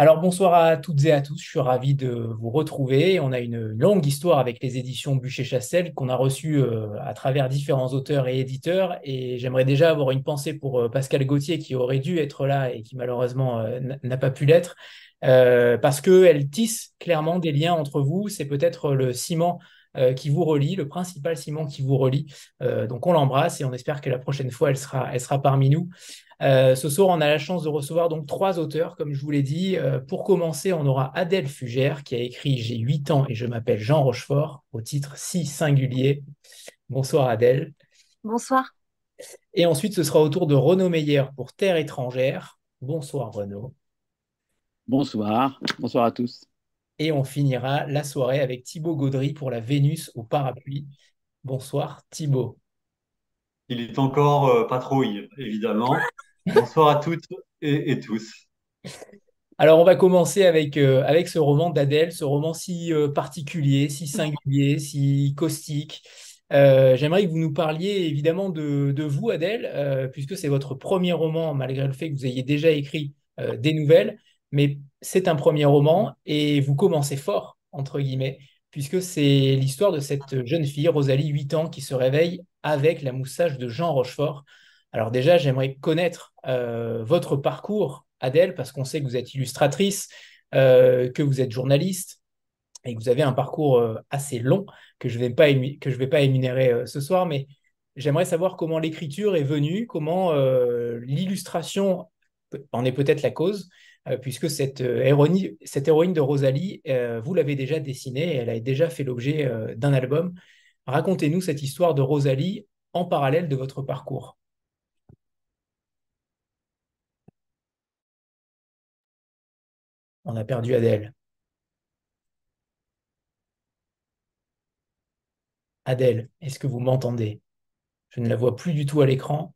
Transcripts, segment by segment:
Alors bonsoir à toutes et à tous, je suis ravi de vous retrouver. On a une longue histoire avec les éditions Bûcher-Chastel qu'on a reçues euh, à travers différents auteurs et éditeurs. Et j'aimerais déjà avoir une pensée pour euh, Pascal Gauthier qui aurait dû être là et qui malheureusement euh, n'a pas pu l'être. parce qu'elle tisse clairement des liens entre vous. C'est peut-être le ciment qui vous relie, le principal ciment qui vous relie. donc on l'embrasse et on espère que la prochaine fois, elle sera, elle sera parmi nous. Euh, ce soir, on a la chance de recevoir donc trois auteurs, comme je vous l'ai dit. Euh, pour commencer, on aura Adèle Fugère qui a écrit J'ai 8 ans et je m'appelle Jean Rochefort au titre si singulier. Bonsoir Adèle. Bonsoir. Et ensuite, ce sera au tour de Renaud Meyer pour Terre étrangère. Bonsoir Renaud. Bonsoir. Bonsoir à tous. Et on finira la soirée avec Thibaut Gaudry pour la Vénus au parapluie. Bonsoir Thibaut. Il est encore euh, patrouille, évidemment. Bonsoir à toutes et, tous. Alors, on va commencer avec, euh, avec ce roman d'Adèle, ce roman si euh, particulier, si singulier, si caustique. Euh, j'aimerais que vous nous parliez évidemment de, de vous, Adèle, puisque c'est votre premier roman, malgré le fait que vous ayez déjà écrit des nouvelles, mais c'est un premier roman et vous commencez fort, entre guillemets, puisque c'est l'histoire de cette jeune fille, Rosalie, 8 ans, qui se réveille avec la moustache de Jean Rochefort. Alors déjà, j'aimerais connaître euh, votre parcours, Adèle, parce qu'on sait que vous êtes illustratrice, euh, que vous êtes journaliste et que vous avez un parcours euh, assez long que je ne vais, pas que vais pas énumérer ce soir, mais j'aimerais savoir comment l'écriture est venue, comment l'illustration en est peut-être la cause, puisque cette, héroïne, cette héroïne de Rosalie, vous l'avez déjà dessinée, elle a déjà fait l'objet d'un album. Racontez-nous cette histoire de Rosalie en parallèle de votre parcours. On a perdu Adèle. Adèle, est-ce que vous m'entendez? Je ne la vois plus du tout à l'écran.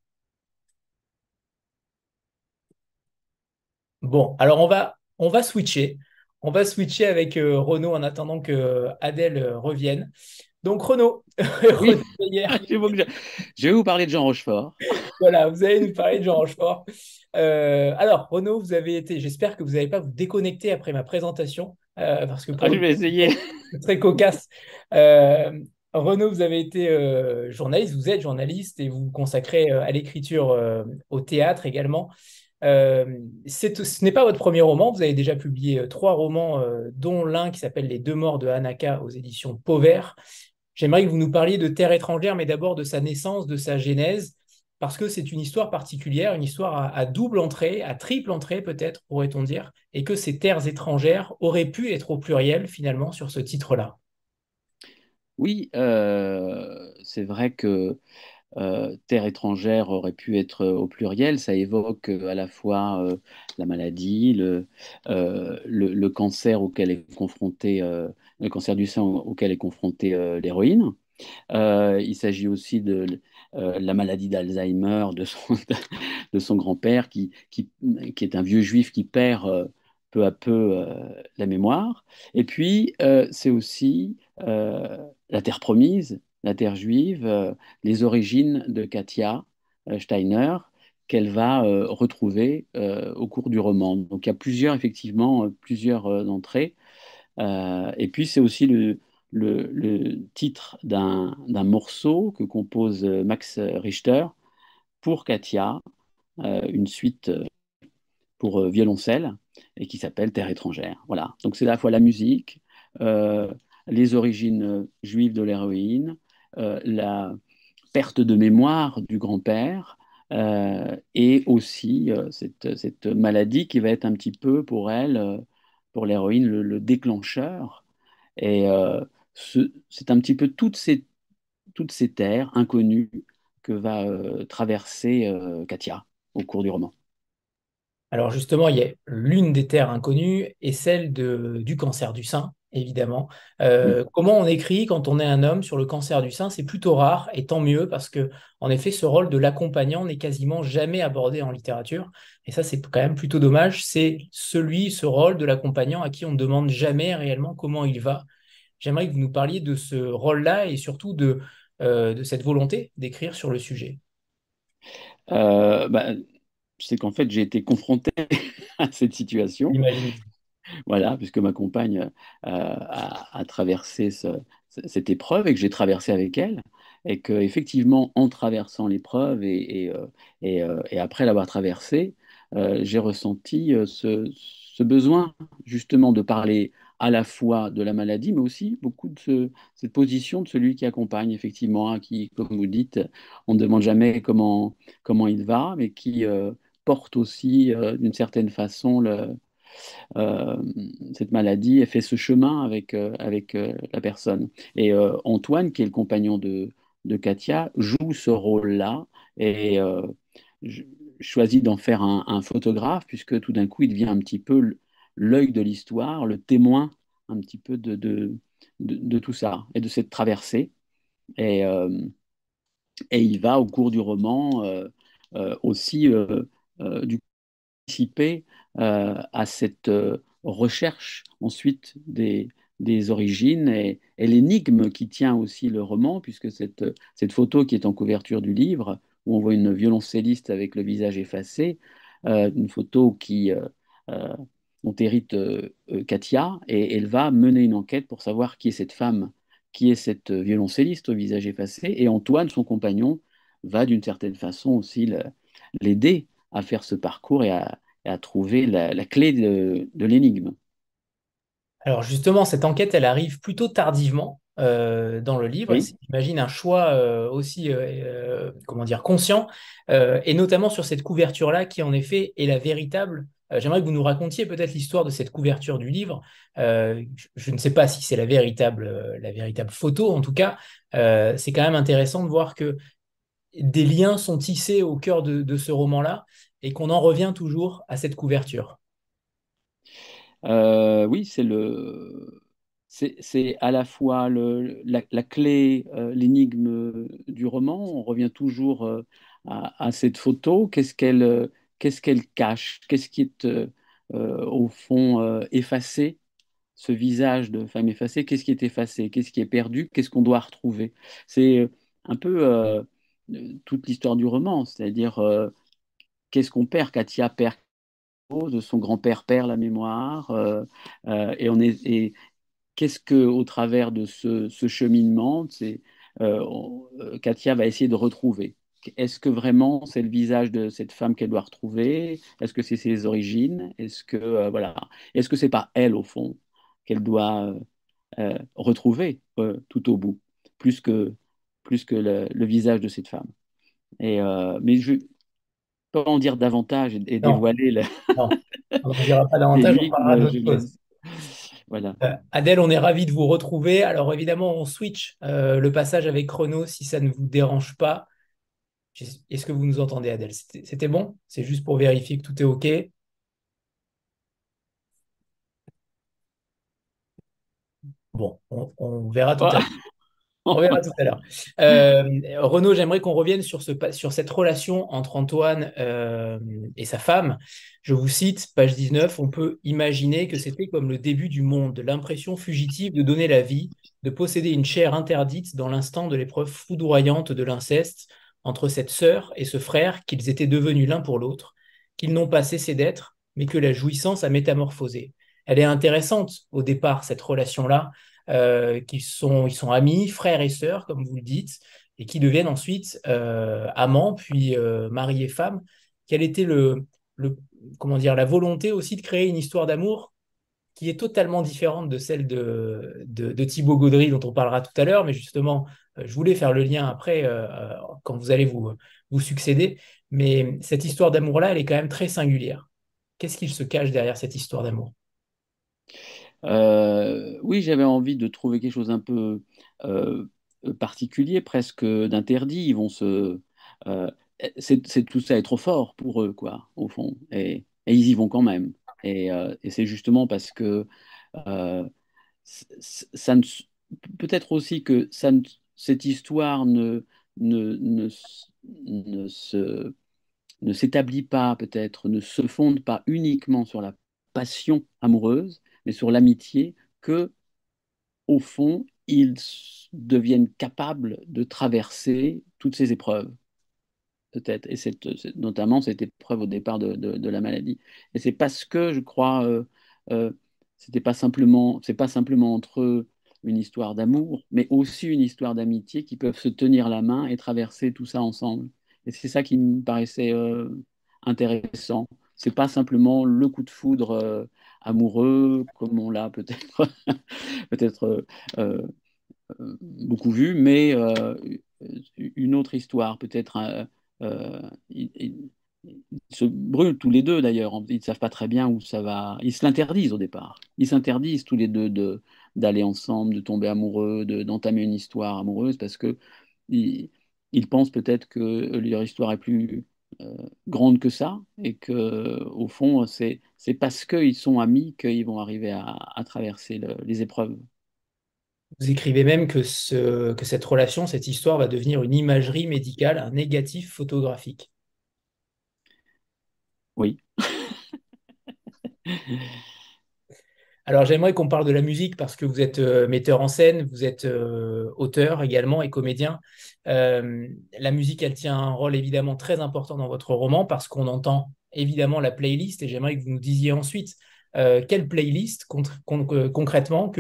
Bon, alors on va, on va switcher. On va switcher avec euh, Renaud en attendant que Adèle euh, revienne. Donc Renaud, oui. je vais vous parler de Jean Rochefort. voilà, vous allez nous parler de Jean Rochefort. Euh, alors Renaud, vous avez été, j'espère que vous n'allez pas vous déconnecter après ma présentation, euh, parce que ah, je vais essayer. C'est très cocasse. Euh, Renaud, vous avez été journaliste, vous êtes journaliste et vous vous consacrez à l'écriture, au théâtre également. Ce n'est pas votre premier roman, vous avez déjà publié trois romans, dont l'un qui s'appelle Les deux morts de Hanaka aux éditions Pauvert. J'aimerais que vous nous parliez de Terre étrangère, mais d'abord de sa naissance, de sa genèse, parce que c'est une histoire particulière, une histoire à, double entrée, à triple entrée peut-être, pourrait-on dire, et que ces terres étrangères auraient pu être au pluriel finalement sur ce titre-là. Oui, euh, c'est vrai que euh, terre étrangère aurait pu être au pluriel. Ça évoque euh, à la fois la maladie, le, cancer auquel est confronté le cancer du sein auquel est confrontée euh, l'héroïne. Euh, il s'agit aussi de euh, la maladie d'Alzheimer de son, de son grand-père, qui, qui, qui, est un vieux juif qui perd peu à peu la mémoire. Et puis, c'est aussi la terre promise, la terre juive, les origines de Katia Steiner, qu'elle va retrouver au cours du roman. Donc, il y a plusieurs, effectivement, plusieurs entrées. Euh, et puis, c'est aussi le, titre d'un morceau que compose Max Richter pour Katia, euh, une suite euh, pour violoncelle, et qui s'appelle Terre étrangère. Voilà. Donc, c'est à la fois la musique, les origines juives de l'héroïne, la perte de mémoire du grand-père, et aussi cette, cette, maladie qui va être un petit peu pour elle pour l'héroïne le, déclencheur. Et euh, c'est un petit peu toutes ces, toutes ces terres inconnues que va euh, traverser euh, Katia au cours du roman. Alors justement, il y a l'une des terres inconnues et celle de, du cancer du sein, évidemment. Euh, comment on écrit quand on est un homme sur le cancer du sein? C'est plutôt rare, et tant mieux, parce que en effet, ce rôle de l'accompagnant n'est quasiment jamais abordé en littérature. Et ça, c'est quand même plutôt dommage. C'est celui, ce rôle de l'accompagnant à qui on ne demande jamais réellement comment il va. J'aimerais que vous nous parliez de ce rôle-là et surtout de, euh, de cette volonté d'écrire sur le sujet. Euh, bah, c'est qu'en fait, j'ai été confronté à cette situation. Voilà, puisque ma compagne euh, a, traversé ce- cette épreuve et que j'ai traversé avec elle, et que effectivement, en traversant l'épreuve et, euh, euh, après l'avoir traversée, j'ai ressenti ce, besoin justement de parler à la fois de la maladie, mais aussi beaucoup de ce- cette position de celui qui accompagne, effectivement, hein, qui, comme vous dites, on ne demande jamais comment, comment il va, mais qui porte aussi d'une certaine façon euh, cette maladie et fait ce chemin avec, euh, avec euh, la personne. Et Antoine, qui est le compagnon de, de Katia, joue ce rôle-là et choisit d'en faire un, photographe, puisque tout d'un coup, il devient un petit peu l'œil de l'histoire, le témoin un petit peu de, de, tout ça et de cette traversée. Et, et il va, au cours du roman, aussi du participer à cette euh, recherche ensuite des, des origines et, l'énigme qui tient aussi le roman, puisque cette, cette photo qui est en couverture du livre, où on voit une violoncelliste avec le visage effacé, euh, une photo qui, euh, euh, dont hérite euh, euh, Katia, et elle va mener une enquête pour savoir qui est cette femme, qui est cette violoncelliste au visage effacé, et Antoine, son compagnon, va d'une certaine façon aussi l'aider à faire ce parcours et à, et à trouver la, la clé de, de l'énigme. Alors justement, cette enquête, elle arrive plutôt tardivement euh, dans le livre, Oui. j'imagine, un choix euh, aussi, euh, comment dire, conscient, et notamment sur cette couverture-là, qui en effet est la véritable. j'aimerais que vous nous racontiez peut-être l'histoire de cette couverture du livre. Euh, je, je ne sais pas si c'est la véritable, la véritable photo, en tout cas, euh, c'est quand même intéressant de voir que des liens sont tissés au cœur de, de ce roman-là, et qu'on en revient toujours à cette couverture. Euh, oui, c'est le, c'est, à la fois le, la, clé, euh, l'énigme du roman. On revient toujours euh, à, cette photo. Qu'est-ce qu'elle, qu'est-ce qu'elle cache? Qu'est-ce qui est au fond effacé? Ce visage de femme effacée, qu'est-ce qui est effacé? Qu'est-ce qui est perdu? Qu'est-ce qu'on doit retrouver? C'est un peu toute l'histoire du roman, c'est-à-dire qu'est-ce qu'on perd? Katia perd de son grand-père perd la mémoire euh, euh, et on est qu'est-ce que au travers de ce, cheminement euh, Katia va essayer de retrouver. Est-ce que vraiment c'est le visage de cette femme qu'elle doit retrouver? Est-ce que c'est ses origines? Est-ce que voilà. Est-ce que c'est pas elle au fond qu'elle doit retrouver tout au bout plus que plus que le, le visage de cette femme? Et mais je peux en dire davantage et, Non, dévoiler le, non, on n'en dira pas davantage, on parlera L'énigme, je d'autre chose. laisse. Voilà. Euh, Adèle, on est ravi de vous retrouver. Alors évidemment, on switch euh, le passage avec Chrono si ça ne vous dérange pas. Est-ce que vous nous entendez, Adèle? C'était bon? C'est juste pour vérifier que tout est OK. Bon, on, on verra tout à l'heure. On verra tout à l'heure. Euh, Renaud, j'aimerais qu'on revienne sur, ce, sur cette relation entre Antoine euh, et sa femme. Je vous cite, page 19, on peut imaginer que c'était comme le début du monde, l'impression fugitive de donner la vie, de posséder une chair interdite dans l'instant de l'épreuve foudroyante de l'inceste entre cette sœur et ce frère qu'ils étaient devenus l'un pour l'autre, qu'ils n'ont pas cessé d'être, mais que la jouissance a métamorphosé. Elle est intéressante au départ, cette relation-là euh, qui sont, amis, frères et sœurs, comme vous le dites, et qui deviennent ensuite euh, amants, puis euh, mari et femme. Quelle était le, comment dire, la volonté aussi de créer une histoire d'amour qui est totalement différente de celle de, de, Thibaut Gaudry, dont on parlera tout à l'heure, mais justement, euh, je voulais faire le lien après, euh, quand vous allez vous, vous succéder, mais cette histoire d'amour-là, elle est quand même très singulière. Qu'est-ce qu'il se cache derrière cette histoire d'amour? Euh, oui, j'avais envie de trouver quelque chose un peu euh, particulier, presque d'interdit. Ils vont se, euh, c'est, c'est- tout ça est trop fort pour eux, quoi, au fond. Et, ils y vont quand même. Et, c'est justement parce que ça peut-être aussi que cette histoire ne, ne, ne, ne se ne s'établit pas peut-être, ne se fonde pas uniquement sur la passion amoureuse, mais sur l'amitié, que au fond, ils deviennent capables de traverser toutes ces épreuves, peut-être, et notamment cette épreuve au départ de la maladie. Et c'est parce que, je crois, euh, euh, c'était pas simplement, c'est pas simplement entre eux une histoire d'amour, mais aussi une histoire d'amitié qui peuvent se tenir la main et traverser tout ça ensemble. Et c'est ça qui me paraissait euh, intéressant. C'est pas simplement le coup de foudre euh, amoureux comme on l'a peut-être peut-être euh, beaucoup vu, mais une autre histoire, peut-être ils se brûlent tous les deux d'ailleurs. Ils ne savent pas très bien où ça va. Ils se l'interdisent au départ. Ils s'interdisent tous les deux de, d'aller ensemble, de tomber amoureux, de, d'entamer une histoire amoureuse parce que ils, pensent peut-être que leur histoire est plus euh, grande que ça et que au fond c'est, c'est parce qu'ils sont amis qu'ils vont arriver à, traverser les épreuves. Vous écrivez même que, ce, que cette relation, cette histoire va devenir une imagerie médicale, un négatif photographique. Oui. Alors j'aimerais qu'on parle de la musique parce que vous êtes euh, metteur en scène, vous êtes euh, auteur également et comédien. Euh, la musique, elle tient un rôle évidemment très important dans votre roman parce qu'on entend évidemment la playlist et j'aimerais que vous nous disiez ensuite quelle playlist concrètement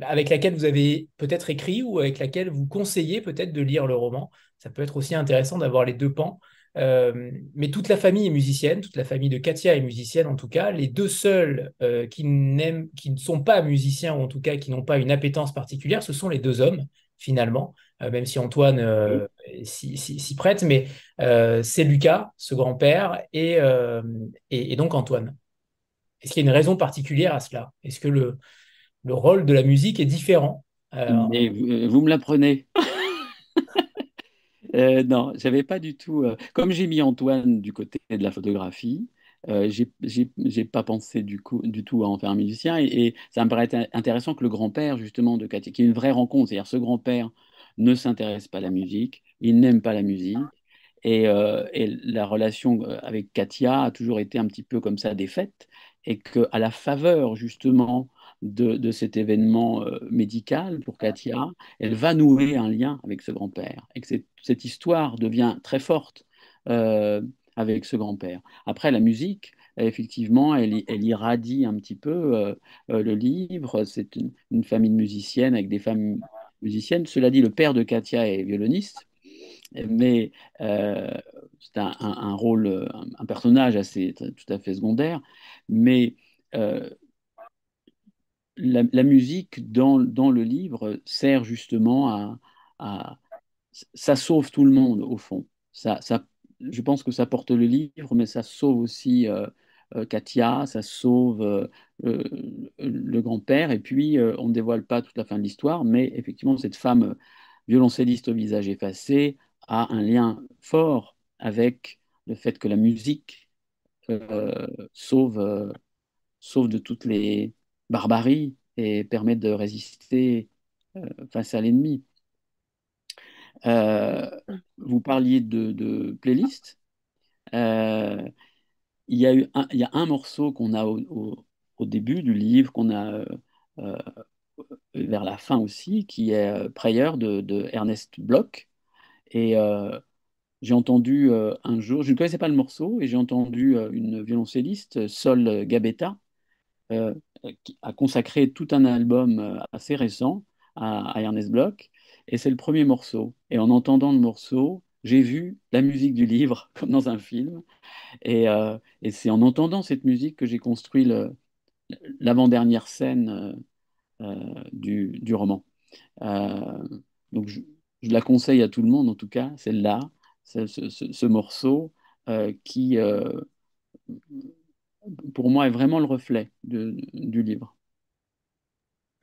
avec laquelle vous avez peut-être écrit ou avec laquelle vous conseillez peut-être de lire le roman. Ça peut être aussi intéressant d'avoir les deux pans. Euh, mais toute la famille est musicienne, toute la famille de Katia est musicienne en tout cas. Les deux seuls euh, qui, qui ne sont pas musiciens, ou en tout cas qui n'ont pas une appétence particulière, ce sont les deux hommes, finalement, euh, même si Antoine s'y prête. Mais c'est Lucas, ce grand-père, et, et, donc Antoine. Est-ce qu'il y a une raison particulière à cela? Est-ce que le, le rôle de la musique est différent? Mais vous, me l'apprenez Euh, non, j'avais pas du tout. Euh, comme j'ai mis Antoine du côté de la photographie, euh, j'ai pas pensé du, tout à en faire un musicien. Et, ça me paraît intéressant que le grand-père, justement, de Katia, qui est une vraie rencontre, c'est-à-dire ce grand-père ne s'intéresse pas à la musique, il n'aime pas la musique. Et, euh, et, la relation avec Katia a toujours été un petit peu comme ça défaite. Et qu'à la faveur, justement, de, cet événement euh, médical pour Katia, elle va nouer un lien avec ce grand-père et que cette, histoire devient très forte euh, avec ce grand-père. Après, la musique, effectivement, elle, elle irradie un petit peu euh, le livre. C'est une, famille de musiciennes avec des femmes musiciennes. Cela dit, le père de Katia est violoniste, mais c'est un, rôle, un, personnage assez tout à fait secondaire. Mais la, musique dans, le livre sert justement à, Ça sauve tout le monde, au fond. Ça, ça, je pense que ça porte le livre, mais ça sauve aussi euh, euh, Katia, ça sauve euh, le grand-père. Et puis, on ne dévoile pas toute la fin de l'histoire, mais effectivement, cette femme violoncelliste au visage effacé a un lien fort avec le fait que la musique sauve, sauve de toutes les barbarie et permet de résister euh, face à l'ennemi. Euh, vous parliez de, de playlist. Euh, il y a un, y a un morceau qu'on a au, début du livre, qu'on a vers la fin aussi, qui est Prayer de, Ernest Bloch. Et j'ai entendu un jour, je ne connaissais pas le morceau, et j'ai entendu une violoncelliste, Sol Gabetta, a consacré tout un album euh, assez récent à, Ernest Bloch, et c'est le premier morceau. Et en entendant le morceau, j'ai vu la musique du livre comme dans un film, et, euh, c'est en entendant cette musique que j'ai construit l'avant-dernière scène du, roman. donc je, la conseille à tout le monde, en tout cas, celle-là, ce, ce, morceau qui pour moi, est vraiment le reflet du livre.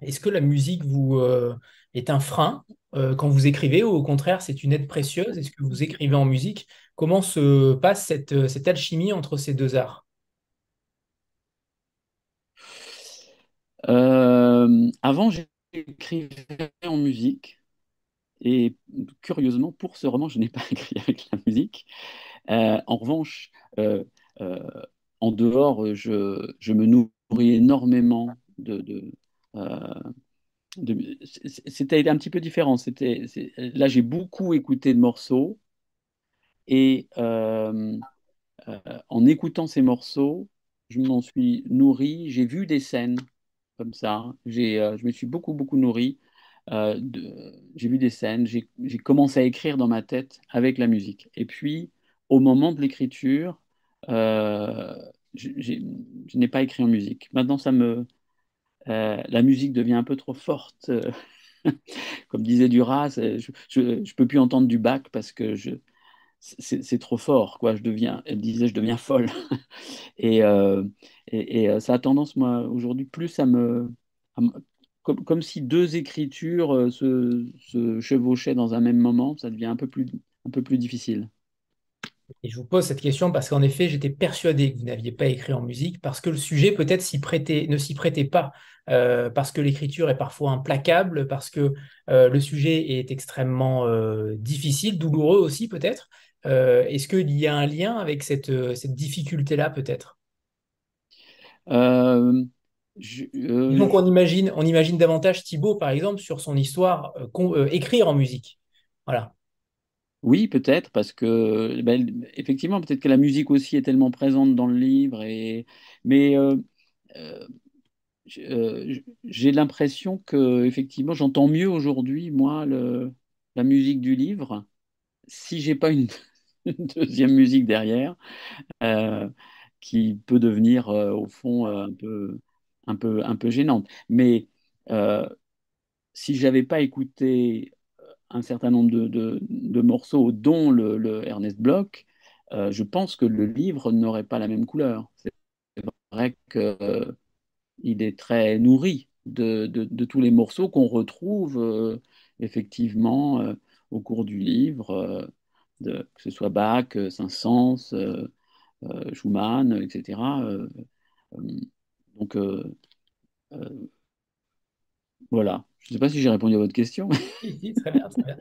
Est-ce que la musique vous euh, est un frein euh, quand vous écrivez ou au contraire c'est une aide précieuse? Est-ce que vous écrivez en musique? Comment se passe cette, euh, cette alchimie entre ces deux arts? Avant, j'écrivais en musique et curieusement, pour ce roman, je n'ai pas écrit avec la musique. en revanche, en dehors, euh, je, me nourris énormément de. Euh, c'était un petit peu différent. C'était là, j'ai beaucoup écouté de morceaux et euh, en écoutant ces morceaux, je m'en suis nourri, j'ai vu des scènes comme ça, j'ai, je me suis beaucoup, beaucoup nourri. j'ai vu des scènes, j'ai commencé à écrire dans ma tête avec la musique. Et puis, au moment de l'écriture, je n'ai pas écrit en musique. Maintenant, ça me, euh, la musique devient un peu trop forte. euh, Comme disait Duras, euh, je, je peux plus entendre du Bach parce que c'est trop fort, quoi. Je deviens, elle disait, je deviens folle. Et, euh, euh, ça a tendance, moi, aujourd'hui, plus à me, comme, si deux écritures euh, se, se chevauchaient dans un même moment, ça devient un peu plus, un peu plus difficile. Et je vous pose cette question parce qu'en effet, j'étais persuadé que vous n'aviez pas écrit en musique, parce que le sujet peut-être s'y prêtait, ne s'y prêtait pas, euh, parce que l'écriture est parfois implacable, parce que euh, le sujet est extrêmement euh, difficile, douloureux aussi peut-être. Est-ce qu'il y a un lien avec cette, cette difficulté-là peut-être? Je- imagine, on imagine davantage Thibaut, par exemple, sur son histoire, euh, con- euh, écrire en musique. Voilà. Oui, peut-être, parce que, ben, effectivement, peut-être que la musique aussi est tellement présente dans le livre, et, mais euh, euh, euh, j'ai l'impression que, effectivement, j'entends mieux aujourd'hui, moi, la musique du livre si j'ai pas une, deuxième musique derrière, qui peut devenir au fond un peu, un peu, un peu gênante. Mais si j'avais pas écouté un certain nombre de, de- morceaux, dont le, Ernest Bloch, euh, je pense que le livre n'aurait pas la même couleur. C'est vrai que il est très nourri de, de- tous les morceaux qu'on retrouve euh, effectivement euh, au cours du livre, euh, que ce soit Bach, euh, Saint-Saëns, euh, euh, Schumann, etc. Euh, euh, donc euh, euh, voilà. Je ne sais pas si j'ai répondu à votre question. Très bien, très bien.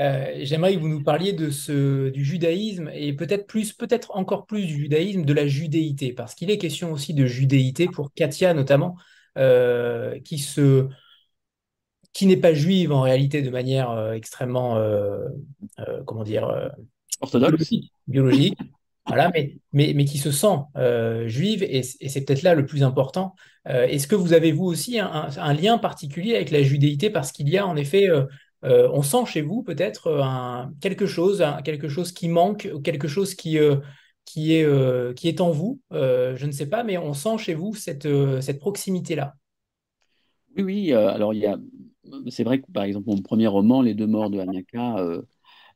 Euh, j'aimerais que vous nous parliez de ce, du judaïsme et peut-être plus, peut-être encore plus du judaïsme, de la judéité, parce qu'il est question aussi de judéité pour Katia notamment, euh, qui se, qui n'est pas juive en réalité de manière euh, extrêmement, comment dire, Orthodoxe? biologique, mais, qui se sent euh, juive, et, c'est peut-être là le plus important. Euh, est-ce que vous avez, vous aussi, un, lien particulier avec la judéité? Parce qu'il y a en effet, euh, on sent chez vous peut-être quelque chose, quelque chose qui manque, quelque chose qui, qui est, qui est en vous, je ne sais pas, mais on sent chez vous cette, cette proximité-là. Oui, oui. alors c'est vrai que par exemple mon premier roman, Les deux morts de Hanaka,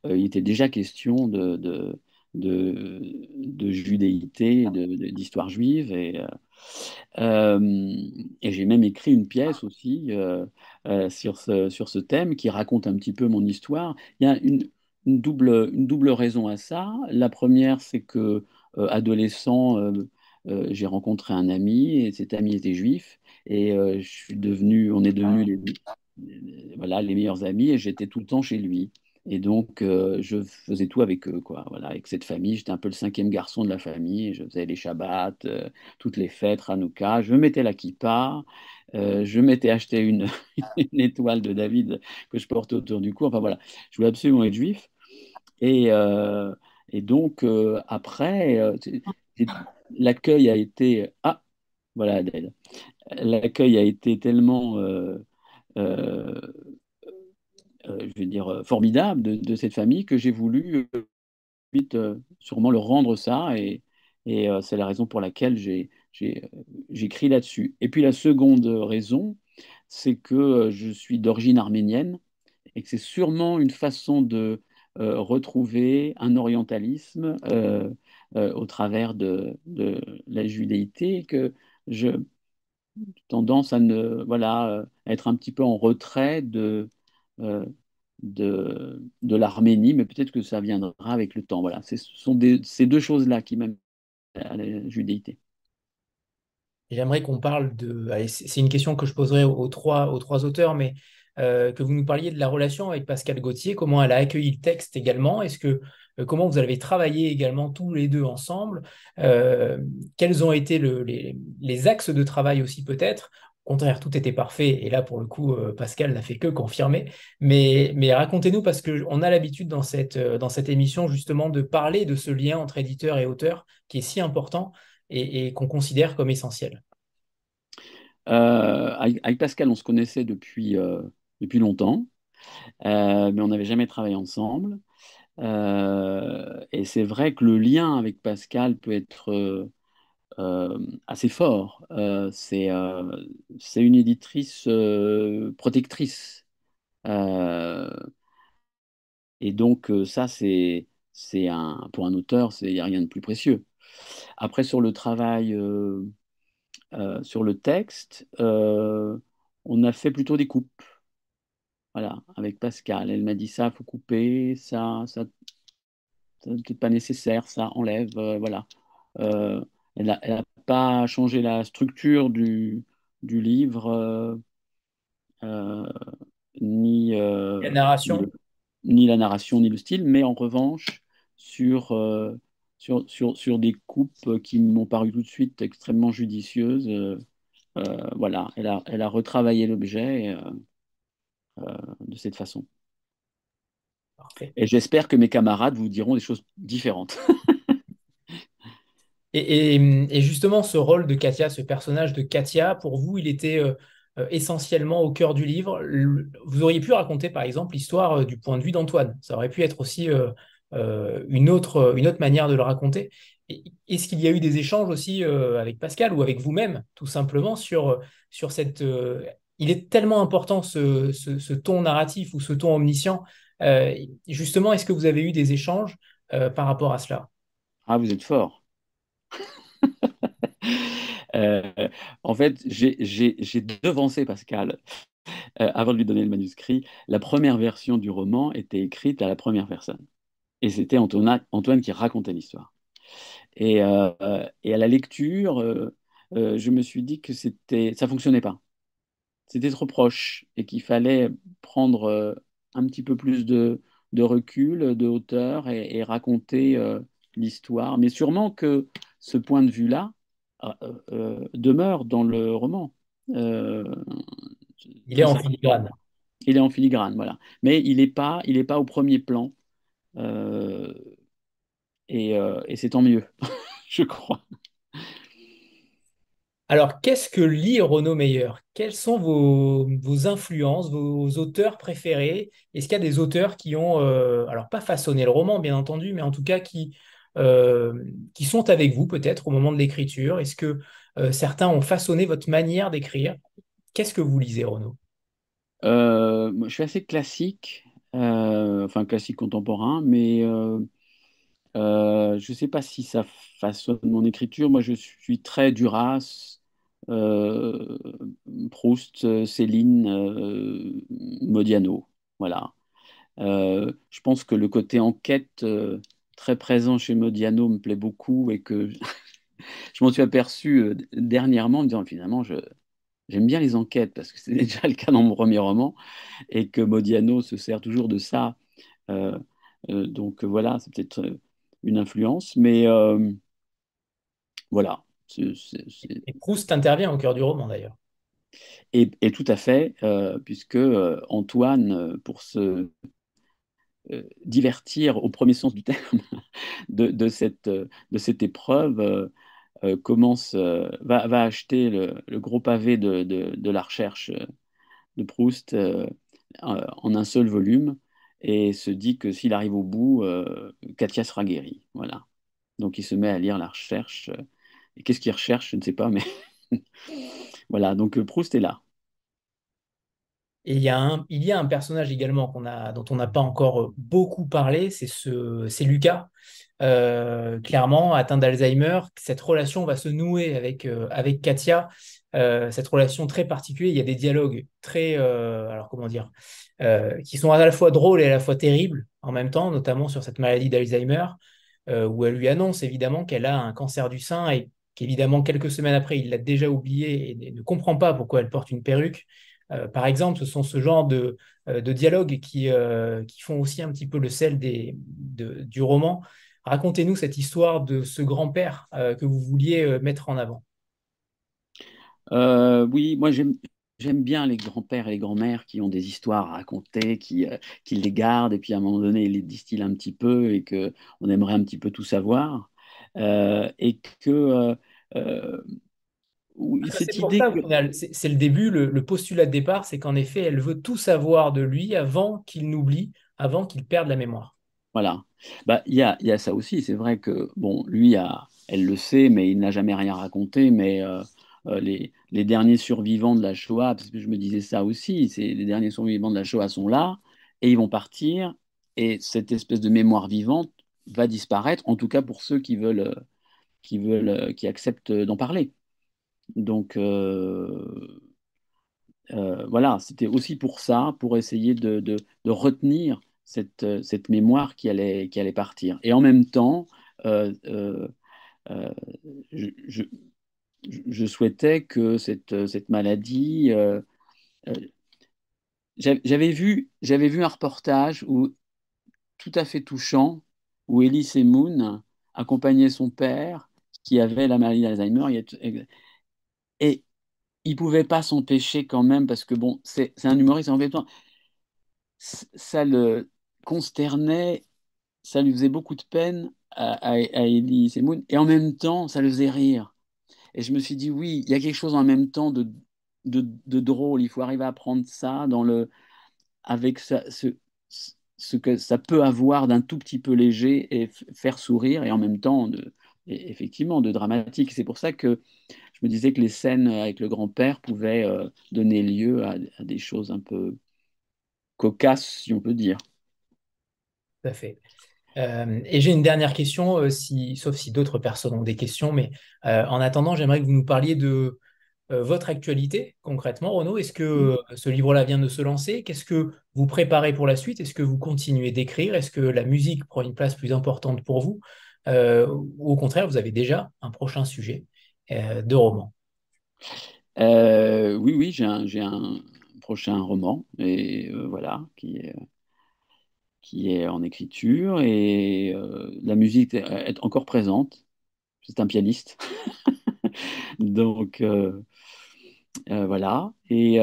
il était déjà question de, de, de judéité, de- de- d'histoire juive. Et, euh, euh, et j'ai même écrit une pièce aussi euh, euh, sur ce, sur ce thème qui raconte un petit peu mon histoire. Il y a une, une double, une double raison à ça. La première, c'est que adolescent, j'ai rencontré un ami et cet ami était juif et je suis devenu, on est devenus les, les- voilà, les meilleurs amis et j'étais tout le temps chez lui. Et donc, euh, je faisais tout avec eux, quoi. Voilà, avec cette famille, j'étais un peu le cinquième garçon de la famille. Je faisais les Shabbats, euh, toutes les fêtes, Hanouka. Je mettais la kippa. euh, je m'étais acheté une, étoile de David que je porte autour du cou. Enfin voilà, je voulais absolument être juif. Et, et donc, après, l'accueil a été... Ah, voilà Adèle. L'accueil a été tellement... euh, je vais dire, euh, formidable de, cette famille que j'ai voulu euh, vite sûrement leur rendre ça et, c'est la raison pour laquelle j'écris là-dessus. Et puis la seconde raison, c'est que je suis d'origine arménienne et que c'est sûrement une façon de retrouver un orientalisme au travers de, de la judéité que je tendance à ne voilà euh, être un petit peu en retrait de de, de l'Arménie, mais peut-être que ça viendra avec le temps. Voilà, ce sont ces deux choses-là qui m'amènent à la judéité. J'aimerais qu'on parle de. C'est une question que je poserai aux trois, aux trois auteurs, mais euh, que vous nous parliez de la relation avec Pascal Gauthier, comment elle a accueilli le texte également. Est-ce que euh, comment vous avez travaillé également tous les deux ensemble? Euh, quels ont été le- les, les axes de travail aussi peut-être? Contraire, tout était parfait. Et là, pour le coup, euh, Pascal n'a fait que confirmer. Mais, mais racontez-nous, parce qu'on a l'habitude dans cette, euh, dans cette émission justement de parler de ce lien entre éditeur et auteur qui est si important. et, qu'on considère comme essentiels avec, Pascal, on se connaissait depuis, depuis longtemps, mais on n'avait jamais travaillé ensemble. et c'est vrai que le lien avec Pascal peut être euh, assez fort. Euh, c'est euh, c'est une éditrice protectrice. et donc ça, c'est un, pour un auteur, il n'y a rien de plus précieux. Après, sur le travail, sur le texte, on a fait plutôt des coupes. Voilà, avec Pascal. Elle m'a dit ça, il faut couper, ça, ça, ça peut-être pas nécessaire, ça enlève, voilà. Elle n'a pas changé la structure du, du livre, euh, euh, ni, euh, la narration? Ni, la narration, ni le style, mais en revanche, sur, sur, sur, sur, des coupes qui m'ont paru tout de suite extrêmement judicieuses. voilà, elle a, elle a retravaillé l'objet de cette façon. Et j'espère que mes camarades vous diront des choses différentes. Et, justement, ce rôle de Katia, ce personnage de Katia, pour vous, il était euh, euh, essentiellement au cœur du livre. Vous auriez pu raconter, par exemple, l'histoire euh, du point de vue d'Antoine. Ça aurait pu être aussi une, autre, une autre manière de le raconter. Est-ce qu'il y a eu des échanges aussi avec Pascal ou avec vous-même, tout simplement, sur, sur cette... il est tellement important ce, ce, ton narratif ou ce ton omniscient. justement, est-ce que vous avez eu des échanges par rapport à cela? Ah, vous êtes fort. Euh, en fait, j'ai devancé Pascal euh, avant de lui donner le manuscrit. La première version du roman était écrite à la première personne. Et c'était Antoine, qui racontait l'histoire. Et, euh, à la lecture, je me suis dit que c'était, ça fonctionnait pas. C'était trop proche et qu'il fallait prendre un petit peu plus de, recul, de hauteur et raconter l'histoire. Mais sûrement que ce point de vue-là euh, euh, demeure dans le roman. Euh, il est en filigrane. Il est en filigrane, voilà. Mais il n'est pas, il pas au premier plan. et, et c'est tant mieux, je crois. Alors, qu'est-ce que lit Renaud Meyer? Quelles sont vos, vos, influences, vos auteurs préférés? Est-ce qu'il y a des auteurs qui ont, alors pas façonné le roman, bien entendu, mais en tout cas qui qui sont avec vous peut-être au moment de l'écriture Est-ce que euh, certains ont façonné votre manière d'écrire? Qu'est-ce que vous lisez, Renaud? Euh, Je suis assez classique, enfin classique contemporain, mais je ne sais pas si ça façonne mon écriture. Moi, je suis très Duras, Proust, Céline, Modiano. Voilà. je pense que le côté enquête très présent chez Modiano me plaît beaucoup et que je m'en suis aperçu euh, dernièrement en me disant finalement je, j'aime bien les enquêtes parce que c'est déjà le cas dans mon premier roman et que Modiano se sert toujours de ça. Euh, euh, donc voilà, c'est peut-être une influence, mais voilà. Et Proust intervient au cœur du roman d'ailleurs. Et, et, tout à fait, puisque Antoine, pour euh, divertir au premier sens du terme de, cette, de cette épreuve euh, euh, commence, va, va, acheter le, gros pavé de, de, la recherche de Proust en un seul volume et se dit que s'il arrive au bout, Katia sera guérie. Voilà. Donc il se met à lire la recherche. Et qu'est-ce qu'il recherche? Je ne sais pas, mais voilà. Donc Proust est là. Il y a un, personnage également dont on n'a pas encore euh, beaucoup parlé, c'est ce, c'est Lucas. Euh, clairement, atteint d'Alzheimer, cette relation va se nouer avec, euh, Katia. cette relation très particulière, il y a des dialogues très, alors comment dire, qui sont à la fois drôles et à la fois terribles en même temps, notamment sur cette maladie d'Alzheimer, où elle lui annonce évidemment qu'elle a un cancer du sein et qu'évidemment quelques semaines après, il l'a déjà oublié et ne comprend pas pourquoi elle porte une perruque. Euh, par exemple, ce sont ce genre de, euh, dialogues qui, euh, qui, font aussi un petit peu le sel des, du roman. Racontez-nous cette histoire de ce grand-père que vous vouliez mettre en avant. oui, moi j'aime. J'aime bien les grands-pères et les grands-mères qui ont des histoires à raconter, qui, qui, les gardent et puis à un moment donné ils les distillent un petit peu et qu'on aimerait un petit peu tout savoir. et que ça, c'est le début, le, postulat de départ, c'est qu'en effet, elle veut tout savoir de lui avant qu'il n'oublie, avant qu'il perde la mémoire. Voilà. Bah, il y a, y a, ça aussi. C'est vrai que, bon, lui, a, elle le sait, mais il n'a jamais rien raconté. Mais euh, euh, les, les, derniers survivants de la Shoah, parce que je me disais ça aussi, c'est les derniers survivants de la Shoah sont là et ils vont partir. Et cette espèce de mémoire vivante va disparaître, en tout cas pour ceux qui veulent, qui veulent, qui acceptent d'en parler. Donc, euh, voilà, c'était aussi pour ça, pour essayer de, retenir cette, euh, mémoire qui allait, partir. Et en même temps, euh, euh, je, souhaitais que cette, maladie... j'avais vu, un reportage où, tout à fait touchant où Elise Moon accompagnait son père qui avait la maladie d'Alzheimer et il pouvait pas s'empêcher quand même parce que bon c'est un humoriste en fait ça le consternait, ça lui faisait beaucoup de peine à, Ellie Semoun, et en même temps, ça le faisait rire. Et je me suis dit, oui, il y a quelque chose en même temps de, de, drôle, il faut arriver à prendre ça dans le, avec ce, ce que ça peut avoir d'un tout petit peu léger et faire sourire, et en même temps, de, effectivement, de dramatique. C'est pour ça que je me disais que les scènes avec le grand-père pouvaient euh, donner lieu à, à, des choses un peu cocasses, si on peut dire. Tout à fait. Euh, et j'ai une dernière question, euh, si, sauf si d'autres personnes ont des questions, mais euh, en attendant, j'aimerais que vous nous parliez de votre actualité concrètement, Renaud. Est-ce que ce livre-là vient de se lancer? Qu'est-ce que vous préparez pour la suite? Est-ce que vous continuez d'écrire? Est-ce que la musique prend une place plus importante pour vous? Ou au contraire, vous avez déjà un prochain sujet de roman Oui, oui, j'ai un, prochain roman, et voilà, qui est en écriture et euh, la musique est encore présente. C'est un pianiste. Donc euh, euh, voilà. Et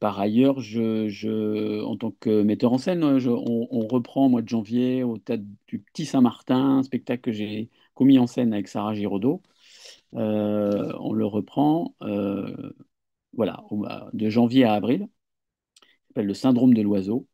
par ailleurs, je, en tant que metteur en scène, on, reprend au mois de janvier au théâtre du Petit Saint-Martin, un spectacle que j'ai commis en scène avec Sarah Giraudot. on le reprend voilà, de janvier à avril s'appelle le syndrome de l'oiseau.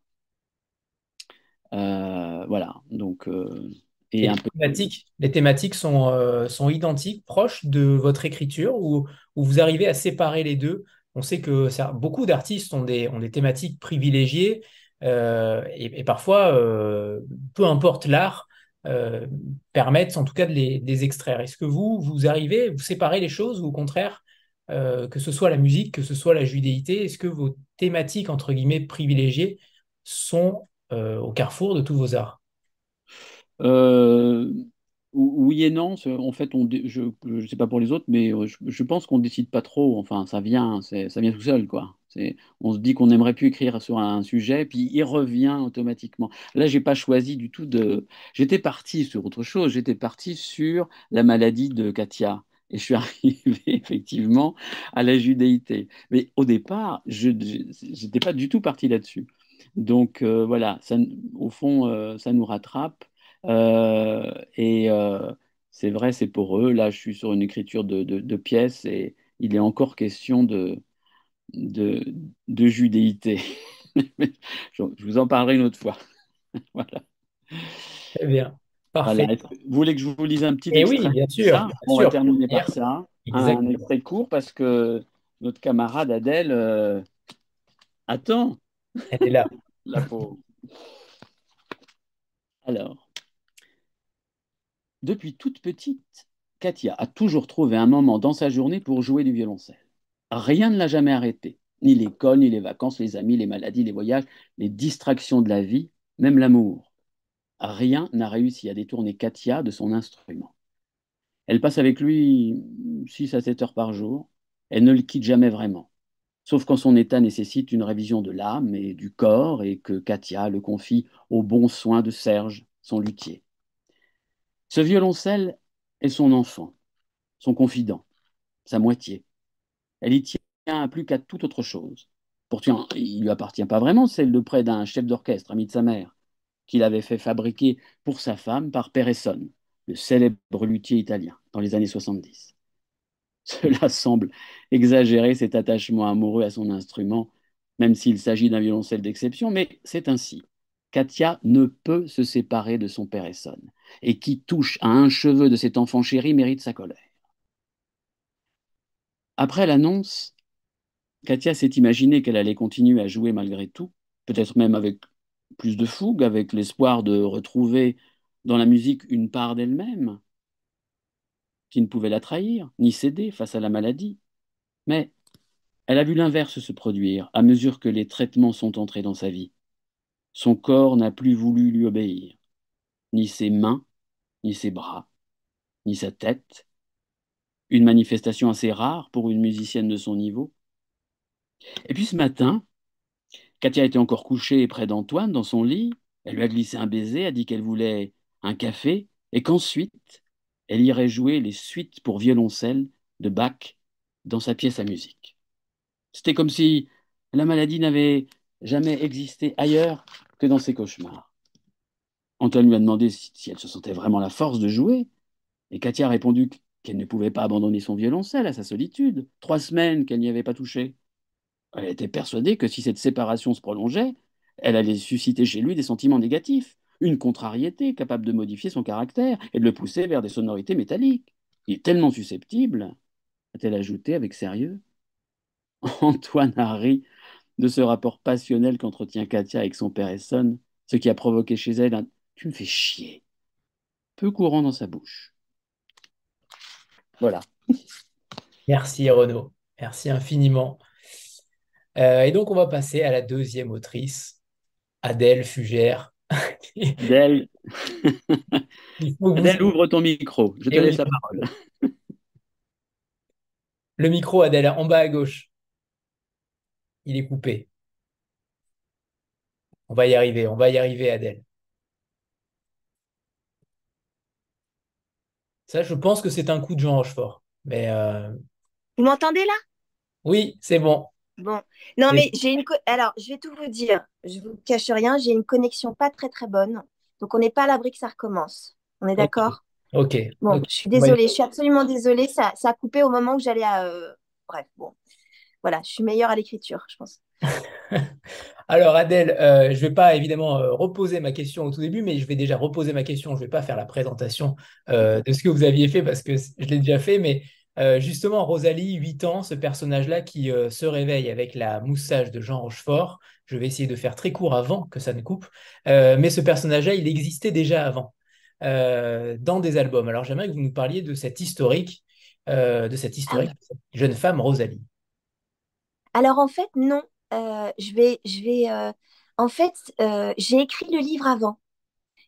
Euh, voilà, donc. Euh, et, les, thématiques, les, thématiques, sont, euh, sont identiques, proches de votre écriture, ou, vous arrivez à séparer les deux? On sait que ça, beaucoup d'artistes ont des, ont des thématiques privilégiées, et, parfois, peu importe l'art, permettent en tout cas de les, extraire. Est-ce que vous, vous arrivez, vous séparez les choses, ou au contraire, euh, que ce soit la musique, que ce soit la judéité Est-ce que vos thématiques, entre guillemets, privilégiées sont euh, au carrefour de tous vos arts? Euh, Oui et non. En fait, on, je ne sais pas pour les autres, mais je, pense qu'on ne décide pas trop. Enfin, ça vient, ça vient tout seul, quoi. On se dit qu'on aimerait plus écrire sur un sujet, puis il revient automatiquement. Là, j'ai pas choisi du tout de. J'étais parti sur autre chose. J'étais parti sur la maladie de Katia et je suis arrivé effectivement à la judéité. Mais au départ, je n'étais pas du tout parti là-dessus. Donc euh, voilà, ça, au fond, euh, ça nous rattrape. Euh, et c'est vrai, c'est pour eux. Là, je suis sur une écriture de, de, pièces et il est encore question de, de, de judéité. je vous en parlerai une autre fois. voilà. Très bien. Parfait. Vous voulez que je vous lise un petit extrait Oui, bien sûr. On va terminer par ça. Un extrait court parce que notre camarade Adèle euh, attend. Elle est là. La pauvre. Alors, depuis toute petite, Katia a toujours trouvé un moment dans sa journée pour jouer du violoncelle. Rien ne l'a jamais arrêté. Ni l'école, ni les vacances, les amis, les maladies, les voyages, les distractions de la vie, même l'amour rien n'a réussi à détourner Katia de son instrument. Elle passe avec lui 6 à 7 heures par jour. Elle ne le quitte jamais vraiment. Sauf quand son état nécessite une révision de l'âme et du corps et que Katia le confie aux bons soins de Serge, son luthier. Ce violoncelle est son enfant, son confident, sa moitié. Elle y tient plus qu'à toute autre chose. Pourtant, il ne lui appartient pas vraiment, celle de près d'un chef d'orchestre, ami de sa mère qu'il avait fait fabriquer pour sa femme par Peresson, le célèbre luthier italien, dans les années 70. Cela semble exagérer cet attachement amoureux à son instrument, même s'il s'agit d'un violoncelle d'exception, mais c'est ainsi. Katia ne peut se séparer de son père Essonne, et qui touche à un cheveu de cet enfant chéri mérite sa colère. Après l'annonce, Katia s'est imaginé qu'elle allait continuer à jouer malgré tout, peut-être même avec plus de fougue, avec l'espoir de retrouver dans la musique une part d'elle-même, qui ne pouvait la trahir, ni céder face à la maladie. Mais elle a vu l'inverse se produire à mesure que les traitements sont entrés dans sa vie. Son corps n'a plus voulu lui obéir, ni ses mains, ni ses bras, ni sa tête. Une manifestation assez rare pour une musicienne de son niveau. Et puis ce matin, Katia était encore couchée près d'Antoine dans son lit. Elle lui a glissé un baiser, a dit qu'elle voulait un café, et qu'ensuite, elle irait jouer les suites pour violoncelle de Bach dans sa pièce à musique. C'était comme si la maladie n'avait jamais existé ailleurs que dans ses cauchemars. Antoine lui a demandé si elle se sentait vraiment la force de jouer, et Katia a répondu qu'elle ne pouvait pas abandonner son violoncelle à sa solitude, trois semaines qu'elle n'y avait pas touché. Elle était persuadée que si cette séparation se prolongeait, elle allait susciter chez lui des sentiments négatifs, une contrariété capable de modifier son caractère et de le pousser vers des sonorités métalliques. Il est tellement susceptible, a-t-elle ajouté avec sérieux. Antoine a ri de ce rapport passionnel qu'entretient Katia avec son père Essonne, ce qui a provoqué chez elle un Tu me fais chier, peu courant dans sa bouche. Voilà. Merci Renaud, merci infiniment. Euh, et donc on va passer à la deuxième autrice, Adèle Fugère. Adèle, Adèle ouvre ton micro, je te laisse la parole. Le micro, Adèle, en bas à gauche. Il est coupé. On va y arriver, on va y arriver, Adèle. Ça, je pense que c'est un coup de Jean Rochefort. Mais euh, Vous m'entendez là? Oui, c'est bon. Bon. Non, mais j'ai une. Alors, je vais tout vous dire. Je ne vous cache rien. J'ai une connexion pas très, très bonne. Donc, on n'est pas à l'abri que ça recommence. On est d'accord? Ok. Bon, je suis désolée. Je suis absolument désolée. Ça, ça a coupé au moment où j'allais à. Euh, bref, bon voilà, je suis meilleure à l'écriture, je pense. Alors Adèle, euh, je ne vais pas évidemment euh, reposer ma question au tout début, mais je vais déjà reposer ma question. Je ne vais pas faire la présentation euh, de ce que vous aviez fait parce que je l'ai déjà fait, mais justement, Rosalie, 8 ans, ce personnage-là qui se réveille avec la moustache de Jean Rochefort. Je vais essayer de faire très court avant que ça ne coupe, mais ce personnage-là, il existait déjà avant dans des albums. Alors j'aimerais que vous nous parliez de cette historique, de cette historique, jeune femme Rosalie. Alors en fait, non. Euh, je vais, je vais. Euh, en fait, euh, j'ai écrit le livre avant.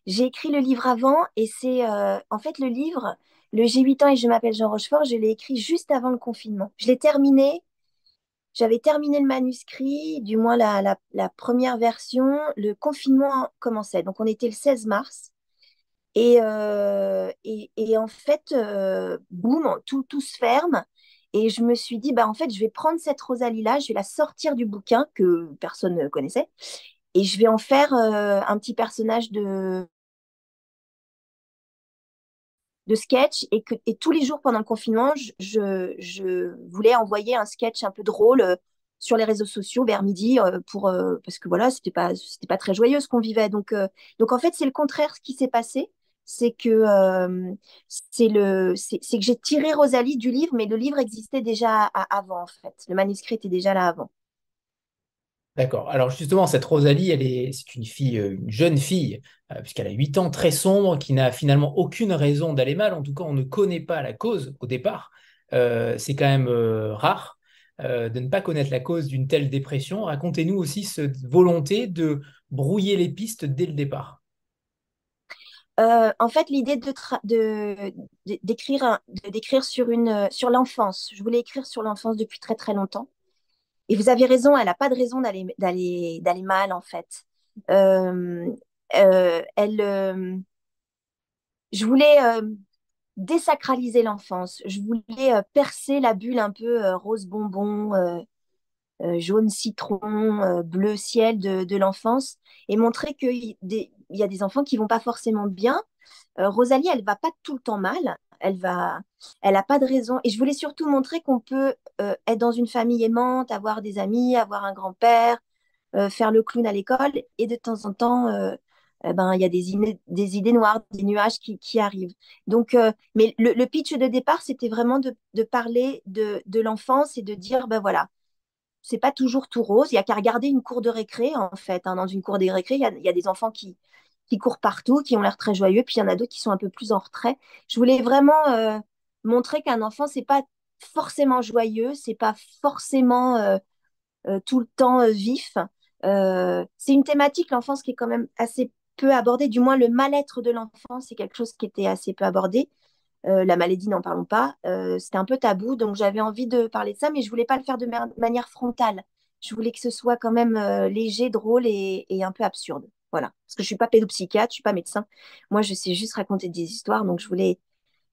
J'ai écrit le livre avant et c'est en fait le livre. Le J'ai 8 ans et je m'appelle Jean Rochefort. Je l'ai écrit juste avant le confinement. Je l'ai terminé. J'avais terminé le manuscrit, du moins la, première version. Le confinement commençait. Donc on était le 16 mars. Et, et, et en fait, boum, tout, tout se ferme. Et je me suis dit, bah, en fait, je vais prendre cette Rosalie-là, je vais la sortir du bouquin que personne ne connaissait, et je vais en faire euh, un petit personnage de, de sketch. Et, que, et tous les jours pendant le confinement, je, je, voulais envoyer un sketch un peu drôle euh, sur les réseaux sociaux vers midi euh, pour parce que voilà c'était pas pas très joyeux ce qu'on vivait donc donc en fait c'est le contraire ce qui s'est passé c'est que euh, c'est que j'ai tiré Rosalie du livre, mais le livre existait déjà avant en fait. Le manuscrit était déjà là avant. D'accord. Alors justement, cette Rosalie, elle est, c'est une fille, euh, une jeune fille, euh, puisqu'elle a 8 ans, très sombre, qui n'a finalement aucune raison d'aller mal. En tout cas, on ne connaît pas la cause au départ. c'est quand même rare de ne pas connaître la cause d'une telle dépression. Racontez-nous aussi cette volonté de brouiller les pistes dès le départ. Euh, en fait, l'idée de, d'écrire, d'écrire sur, une, sur l'enfance. Je voulais écrire sur l'enfance depuis très très longtemps. Et vous avez raison, elle n'a pas de raison d'aller, mal, en fait. Euh, euh, elle, je voulais désacraliser l'enfance. Je voulais percer la bulle un peu rose bonbon, jaune citron, bleu ciel de, de l'enfance et montrer qu'il y a des enfants qui vont pas forcément bien, Rosalie, elle va pas tout le temps mal. Elle va, elle a pas de raison. Et je voulais surtout montrer qu'on peut être dans une famille aimante, avoir des amis, avoir un grand-père, faire le clown à l'école, et de temps en temps, eh ben, il y a des, idées noires, des nuages qui, arrivent. Donc, mais le, pitch de départ, c'était vraiment de, parler de, l'enfance et de dire, ben voilà, c'est pas toujours tout rose. Il y a qu'à regarder une cour de récré, en fait. Hein. Dans une cour de récré, il il y a des enfants qui, qui courent partout, qui ont l'air très joyeux, puis il y en a d'autres qui sont un peu plus en retrait. Je voulais vraiment euh, montrer qu'un enfant, c'est pas forcément joyeux, c'est pas forcément euh, euh, tout le temps vif. c'est une thématique, l'enfance, qui est quand même assez peu abordée, du moins le mal-être de l'enfant, c'est quelque chose qui était assez peu abordé. La maladie, n'en parlons pas. C'était un peu tabou, donc j'avais envie de parler de ça, mais je voulais pas le faire de manière frontale. Je voulais que ce soit quand même léger, drôle et, un peu absurde. Voilà. Parce que je suis pas pédopsychiatre, je suis pas médecin. Moi, je sais juste raconter des histoires, donc je voulais,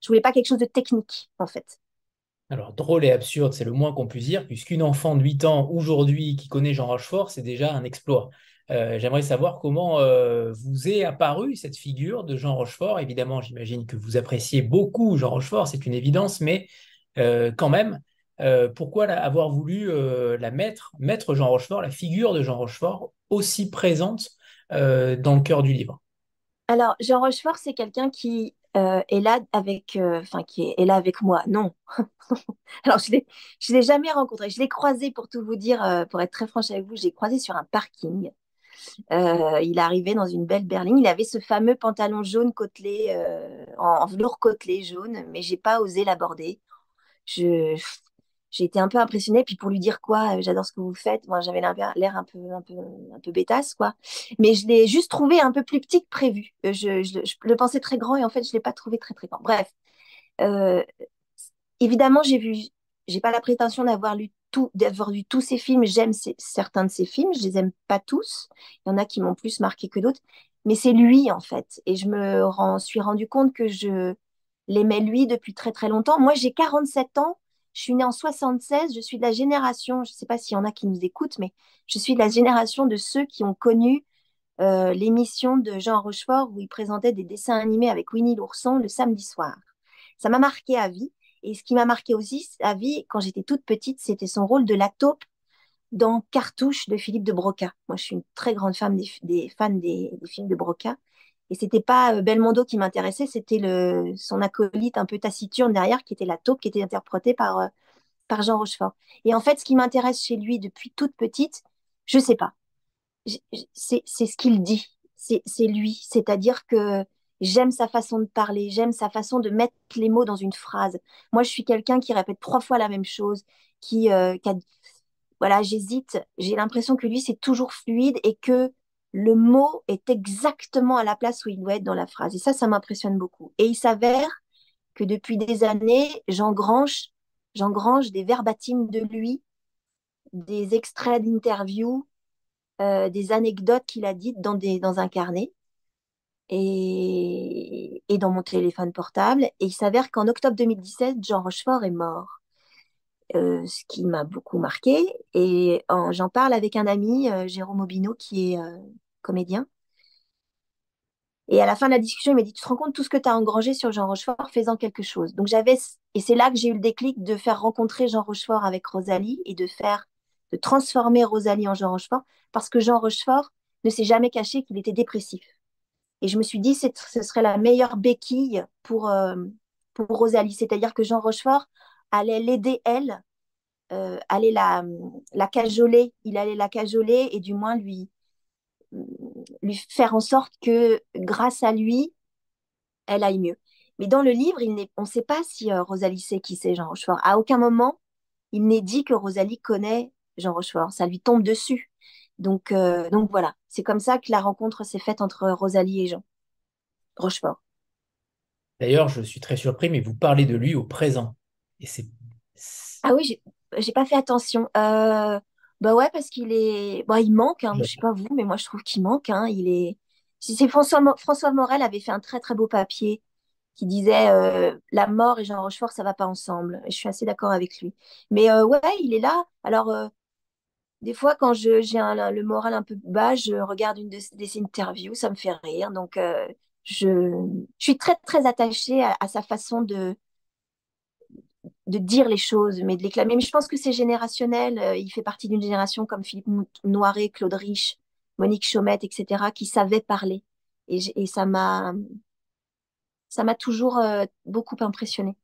voulais pas quelque chose de technique, en fait. Alors, drôle et absurde, c'est le moins qu'on puisse dire, puisqu'une enfant de 8 ans aujourd'hui qui connaît Jean Rochefort, c'est déjà un exploit. Euh, j'aimerais savoir comment euh, vous est apparue cette figure de Jean Rochefort. Évidemment, j'imagine que vous appréciez beaucoup Jean Rochefort, c'est une évidence, mais euh, quand même, pourquoi avoir voulu la mettre, mettre Jean Rochefort, la figure de Jean Rochefort, aussi présente dans le cœur du livre Alors, Jean Rochefort, c'est quelqu'un qui est là avec, enfin, qui est, là avec moi. Non. Alors, je ne l'ai jamais rencontré. Je l'ai croisé, pour tout vous dire, pour être très franche avec vous, je l'ai croisé sur un parking. Euh, il arrivait dans une belle berline. Il avait ce fameux pantalon jaune côtelé, euh, en, velours côtelé jaune, mais j'ai pas osé l'aborder. Je, j'ai été un peu impressionnée. Puis pour lui dire quoi, euh, j'adore ce que vous faites. Moi, j'avais l'air un peu, un peu, un peu bêtasse, quoi. Mais je l'ai juste trouvé un peu plus petit que prévu. Je, je, le pensais très grand et en fait, je l'ai pas trouvé très très grand. Bref, évidemment, j'ai vu. J'ai pas la prétention d'avoir lu d'avoir vu tous ces films. J'aime certains de ces films, je les aime pas tous. Il y en a qui m'ont plus marqué que d'autres, mais c'est lui en fait. Et je me suis rendu compte que je l'aimais lui depuis très très longtemps. Moi, j'ai 47 ans. Je suis née en 76, je suis de la génération, je ne sais pas s'il y en a qui nous écoutent, mais je suis de la génération de ceux qui ont connu euh, l'émission de Jean Rochefort où il présentait des dessins animés avec Winnie l'ourson le samedi soir. Ça m'a marqué à vie. Et ce qui m'a marqué aussi à vie, quand j'étais toute petite, c'était son rôle de la taupe dans Cartouche de Philippe de Broca. Moi, je suis une très grande fan des, des fans des, films de Broca. Et c'était pas euh, Belmondo qui m'intéressait, c'était le, son acolyte un peu taciturne derrière, qui était la taupe, qui était interprétée par, euh, par Jean Rochefort. Et en fait, ce qui m'intéresse chez lui depuis toute petite, je sais pas. C'est ce qu'il dit. C'est lui. C'est-à-dire que J'aime sa façon de parler, j'aime sa façon de mettre les mots dans une phrase. Moi, je suis quelqu'un qui répète trois fois la même chose, qui, euh, voilà, j'hésite. J'ai l'impression que lui, c'est toujours fluide et que le mot est exactement à la place où il doit être dans la phrase. Et ça, ça m'impressionne beaucoup. Et il s'avère que depuis des années, j'engrange, j'engrange des verbatims de lui, des extraits d'interviews, euh, des anecdotes qu'il a dites dans, des, dans un carnet et, et dans mon téléphone portable. Et il s'avère qu'en octobre 2017, Jean Rochefort est mort. Euh, ce qui m'a beaucoup marqué. Et j'en parle avec un ami, euh, Jérôme Obino, qui est euh, comédien. Et à la fin de la discussion, il m'a dit Tu te rends compte tout ce que tu as engrangé sur Jean Rochefort, fais-en quelque chose. Donc j'avais, et c'est là que j'ai eu le déclic de faire rencontrer Jean Rochefort avec Rosalie et de faire, de transformer Rosalie en Jean Rochefort, parce que Jean Rochefort ne s'est jamais caché qu'il était dépressif. Et je me suis dit, ce serait la meilleure béquille pour, euh, pour Rosalie. C'est-à-dire que Jean Rochefort allait l'aider, elle, euh, allait la, la cajoler. Il allait la cajoler et du moins lui, lui faire en sorte que grâce à lui, elle aille mieux. Mais dans le livre, il on ne sait pas si euh, Rosalie sait qui c'est Jean Rochefort. À aucun moment, il n'est dit que Rosalie connaît Jean Rochefort. Ça lui tombe dessus. Donc, euh, donc voilà, c'est comme ça que la rencontre s'est faite entre Rosalie et Jean Rochefort. D'ailleurs, je suis très surpris, mais vous parlez de lui au présent. Ah oui, j'ai pas fait attention. Euh, bah ouais, parce qu'il est. Bah, il manque, hein. je sais pas vous, mais moi je trouve qu'il manque. Hein. Il est. C'est François, François Morel avait fait un très très beau papier qui disait euh, la mort et Jean Rochefort, ça va pas ensemble. Et je suis assez d'accord avec lui. Mais ouais, il est là. Alors, des fois, quand j'ai le moral un peu bas, je regarde une de, des interviews, ça me fait rire. Donc, euh, je, suis très, très attachée à, sa façon de, de dire les choses, mais de l'éclamer. Mais je pense que c'est générationnel. Euh, il fait partie d'une génération comme Philippe Noiret, Claude Rich, Monique Chaumette, etc., qui savaient parler. Et, et ça m'a ça m'a toujours euh, beaucoup impressionné.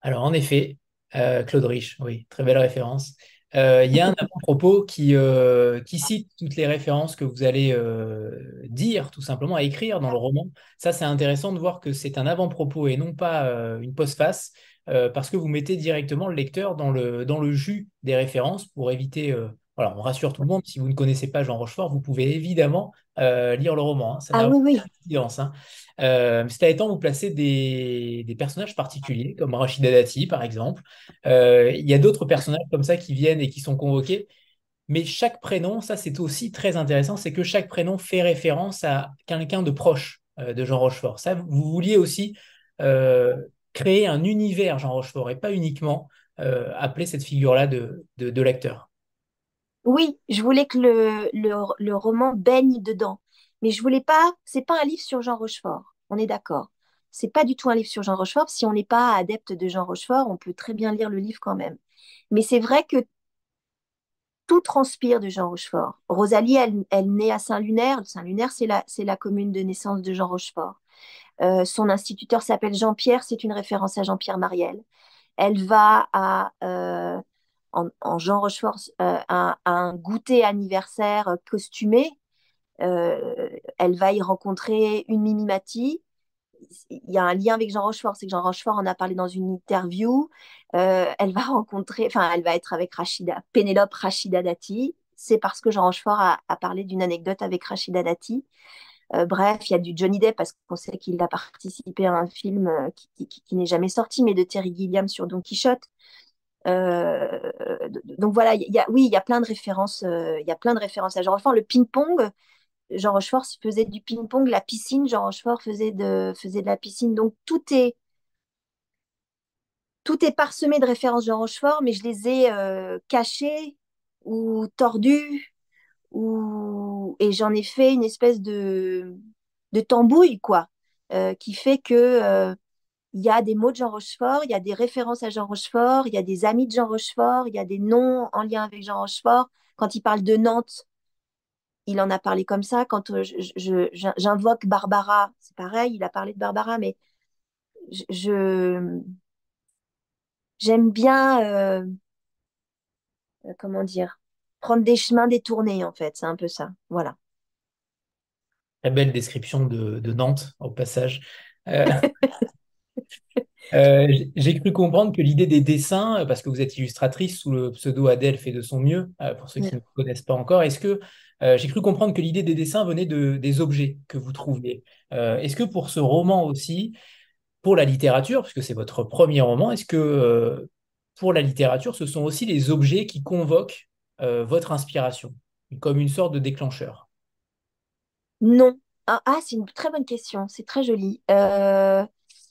Alors, en effet, euh, Claude Rich, oui, très belle référence. Euh, il y a un avant-propos qui, euh, qui cite toutes les références que vous allez euh, dire, tout simplement, à écrire dans le roman. Ça, c'est intéressant de voir que c'est un avant-propos et non pas une postface, parce que vous mettez directement le lecteur dans le, dans le jus des références pour éviter. voilà, on rassure tout le monde, si vous ne connaissez pas Jean Rochefort, vous pouvez évidemment lire le roman. Hein. ah oui, oui. Hein. Euh, cela étant, vous placez des, personnages particuliers, comme Rachida Dati, par exemple. Euh, il y a d'autres personnages comme ça qui viennent et qui sont convoqués. Mais chaque prénom, ça c'est aussi très intéressant, c'est que chaque prénom fait référence à quelqu'un de proche euh, de Jean Rochefort. Ça, vous vouliez aussi créer un univers Jean Rochefort et pas uniquement appeler cette figure-là de, de, l'acteur. Oui, je voulais que le, roman baigne dedans. Mais je voulais pas, c'est pas un livre sur Jean Rochefort, on est d'accord. C'est pas du tout un livre sur Jean Rochefort. Si on n'est pas adepte de Jean Rochefort, on peut très bien lire le livre quand même. Mais c'est vrai que tout transpire de Jean Rochefort. Rosalie, elle, naît à Saint-Lunaire. Saint-Lunaire, c'est la, commune de naissance de Jean Rochefort. Euh, son instituteur s'appelle Jean-Pierre, c'est une référence à Jean-Pierre Mariel. Elle va à, euh, en, Jean Rochefort euh, un goûter anniversaire costumé euh, elle va y rencontrer une Mimi Mati. Il y a un lien avec Jean Rochefort, c'est que Jean Rochefort en a parlé dans une interview. Euh, elle va rencontrer, enfin, elle va être avec Rachida, Pénélope Rachida Dati. C'est parce que Jean Rochefort a, parlé d'une anecdote avec Rachida Dati. Euh, bref, il y a du Johnny Depp parce qu'on sait qu'il a participé à un film qui, n'est jamais sorti, mais de Terry Gilliam sur Don Quichotte. Donc voilà, oui, il y a plein de références. Il y a plein de références à Jean Rochefort. Le ping-pong, Jean Rochefort faisait du ping-pong, la piscine, Jean Rochefort faisait de, faisait de la piscine. Donc tout est, tout est parsemé de références Jean Rochefort, mais je les ai euh, cachées ou tordues, ou... et j'en ai fait une espèce de, de tambouille, quoi, euh, qui fait que euh, il y a des mots de Jean Rochefort, il y a des références à Jean Rochefort, il y a des amis de Jean Rochefort, il y a des noms en lien avec Jean Rochefort. Quand il parle de Nantes, il en a parlé comme ça. Quand euh, j'invoque Barbara, c'est pareil, il a parlé de Barbara, mais je j'aime bien, euh, euh, comment dire, prendre des chemins détournés, en fait. C'est un peu ça. Voilà. Très belle description de, Nantes, au passage. j'ai cru comprendre que l'idée des dessins, parce que vous êtes illustratrice sous le pseudo Adèle fait de son mieux, pour ceux qui ne connaissent pas encore, est-ce que euh, j'ai cru comprendre que l'idée des dessins venait de, des objets que vous trouviez. Euh, est-ce que pour ce roman aussi, pour la littérature, puisque c'est votre premier roman, est-ce que euh, pour la littérature, ce sont aussi les objets qui convoquent votre inspiration, comme une sorte de déclencheur? Non. Ah, ah c'est une très bonne question, c'est très joli.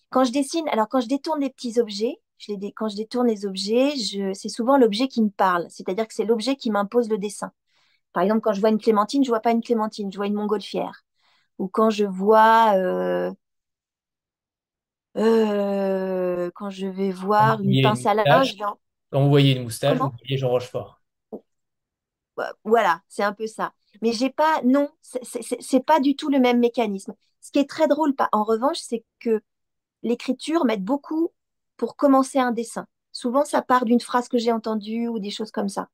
Quand je dessine, alors quand je détourne des petits objets, je les quand je détourne les objets, c'est souvent l'objet qui me parle, c'est-à-dire que c'est l'objet qui m'impose le dessin. Par exemple, quand je vois une clémentine, je vois pas une clémentine, je vois une montgolfière. Ou quand je vois, euh, euh, quand je vais voir une pince à linge. Quand vous voyez une moustache, vous voyez Jean Rochefort. Voilà, c'est un peu ça. Mais j'ai pas, non, c'est pas du tout le même mécanisme. Ce qui est très drôle, en revanche, c'est que l'écriture m'aide beaucoup pour commencer un dessin. Souvent, ça part d'une phrase que j'ai entendue ou des choses comme ça.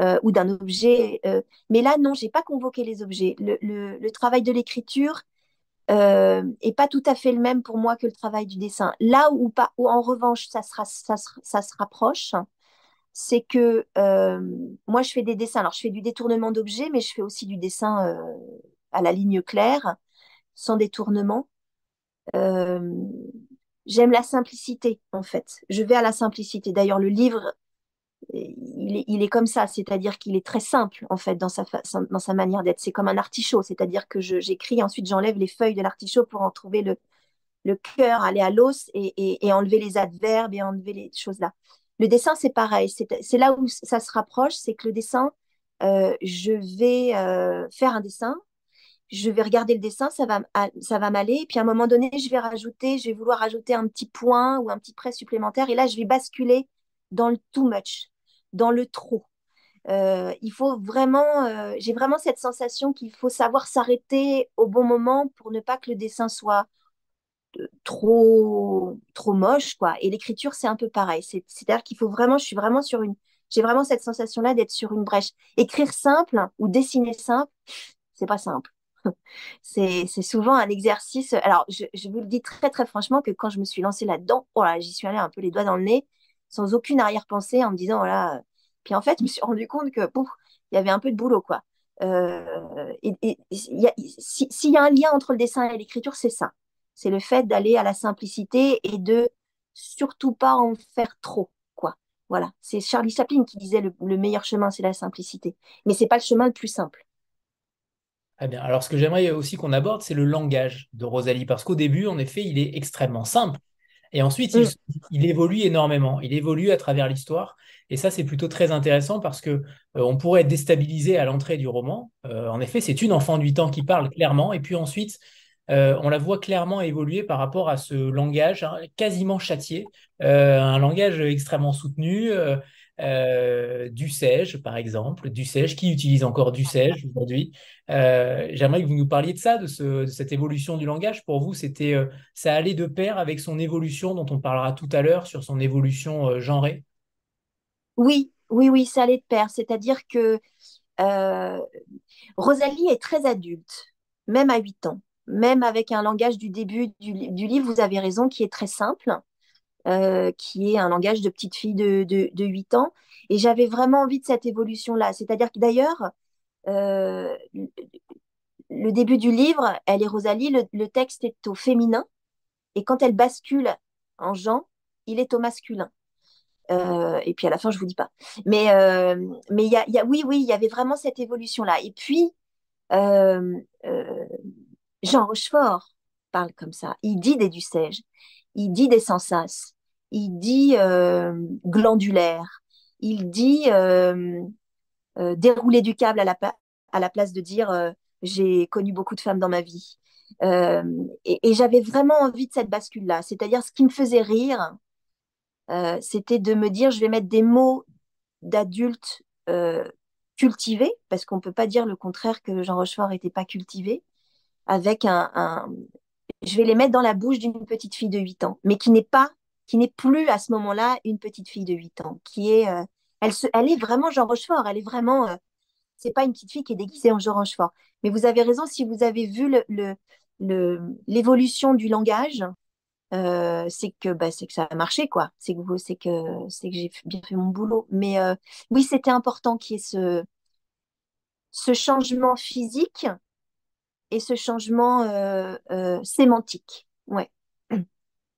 Euh, ou d'un objet. Euh. mais là, non, j'ai pas convoqué les objets. Le, travail de l'écriture euh, est pas tout à fait le même pour moi que le travail du dessin. Là où, pas, en revanche, ça, se rapproche, c'est que moi, je fais des dessins. Alors, je fais du détournement d'objets, mais je fais aussi du dessin à la ligne claire, sans détournement. J'aime la simplicité, en fait. Je vais à la simplicité. D'ailleurs, le livre il est, comme ça, c'est-à-dire qu'il est très simple en fait dans sa, manière d'être. C'est comme un artichaut, c'est-à-dire que j'écris, ensuite j'enlève les feuilles de l'artichaut pour en trouver le, cœur, aller à l'os et, enlever les adverbes et enlever les choses là. Le dessin, c'est pareil, c'est là où ça se rapproche, c'est que le dessin, euh, je vais euh, faire un dessin, je vais regarder le dessin, ça va, ça va m'aller. Et puis à un moment donné, je vais rajouter, je vais vouloir rajouter un petit point ou un petit trait supplémentaire. Et là, je vais basculer dans le too much, dans le trop. Euh, il faut vraiment, euh, j'ai vraiment cette sensation qu'il faut savoir s'arrêter au bon moment pour ne pas que le dessin soit euh, trop trop moche quoi. Et l'écriture c'est un peu pareil. C'est-à-dire qu'il faut vraiment, je suis vraiment sur une, j'ai vraiment cette sensation là d'être sur une brèche. Écrire simple ou dessiner simple, c'est pas simple. c'est souvent un exercice. Alors, je, vous le dis très, très franchement que quand je me suis lancée là-dedans, oh j'y suis allée un peu les doigts dans le nez, sans aucune arrière-pensée, en me disant, voilà. Puis en fait, je me suis rendu compte que, il y avait un peu de boulot, quoi. Euh, et, s'il y a un lien entre le dessin et l'écriture, c'est ça. C'est le fait d'aller à la simplicité et de surtout pas en faire trop, quoi. Voilà. C'est Charlie Chaplin qui disait le, le meilleur chemin, c'est la simplicité. Mais c'est pas le chemin le plus simple. Très bien. Alors, ce que j'aimerais aussi qu'on aborde, c'est le langage de Rosalie, parce qu'au début, en effet, il est extrêmement simple. Et ensuite, il, mm. évolue énormément. Il évolue à travers l'histoire. Et ça, c'est plutôt très intéressant parce que euh, on pourrait être déstabilisé à l'entrée du roman. Euh, en effet, c'est une enfant du temps qui parle clairement. Et puis ensuite, euh, on la voit clairement évoluer par rapport à ce langage hein, quasiment châtié, un langage extrêmement soutenu. Euh, du Sège, par exemple, du Sège, qui utilise encore du Sège aujourd'hui? Euh, j'aimerais que vous nous parliez de ça, de, cette évolution du langage. Pour vous, c'était, euh, ça allait de pair avec son évolution, dont on parlera tout à l'heure, sur son évolution genrée? Oui, oui, oui, ça allait de pair. C'est-à-dire que Rosalie est très adulte, même à 8 ans. Même avec un langage du début du livre, vous avez raison, qui est très simple. Euh, qui est un langage de petite fille de, de, 8 ans. Et j'avais vraiment envie de cette évolution-là. C'est-à-dire que d'ailleurs, euh, le début du livre, elle est Rosalie, le, texte est au féminin. Et quand elle bascule en Jean, il est au masculin. Euh, et puis à la fin, je vous dis pas. Mais mais y y a, oui, oui, il y avait vraiment cette évolution-là. Et puis, Jean Rochefort parle comme ça. Il dit des ducèges il dit des sensas, il dit euh, glandulaire, il dit euh, euh, dérouler du câble à la, place de dire j'ai connu beaucoup de femmes dans ma vie. et, j'avais vraiment envie de cette bascule-là. C'est-à-dire, ce qui me faisait rire, c'était de me dire je vais mettre des mots d'adulte cultivés, parce qu'on ne peut pas dire le contraire que Jean Rochefort n'était pas cultivé, avec un, je vais les mettre dans la bouche d'une petite fille de 8 ans, mais qui n'est pas, qui n'est plus à ce moment-là une petite fille de 8 ans, qui est, euh, elle, se, elle est vraiment Jean Rochefort, elle est vraiment, euh, c'est pas une petite fille qui est déguisée en Jean Rochefort. Mais vous avez raison, si vous avez vu le, l'évolution du langage, euh, c'est que bah, que ça a marché quoi. C'est que que que j'ai bien fait mon boulot. Mais oui, c'était important qu'il y ait ce ce changement physique et ce changement sémantique. Ouais.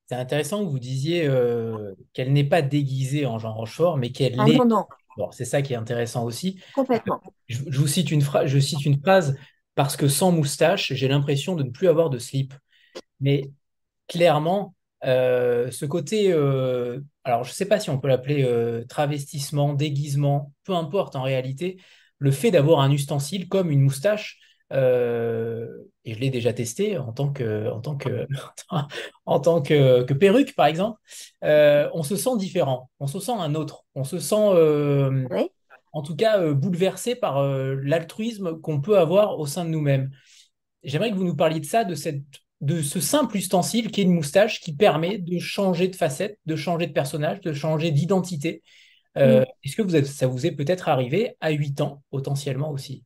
C'est intéressant que vous disiez euh, qu'elle n'est pas déguisée en Jean Rochefort, mais qu'elle ah, est. Non, non. Bon, c'est ça qui est intéressant aussi. Complètement. Je, vous cite une phrase, je cite une phrase parce que sans moustache, j'ai l'impression de ne plus avoir de slip. Mais clairement, ce côté, alors je ne sais pas si on peut l'appeler travestissement, déguisement, peu importe en réalité, le fait d'avoir un ustensile comme une moustache, euh, et je l'ai déjà testé en tant que, en tant que, en tant que, que perruque, par exemple, euh, on se sent différent, on se sent un autre, on se sent, euh, en tout cas, bouleversé par l'altruisme qu'on peut avoir au sein de nous-mêmes. J'aimerais que vous nous parliez de ça, de, cette, de ce simple ustensile qui est une moustache qui permet de changer de facette, de changer de personnage, de changer d'identité. Mm. Est-ce que vous êtes, ça vous est peut-être arrivé à 8 ans, potentiellement aussi?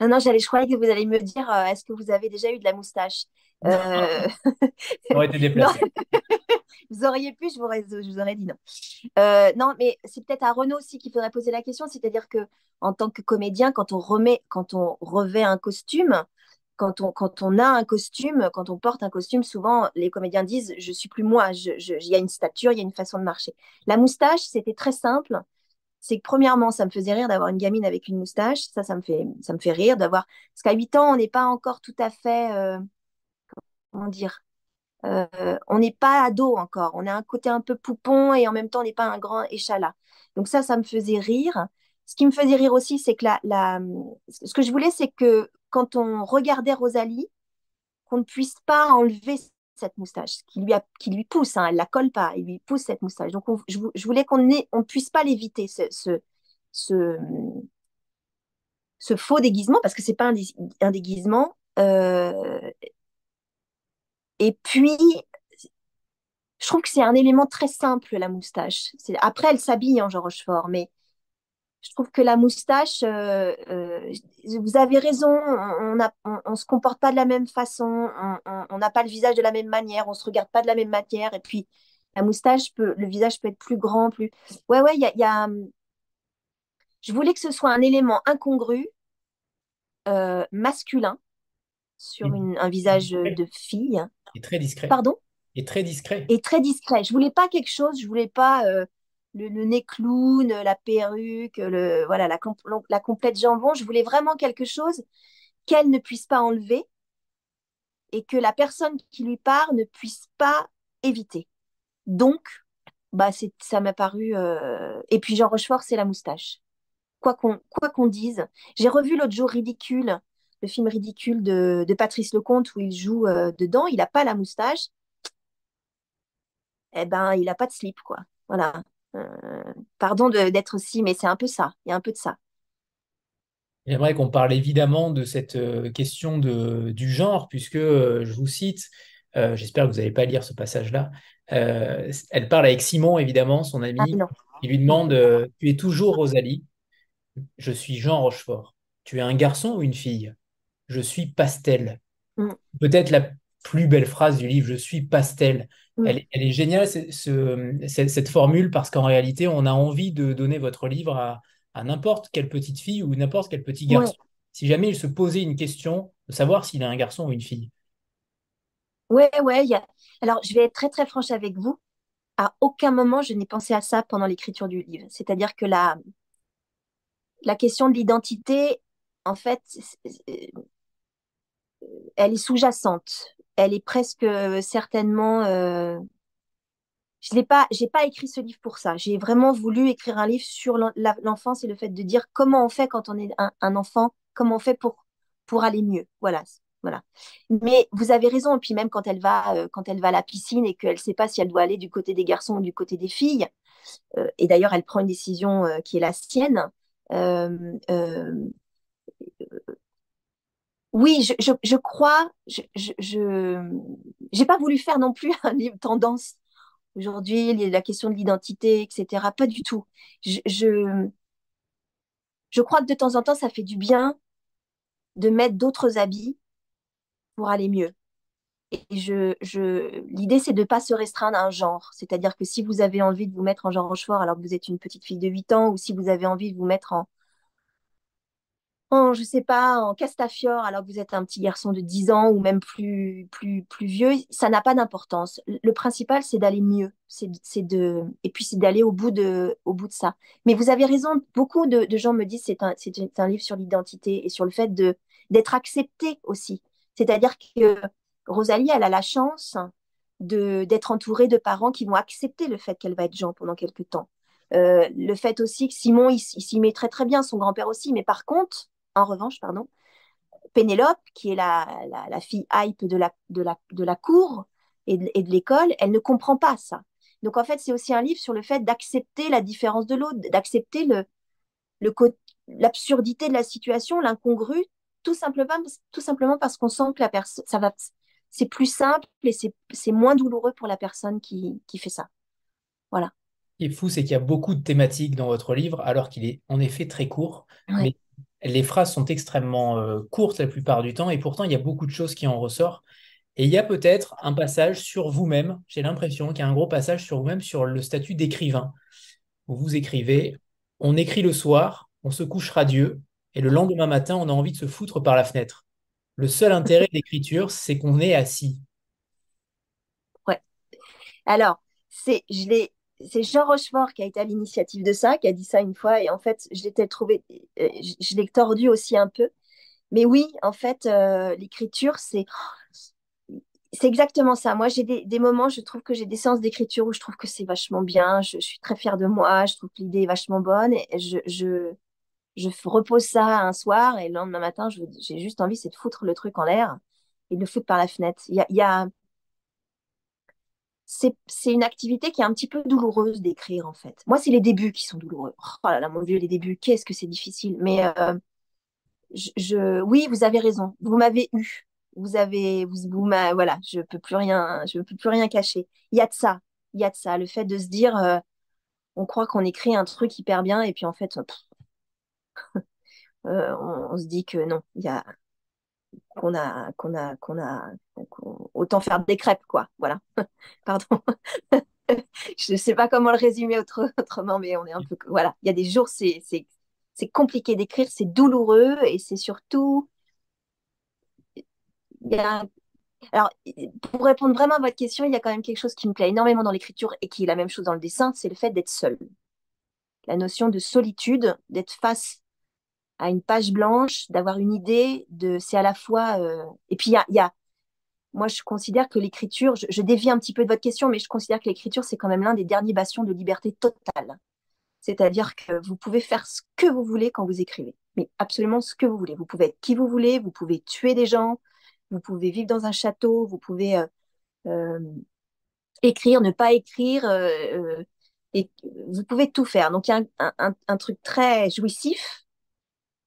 Non, non, j'allais, je croyais que vous allez me dire, euh, est-ce que vous avez déjà eu de la moustache? Euh... Été déplacé. vous auriez pu, je vous aurais, je vous aurais dit non. Euh, non, mais c'est peut-être à Renaud aussi qu'il faudrait poser la question, c'est-à-dire que en tant que comédien, quand on remet, quand on revêt un costume, quand on, quand on a un costume, quand on porte un costume, souvent les comédiens disent je suis plus moi, il y a une stature, il y a une façon de marcher. La moustache, c'était très simple c'est que premièrement, ça me faisait rire d'avoir une gamine avec une moustache. Ça, ça me fait, ça me fait rire d'avoir. Parce qu'à 8 ans, on n'est pas encore tout à fait. Euh, comment dire euh, On n'est pas ado encore. On a un côté un peu poupon et en même temps, on n'est pas un grand échalas. Donc, ça, ça me faisait rire. ce qui me faisait rire aussi, c'est que la, la, ce que je voulais, c'est que quand on regardait Rosalie, qu'on ne puisse pas enlever cette moustache, qui lui, a, qui lui pousse, hein, elle ne la colle pas, il lui pousse cette moustache. Donc, je, voulais qu'on ne puisse pas l'éviter, ce, ce, ce, faux déguisement, parce que ce n'est pas un, déguisement. Euh, et puis, je trouve que c'est un élément très simple, la moustache. Après, elle s'habille en Jean Rochefort, mais je trouve que la moustache, euh, euh, vous avez raison, on ne on, on, se comporte pas de la même façon, on n'a pas le visage de la même manière, on se regarde pas de la même manière, et puis la moustache, peut, le visage peut être plus grand, plus... Ouais, ouais, il y a, y a, Je voulais que ce soit un élément incongru, euh, masculin, sur une, un visage de fille. Et très discret. Pardon? Et très discret. Et très discret. Je voulais pas quelque chose, je voulais pas le, nez clown, la perruque, le, voilà, la, complète jambon. Je voulais vraiment quelque chose qu'elle ne puisse pas enlever et que la personne qui lui parle ne puisse pas éviter. Donc, bah, ça m'a paru. Euh, et puis Jean Rochefort, c'est la moustache. Quoi qu'on dise. J'ai revu l'autre jour Ridicule, le film Ridicule de, de Patrice Lecomte où il joue euh, dedans. Il n'a pas la moustache. Eh ben, il n'a pas de slip, quoi. Voilà. Euh, pardon d'être aussi, mais c'est un peu ça. Il y a un peu de ça. J'aimerais qu'on parle évidemment de cette euh, question de, du genre, puisque euh, je vous cite, j'espère que vous n'allez pas lire ce passage-là. elle parle avec Simon, évidemment, son ami. Ah, il lui demande Tu es toujours Rosalie Je suis Jean Rochefort. Tu es un garçon ou une fille? Je suis Pastel. Mm. Peut-être la plus belle phrase du livre Je suis Pastel. Elle, est géniale, cette formule, parce qu'en réalité, on a envie de donner votre livre à, n'importe quelle petite fille ou n'importe quel petit garçon. Si jamais il se posait une question de savoir s'il est un garçon ou une fille. Ouais, ouais. Y a... Alors, je vais être très, très franche avec vous. À aucun moment, je n'ai pensé à ça pendant l'écriture du livre. C'est-à-dire que la, la question de l'identité, en fait, elle est sous-jacente elle est presque euh, certainement. Euh, je n'ai pas, pas écrit ce livre pour ça. J'ai vraiment voulu écrire un livre sur l'enfance et le fait de dire comment on fait quand on est un, enfant, comment on fait pour aller mieux. Voilà, voilà. Mais vous avez raison. Et puis même quand elle va, euh, quand elle va à la piscine et qu'elle ne sait pas si elle doit aller du côté des garçons ou du côté des filles. et d'ailleurs, elle prend une décision qui est la sienne. Oui, je, je, crois, je n'ai pas voulu faire non plus un livre tendance aujourd'hui, la question de l'identité, etc. Pas du tout. Je, je, je crois que de temps en temps, ça fait du bien de mettre d'autres habits pour aller mieux. Et je, je, l'idée, c'est de ne pas se restreindre à un genre. C'est-à-dire que si vous avez envie de vous mettre en genre Rochefort alors que vous êtes une petite fille de 8 ans, ou si vous avez envie de vous mettre en, en, je sais pas, en Castafiore, alors que vous êtes un petit garçon de 10 ans ou même plus, plus, plus vieux, ça n'a pas d'importance. Le principal, c'est d'aller mieux. C'est, de, et puis, c'est d'aller au bout de, au bout de ça. Mais vous avez raison, beaucoup de, gens me disent c'est un, c'est un livre sur l'identité et sur le fait de, d'être accepté aussi. C'est-à-dire que Rosalie, elle a la chance de, d'être entourée de parents qui vont accepter le fait qu'elle va être Jean pendant quelques temps. Euh, le fait aussi que Simon, il s'y met très très bien, son grand-père aussi, mais par contre, en revanche, pardon, Pénélope, qui est la, la, fille hype de la, de la, de la cour et de, de l'école, elle ne comprend pas ça. Donc en fait, c'est aussi un livre sur le fait d'accepter la différence de l'autre, d'accepter le, le, l'absurdité de la situation, l'incongru, tout simplement, tout simplement parce qu'on sent que la personne, ça va, c'est plus simple et c'est moins douloureux pour la personne qui, qui fait ça. Voilà. Ce qui est fou, c'est qu'il y a beaucoup de thématiques dans votre livre, alors qu'il est en effet très court. Mais les phrases sont extrêmement euh, courtes la plupart du temps et pourtant il y a beaucoup de choses qui en ressortent. Et il y a peut-être un passage sur vous-même, j'ai l'impression qu'il y a un gros passage sur vous-même sur le statut d'écrivain, vous écrivez On écrit le soir, on se couche radieux, et le lendemain matin, on a envie de se foutre par la fenêtre. Le seul intérêt de l'écriture, c'est qu'on est assis. Ouais. Alors, c'est, je l'ai, c'est Jean Rochefort qui a été à l'initiative de ça, qui a dit ça une fois, et en fait, je l'ai trouvé, je, l'ai tordu aussi un peu. Mais oui, en fait, euh, l'écriture, c'est c'est exactement ça. Moi, j'ai des, moments, je trouve que j'ai des séances d'écriture où je trouve que c'est vachement bien, je, suis très fière de moi, je trouve que l'idée est vachement bonne, et je, je, je repose ça un soir et le lendemain matin, j'ai juste envie, c'est de foutre le truc en l'air et de le foutre par la fenêtre. Il y a, C'est, une activité qui est un petit peu douloureuse d'écrire, en fait. Moi, c'est les débuts qui sont douloureux. Oh là là, mon Dieu, les débuts, qu'est-ce que c'est difficile. Mais euh, je, oui, vous avez raison. Vous m'avez eu. Vous avez, vous, voilà, je peux plus rien, je peux plus rien cacher. Il y a de ça, il y a de ça. Le fait de se dire, euh, on croit qu'on écrit un truc hyper bien et puis en fait, euh, on, se dit que non, il y a qu'on a qu'on a qu'on a autant faire des crêpes quoi. Voilà. Pardon. je ne sais pas comment le résumer autrement, mais on est un peu voilà. Il y a des jours c'est compliqué d'écrire, c'est douloureux et c'est surtout alors, pour répondre vraiment à votre question, il y a quand même quelque chose qui me plaît énormément dans l'écriture et qui est la même chose dans le dessin, c'est le fait d'être seul. La notion de solitude, d'être face à une page blanche, d'avoir une idée, de, c'est à la fois. Euh, et puis, il y a, moi, je considère que l'écriture, je, dévie un petit peu de votre question, mais je considère que l'écriture, c'est quand même l'un des derniers bastions de liberté totale. C'est-à-dire que vous pouvez faire ce que vous voulez quand vous écrivez, mais absolument ce que vous voulez. Vous pouvez être qui vous voulez, vous pouvez tuer des gens, vous pouvez vivre dans un château, vous pouvez euh, euh, écrire, ne pas écrire, et vous pouvez tout faire. Donc, il y a un truc très jouissif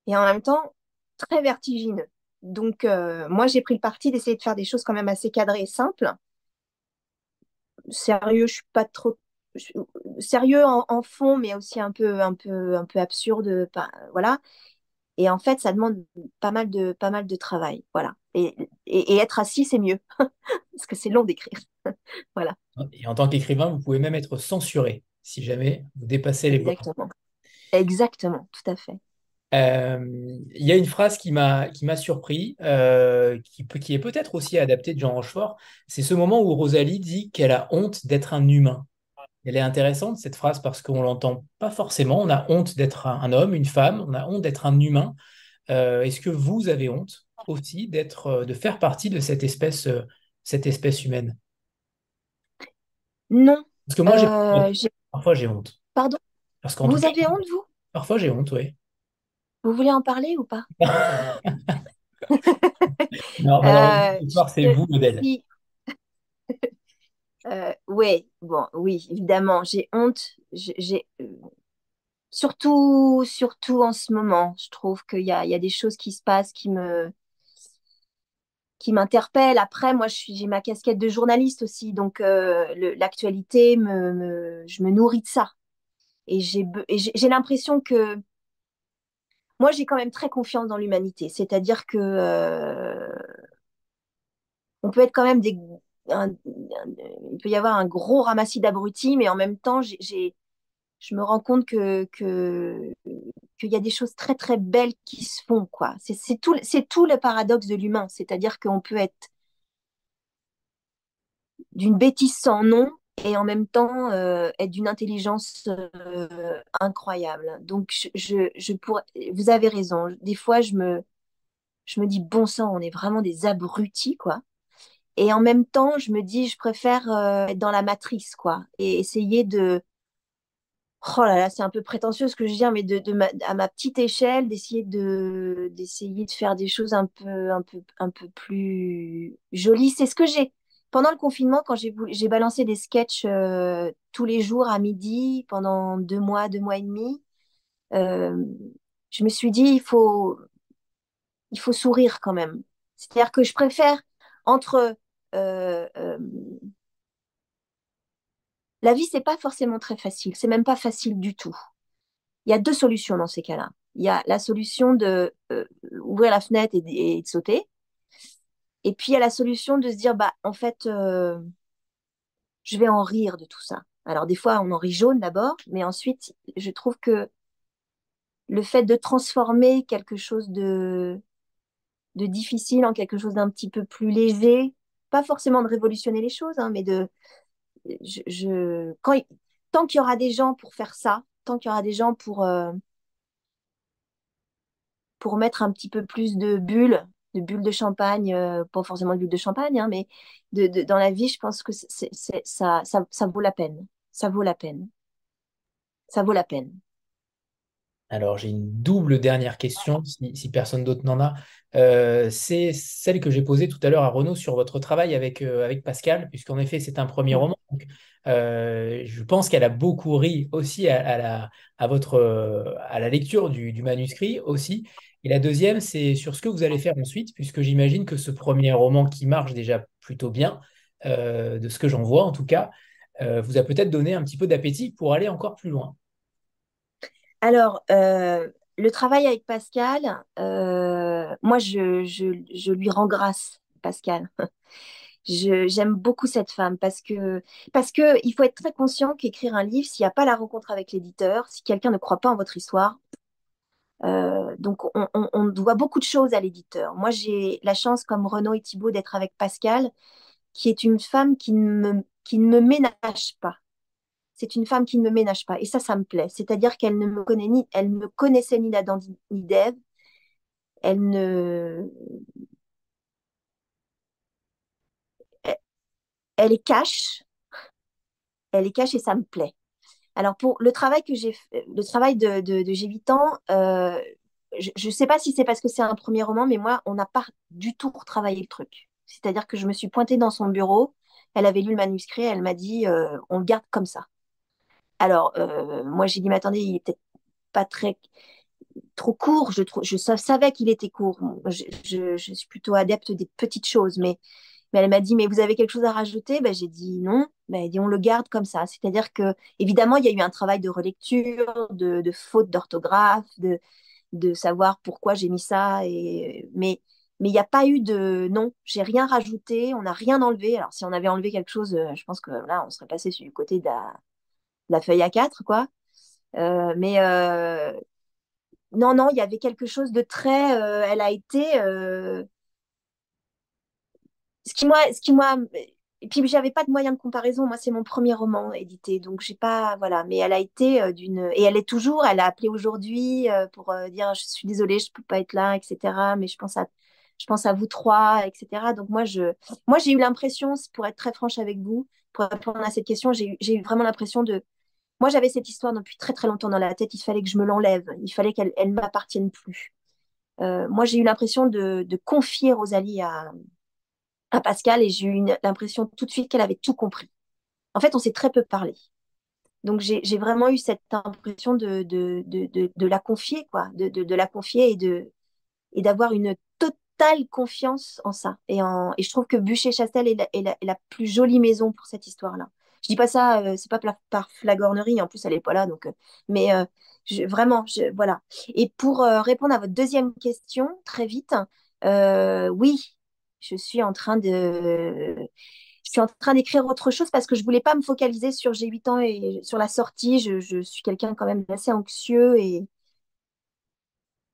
et en même temps très vertigineux. Donc, euh, moi, j'ai pris le parti d'essayer de faire des choses quand même assez cadrées et simples. Sérieux, je suis pas trop sérieux en, fond, mais aussi un peu, un peu, un peu absurde. voilà. Et en fait, ça demande pas mal de, pas mal de travail. Voilà. Et, et, être assis, c'est mieux, parce que c'est long d'écrire. voilà. Et en tant qu'écrivain, vous pouvez même être censuré si jamais vous dépassez les Exactement. Exactement, tout à fait. Euh, il y a une phrase qui m'a qui m'a surpris, euh, qui, qui est peut-être aussi adaptée de Jean Rochefort. C'est ce moment où Rosalie dit qu'elle a honte d'être un humain. Elle est intéressante cette phrase parce qu'on l'entend pas forcément. On a honte d'être un, homme, une femme. On a honte d'être un humain. Euh, est-ce que vous avez honte aussi d'être, de faire partie de cette espèce, cette espèce humaine? Non. Parce que moi, parfois j'ai honte. Pardon? Parce vous avez honte vous? Parfois j'ai honte, oui. Vous voulez en parler ou pas? Non, euh, c'est vous, modèle. Euh, oui, bon, oui, évidemment, j'ai honte. J'ai euh, surtout, surtout en ce moment, je trouve qu'il y y a des choses qui se passent qui me qui m'interpellent. Après, moi, j'ai ma casquette de journaliste aussi, donc l'actualité, me, me, je me nourris de ça. Et j'ai l'impression que moi, j'ai quand même très confiance dans l'humanité. C'est-à-dire que euh, on peut être quand même des, il peut y avoir un gros ramassis d'abrutis, mais en même temps, je me rends compte que, qu'il y a des choses très très belles qui se font quoi. C'est tout, c'est tout le paradoxe de l'humain, c'est-à-dire qu'on peut être d'une bêtise sans nom et en même temps euh, être d'une intelligence euh, incroyable. Donc, je, je, vous avez raison. Des fois, je me, je me dis, bon sang, on est vraiment des abrutis, quoi. Et en même temps, je me dis, je préfère euh, être dans la matrice, quoi, et essayer de... Oh là là, c'est un peu prétentieux ce que je dis, mais de, de à ma petite échelle, d'essayer de, d'essayer de faire des choses un peu, un peu, un peu plus jolies. C'est ce que j'ai pendant le confinement, quand j'ai balancé des sketchs euh, tous les jours à midi pendant deux mois, deux mois et demi, euh, je me suis dit, il faut, il faut sourire quand même. C'est-à-dire que je préfère entre... Euh, la vie, c'est pas forcément très facile. C'est même pas facile du tout. Il y a deux solutions dans ces cas-là. Il y a la solution de ouvrir la fenêtre et de sauter et puis, il y a la solution de se dire, bah, en fait, euh, je vais en rire de tout ça. Alors, des fois, on en rit jaune d'abord, mais ensuite, je trouve que le fait de transformer quelque chose de, difficile en quelque chose d'un petit peu plus léger, pas forcément de révolutionner les choses, hein, mais de. Je, quand, tant qu'il y aura des gens pour faire ça, tant qu'il y aura des gens pour, euh, pour mettre un petit peu plus de bulles de bulles de champagne, euh, pas forcément de bulles de champagne, hein, mais de, dans la vie, je pense que c'est, ça, ça, ça, vaut la peine. Ça vaut la peine. Ça vaut la peine. Alors, j'ai une double dernière question, si, personne d'autre n'en a. Euh, c'est celle que j'ai posée tout à l'heure à Renaud sur votre travail avec, euh, avec Pascal, puisqu'en effet, c'est un premier roman. Je pense qu'elle a beaucoup ri aussi à, la, à votre, à la lecture du, du, manuscrit aussi. Et la deuxième, c'est sur ce que vous allez faire ensuite, puisque j'imagine que ce premier roman qui marche déjà plutôt bien, de ce que j'en vois en tout cas, vous a peut-être donné un petit peu d'appétit pour aller encore plus loin. Alors, euh, le travail avec Pascal, euh, moi, je, lui rends grâce, Pascal. J'aime beaucoup cette femme parce que, parce que faut être très conscient qu'écrire un livre, s'il n'y a pas la rencontre avec l'éditeur, si quelqu'un ne croit pas en votre histoire, euh, donc on, doit beaucoup de choses à l'éditeur. Moi, j'ai la chance, comme Renaud et Thibault, d'être avec Pascal, qui est une femme qui ne qui ne me ménage pas c'est une femme qui ne me ménage pas. Et ça, ça me plaît. C'est-à-dire qu'elle ne me connaît ni, elle me connaissait ni d'Adam ni d'Ève. Elle ne, elle, est cache. Elle est cache et ça me plaît. Alors pour le travail que j'ai, le travail de, de, J'ai 8 ans, euh, je ne sais pas si c'est parce que c'est un premier roman, mais moi, on n'a pas du tout retravaillé le truc. C'est-à-dire que je me suis pointée dans son bureau, elle avait lu le manuscrit, elle m'a dit, euh, on le garde comme ça. Alors, euh, moi, j'ai dit, mais attendez, il était pas très trop court. Je, je savais qu'il était court. Je, suis plutôt adepte des petites choses, mais, mais elle m'a dit, mais vous avez quelque chose à rajouter? Ben, J'ai dit non. Ben, elle dit, on le garde comme ça. C'est-à-dire que, évidemment, il y a eu un travail de relecture, de, faute d'orthographe, de, de savoir pourquoi j'ai mis ça. Et, mais mais il n'y a pas eu de non, j'ai rien rajouté, on n'a rien enlevé. Alors si on avait enlevé quelque chose, euh, je pense que là, on serait passé du côté de la, feuille A4, quoi. Euh, mais euh, non, non, il y avait quelque chose de très. Elle a été. Ce qui moi, ce qui moi, et puis j'avais pas de moyen de comparaison. Moi, c'est mon premier roman édité, donc j'ai pas, voilà. Mais elle a été d'une, et elle est toujours. Elle a appelé aujourd'hui pour dire, je suis désolée, je peux pas être là, etc. Mais je pense à, je pense à vous trois, etc. Donc moi, je, moi, j'ai eu l'impression, pour être très franche avec vous, pour répondre à cette question, j'ai eu vraiment l'impression de moi, j'avais cette histoire depuis très très longtemps dans la tête. Il fallait que je me l'enlève. Il fallait qu'elle ne m'appartienne plus. Euh, moi, j'ai eu l'impression de, confier Rosalie à, à Pascal et j'ai eu l'impression tout de suite qu'elle avait tout compris. En fait, on s'est très peu parlé. Donc, j'ai vraiment eu cette impression de, la confier, quoi, de, la confier et d'avoir une totale confiance en ça. Et, je trouve que Bûcher-Chastel est, la plus jolie maison pour cette histoire-là. Je dis pas ça, euh, c'est pas par flagornerie, en plus elle est pas là, donc. Euh, mais euh, vraiment, voilà. Et pour répondre à votre deuxième question, très vite, oui, je suis en train de, je suis en train d'écrire autre chose parce que je voulais pas me focaliser sur j'ai 8 ans et sur la sortie. Je, suis quelqu'un quand même assez anxieux et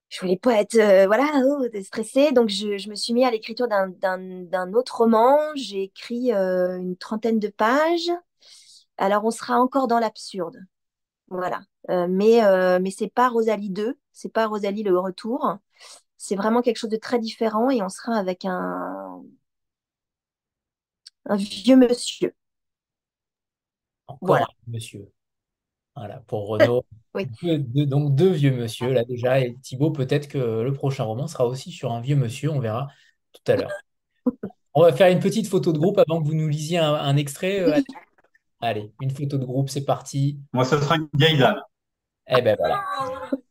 je voulais pas être voilà oh, stressée. Donc je, me suis mis à l'écriture d'un autre roman. J'ai écrit une trentaine de pages alors on sera encore dans l'absurde. Voilà. Euh, mais euh, mais c'est pas Rosalie 2, c'est pas Rosalie le retour. C'est vraiment quelque chose de très différent et on sera avec un, un vieux monsieur. voilà. monsieur. Voilà, pour Renaud. donc deux vieux monsieur là déjà. Et Thibaut, peut-être que le prochain roman sera aussi sur un vieux monsieur, on verra tout à l'heure. on va faire une petite photo de groupe avant que vous nous lisiez un, extrait. Euh, Allez, une photo de groupe, c'est parti. Moi, ce sera une vieille dame. Eh ben voilà.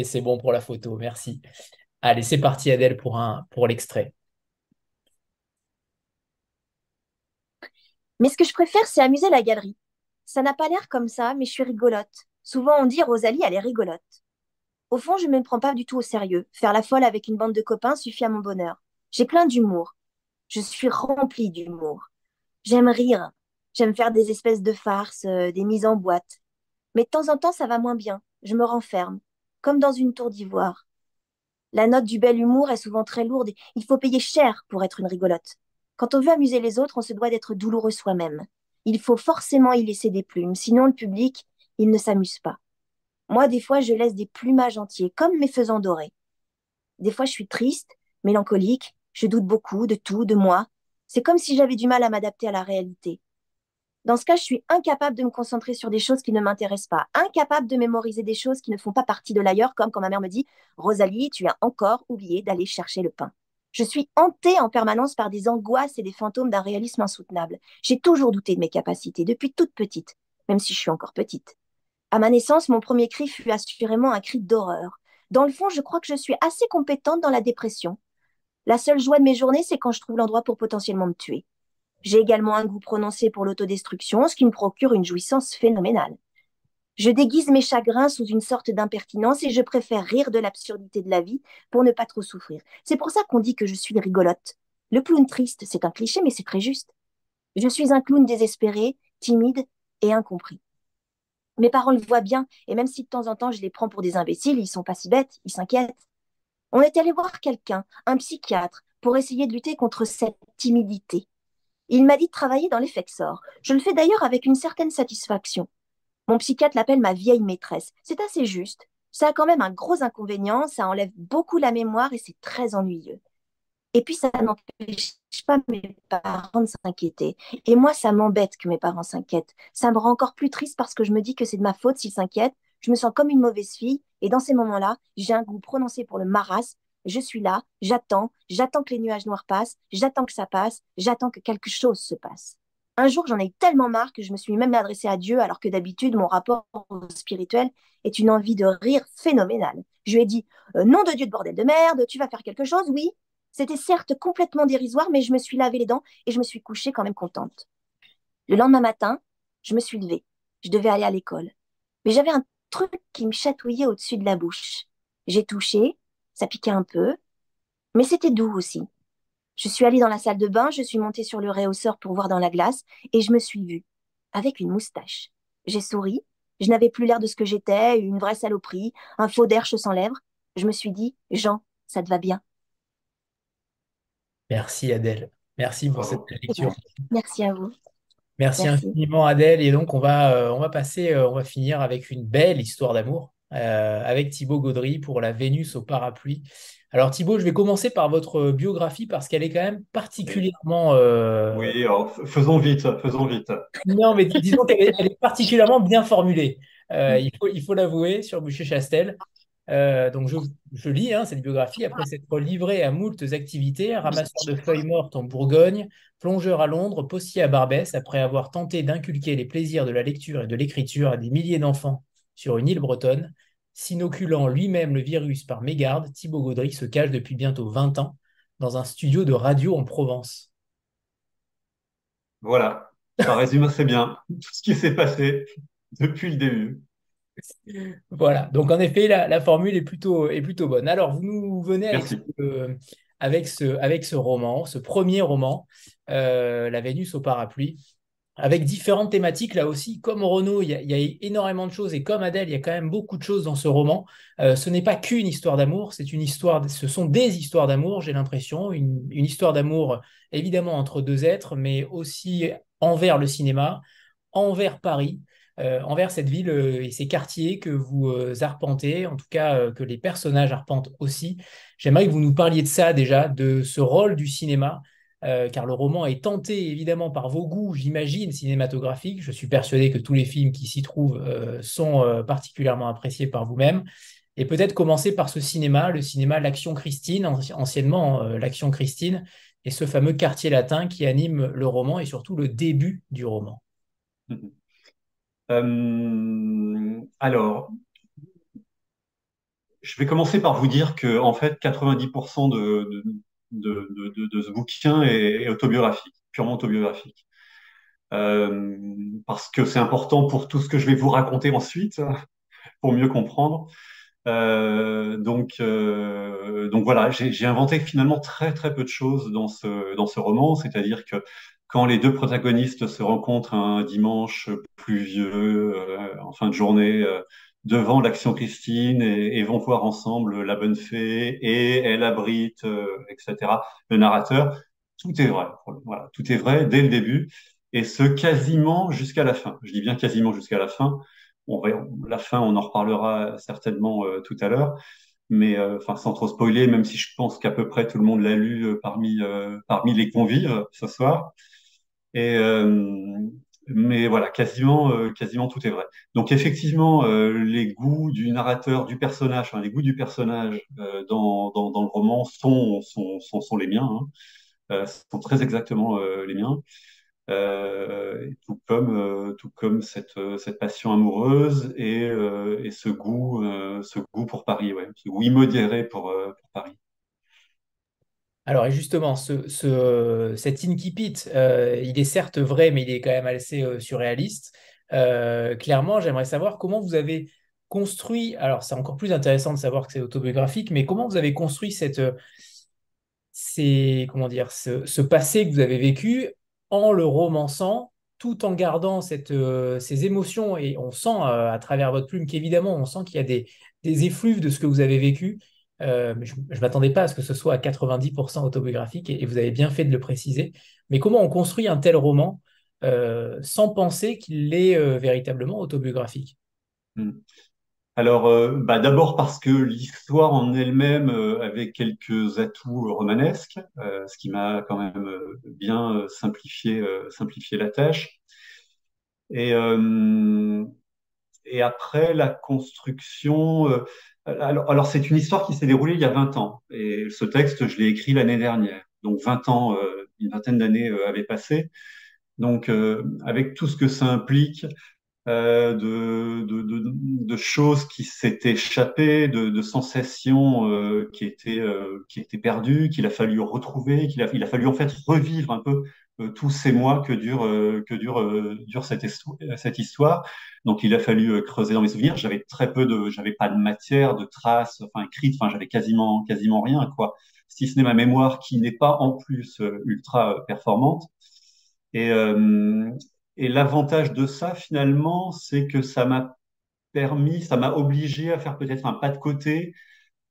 Et c'est bon pour la photo, merci. Allez, c'est parti Adèle pour, pour l'extrait. Mais ce que je préfère, c'est amuser la galerie. Ça n'a pas l'air comme ça, mais je suis rigolote. Souvent, on dit Rosalie, elle est rigolote. Au fond, je ne me prends pas du tout au sérieux. Faire la folle avec une bande de copains suffit à mon bonheur. J'ai plein d'humour. Je suis remplie d'humour. J'aime rire. J'aime faire des espèces de farces, euh, des mises en boîte. Mais de temps en temps, ça va moins bien. Je me renferme, comme dans une tour d'ivoire. La note du bel humour est souvent très lourde. il faut payer cher pour être une rigolote. Quand on veut amuser les autres, on se doit d'être douloureux soi-même. Il faut forcément y laisser des plumes, sinon le public, il ne s'amuse pas. Moi, des fois, je laisse des plumages entiers, comme mes faisans dorés. Des fois, je suis triste, mélancolique, je doute beaucoup de tout, de moi. C'est comme si j'avais du mal à m'adapter à la réalité. Dans ce cas, je suis incapable de me concentrer sur des choses qui ne m'intéressent pas, incapable de mémoriser des choses qui ne font pas partie de l'ailleurs, comme quand ma mère me dit Rosalie, tu as encore oublié d'aller chercher le pain. Je suis hantée en permanence par des angoisses et des fantômes d'un réalisme insoutenable. J'ai toujours douté de mes capacités, depuis toute petite, même si je suis encore petite. À ma naissance, mon premier cri fut assurément un cri d'horreur. Dans le fond, je crois que je suis assez compétente dans la dépression. La seule joie de mes journées, c'est quand je trouve l'endroit pour potentiellement me tuer. J'ai également un goût prononcé pour l'autodestruction, ce qui me procure une jouissance phénoménale. Je déguise mes chagrins sous une sorte d'impertinence et je préfère rire de l'absurdité de la vie pour ne pas trop souffrir. C'est pour ça qu'on dit que je suis rigolote. Le clown triste, c'est un cliché, mais c'est très juste. Je suis un clown désespéré, timide et incompris. Mes parents le voient bien, et même si de temps en temps je les prends pour des imbéciles, ils sont pas si bêtes, ils s'inquiètent. On est allé voir quelqu'un, un psychiatre, pour essayer de lutter contre cette timidité. Il m'a dit de travailler dans l'effexor. Je le fais d'ailleurs avec une certaine satisfaction. Mon psychiatre l'appelle ma vieille maîtresse. C'est assez juste. Ça a quand même un gros inconvénient, ça enlève beaucoup la mémoire et c'est très ennuyeux. Et puis ça n'empêche pas mes parents de s'inquiéter. Et moi, ça m'embête que mes parents s'inquiètent. Ça me rend encore plus triste parce que je me dis que c'est de ma faute s'ils s'inquiètent. Je me sens comme une mauvaise fille. Et dans ces moments-là, j'ai un goût prononcé pour le marasme je suis là, j'attends, j'attends que les nuages noirs passent, j'attends que ça passe, j'attends que quelque chose se passe. Un jour, j'en ai eu tellement marre que je me suis même adressée à Dieu, alors que d'habitude, mon rapport spirituel est une envie de rire phénoménale. Je lui ai dit euh, Nom de Dieu de bordel de merde, tu vas faire quelque chose? Oui. C'était certes complètement dérisoire, mais je me suis lavé les dents et je me suis couchée quand même contente. Le lendemain matin, je me suis levée. Je devais aller à l'école. Mais j'avais un truc qui me chatouillait au-dessus de la bouche. J'ai touché, ça piquait un peu, mais c'était doux aussi. Je suis allée dans la salle de bain, je suis montée sur le réhausseur pour voir dans la glace, et je me suis vue, avec une moustache. J'ai souri, je n'avais plus l'air de ce que j'étais, une vraie saloperie, un faux derche sans lèvres. Je me suis dit, Jean, ça te va bien? Merci Adèle. Merci pour cette lecture. Merci à vous. Merci, infiniment Adèle. Et donc on va, euh, on va passer, euh, on va finir avec une belle histoire d'amour. Euh, avec Thibaut Gaudry pour la Vénus au parapluie. Alors Thibaut, je vais commencer par votre biographie parce qu'elle est quand même particulièrement... Euh, oui, faisons vite, faisons vite. Non, mais disons qu'elle est, particulièrement bien formulée. Euh, il faut il faut l'avouer sur Boucher-Chastel. donc je, je lis hein, cette biographie après s'être livré à moultes activités, ramasseur de feuilles mortes en Bourgogne, plongeur à Londres, postier à Barbès, après avoir tenté d'inculquer les plaisirs de la lecture et de l'écriture à des milliers d'enfants sur une île bretonne. S'inoculant lui-même le virus par mégarde, Thibaut Gaudry se cache depuis bientôt 20 ans dans un studio de radio en Provence. Voilà, ça résume assez bien tout ce qui s'est passé depuis le début. Voilà, donc en effet, la, formule est plutôt, est plutôt bonne. Alors, vous nous venez avec ce, avec ce, avec ce roman, ce premier roman, euh, La Vénus au parapluie avec différentes thématiques là aussi. Comme Renaud, il y, a, énormément de choses et comme Adèle, il y a quand même beaucoup de choses dans ce roman. Euh, ce n'est pas qu'une histoire d'amour, c'est une histoire. Ce sont des histoires d'amour, j'ai l'impression, une, histoire d'amour évidemment entre deux êtres, mais aussi envers le cinéma, envers Paris. Euh, envers cette ville euh, et ces quartiers que vous arpentez, en tout cas que les personnages arpentent aussi. J'aimerais que vous nous parliez de ça déjà, de ce rôle du cinéma, euh, car le roman est tenté évidemment par vos goûts, j'imagine, cinématographiques. Je suis persuadé que tous les films qui s'y trouvent euh, sont euh, particulièrement appréciés par vous-même. Et peut-être commencer par ce cinéma, le cinéma L'Action Christine, anciennement L'Action Christine, et ce fameux quartier latin qui anime le roman et surtout le début du roman. alors, je vais commencer par vous dire que en fait, 90% de, de, ce bouquin est, autobiographique, purement autobiographique. Euh, parce que c'est important pour tout ce que je vais vous raconter ensuite, pour mieux comprendre. Euh, donc, euh, donc voilà, j'ai inventé finalement très très peu de choses dans ce, dans ce roman, c'est-à-dire que quand les deux protagonistes se rencontrent un dimanche pluvieux, en fin de journée, devant l'Action Christine et, vont voir ensemble la bonne fée et elle abrite, euh, etc. Le narrateur, tout est vrai. Voilà, tout est vrai dès le début et ce quasiment jusqu'à la fin. Je dis bien quasiment jusqu'à la fin. On, la fin, on en reparlera certainement euh, tout à l'heure, mais euh, enfin sans trop spoiler, même si je pense qu'à peu près tout le monde l'a lu parmi parmi les convives ce soir. Et mais voilà, quasiment, euh, quasiment tout est vrai. Donc effectivement, euh, les goûts du narrateur, du personnage, enfin, les goûts du personnage euh, dans, dans, dans, le roman sont, sont, sont, sont les miens, hein, sont très exactement les miens. tout comme, tout comme cette, cette passion amoureuse et, et ce goût, ce goût pour Paris, ouais, ce goût immodéré pour, pour Paris. Alors, justement, ce, ce, cet incipit, euh, il est certes vrai, mais il est quand même assez euh, surréaliste. Euh, clairement, j'aimerais savoir comment vous avez construit, alors c'est encore plus intéressant de savoir que c'est autobiographique, mais comment vous avez construit cette, comment dire, ce, passé que vous avez vécu en le romançant, tout en gardant cette, ces émotions, et on sent à travers votre plume qu'évidemment, on sent qu'il y a des effluves de ce que vous avez vécu, euh, je ne m'attendais pas à ce que ce soit à 90% autobiographique et, vous avez bien fait de le préciser. Mais comment on construit un tel roman euh, sans penser qu'il est euh, véritablement autobiographique? Hmm. Alors, bah, d'abord parce que l'histoire en elle-même avait quelques atouts romanesques, ce qui m'a quand même bien simplifié, la tâche. Et après, la construction, alors, c'est une histoire qui s'est déroulée il y a 20 ans. Et ce texte, je l'ai écrit l'année dernière. Donc 20 ans, euh, une vingtaine d'années euh, avaient passé. Donc euh, avec tout ce que ça implique, de, choses qui s'étaient échappées, de, sensations qui étaient qui étaient perdues, qu'il a fallu retrouver, qu'il a, il a fallu en fait revivre un peu tous ces mois que dure dure dure cette, histoire donc il a fallu euh, creuser dans mes souvenirs. J'avais très peu de, j'avais pas de matière, de traces, enfin écrites, enfin j'avais quasiment quasiment rien quoi. Si ce n'est ma mémoire qui n'est pas en plus euh, ultra euh, performante. Et et l'avantage de ça finalement, c'est que ça m'a permis, ça m'a obligé à faire peut-être un pas de côté,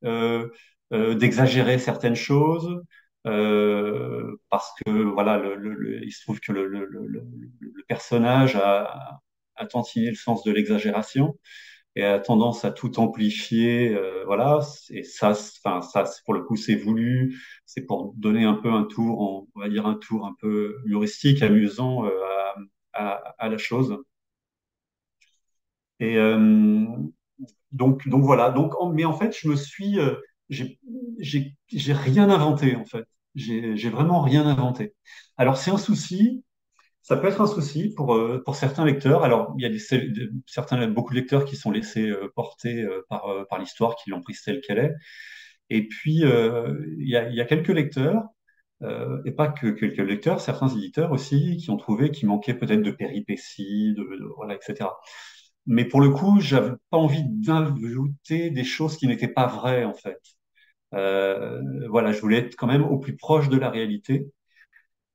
euh, euh, d'exagérer certaines choses, euh, parce que voilà, le, le, il se trouve que le, le personnage a, à tantiner le sens de l'exagération et a tendance à tout amplifier. Euh, voilà, et ça, enfin ça, pour le coup, c'est voulu. C'est pour donner un peu un tour, on va dire un tour un peu humoristique, amusant euh, à, à, à, la chose. Et euh, donc, donc voilà. Donc, mais en fait, je me suis, euh, j'ai rien inventé en fait. J'ai vraiment rien inventé. Alors c'est un souci ça peut être un souci pour, euh, pour certains lecteurs. Alors, il y a des, certains, beaucoup de lecteurs qui sont laissés euh, porter euh, par, par l'histoire, qui l'ont prise telle qu'elle est. Et puis, il y, a, y a quelques lecteurs, et pas que quelques lecteurs, certains éditeurs aussi, qui ont trouvé qu'il manquait peut-être de péripéties, de, voilà, etc. Mais pour le coup, j'avais pas envie d'ajouter des choses qui n'étaient pas vraies, en fait. Voilà, je voulais être quand même au plus proche de la réalité.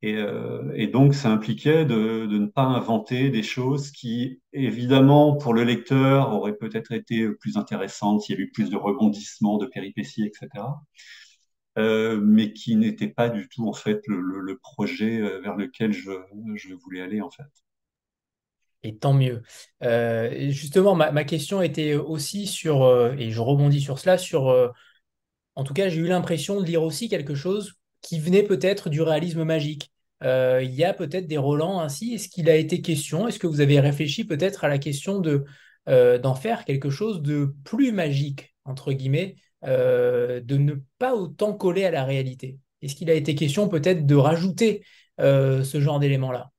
Euh, et, donc, ça impliquait de, ne pas inventer des choses qui, évidemment, pour le lecteur, auraient peut-être été plus intéressantes s'il y avait eu plus de rebondissements, de péripéties, etc. Euh, mais qui n'étaient pas du tout, en fait, le, projet euh, vers lequel je, voulais aller, en fait. Et tant mieux. justement, ma, ma, question était aussi sur, et je rebondis sur cela, sur, en tout cas, j'ai eu l'impression de lire aussi quelque chose qui venait peut-être du réalisme magique. Euh, il y a peut-être des Roland ainsi. Est-ce qu'il a été question? Est-ce que vous avez réfléchi peut-être à la question de euh, d'en faire quelque chose de plus magique entre guillemets, euh, de ne pas autant coller à la réalité? Est-ce qu'il a été question peut-être de rajouter ce genre d'éléments-là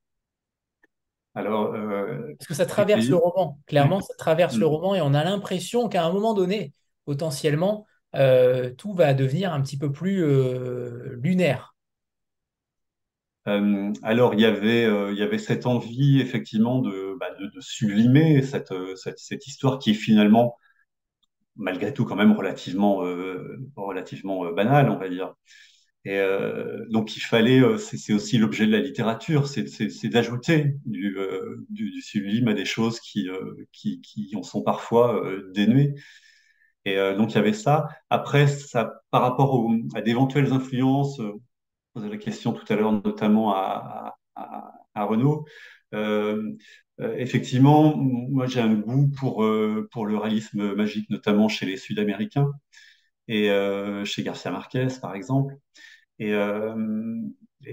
alors, Parce que ça traverse le roman. Clairement, ça traverse le roman et on a l'impression qu'à un moment donné, potentiellement, tout va devenir un petit peu plus lunaire. Euh, alors il y avait euh, cette envie effectivement de, bah, sublimer cette, euh, histoire qui est finalement malgré tout quand même relativement euh, banale on va dire et donc il fallait c'est aussi l'objet de la littérature c'est d'ajouter du, sublime à des choses qui en sont parfois dénuées et donc il y avait ça après ça par rapport à d'éventuelles influences posé la question tout à l'heure, notamment à, à, à Renaud. Euh, euh, effectivement, moi j'ai un goût pour, euh, pour le réalisme magique, notamment chez les Sud-Américains et euh, chez Garcia Marquez, par exemple. Et,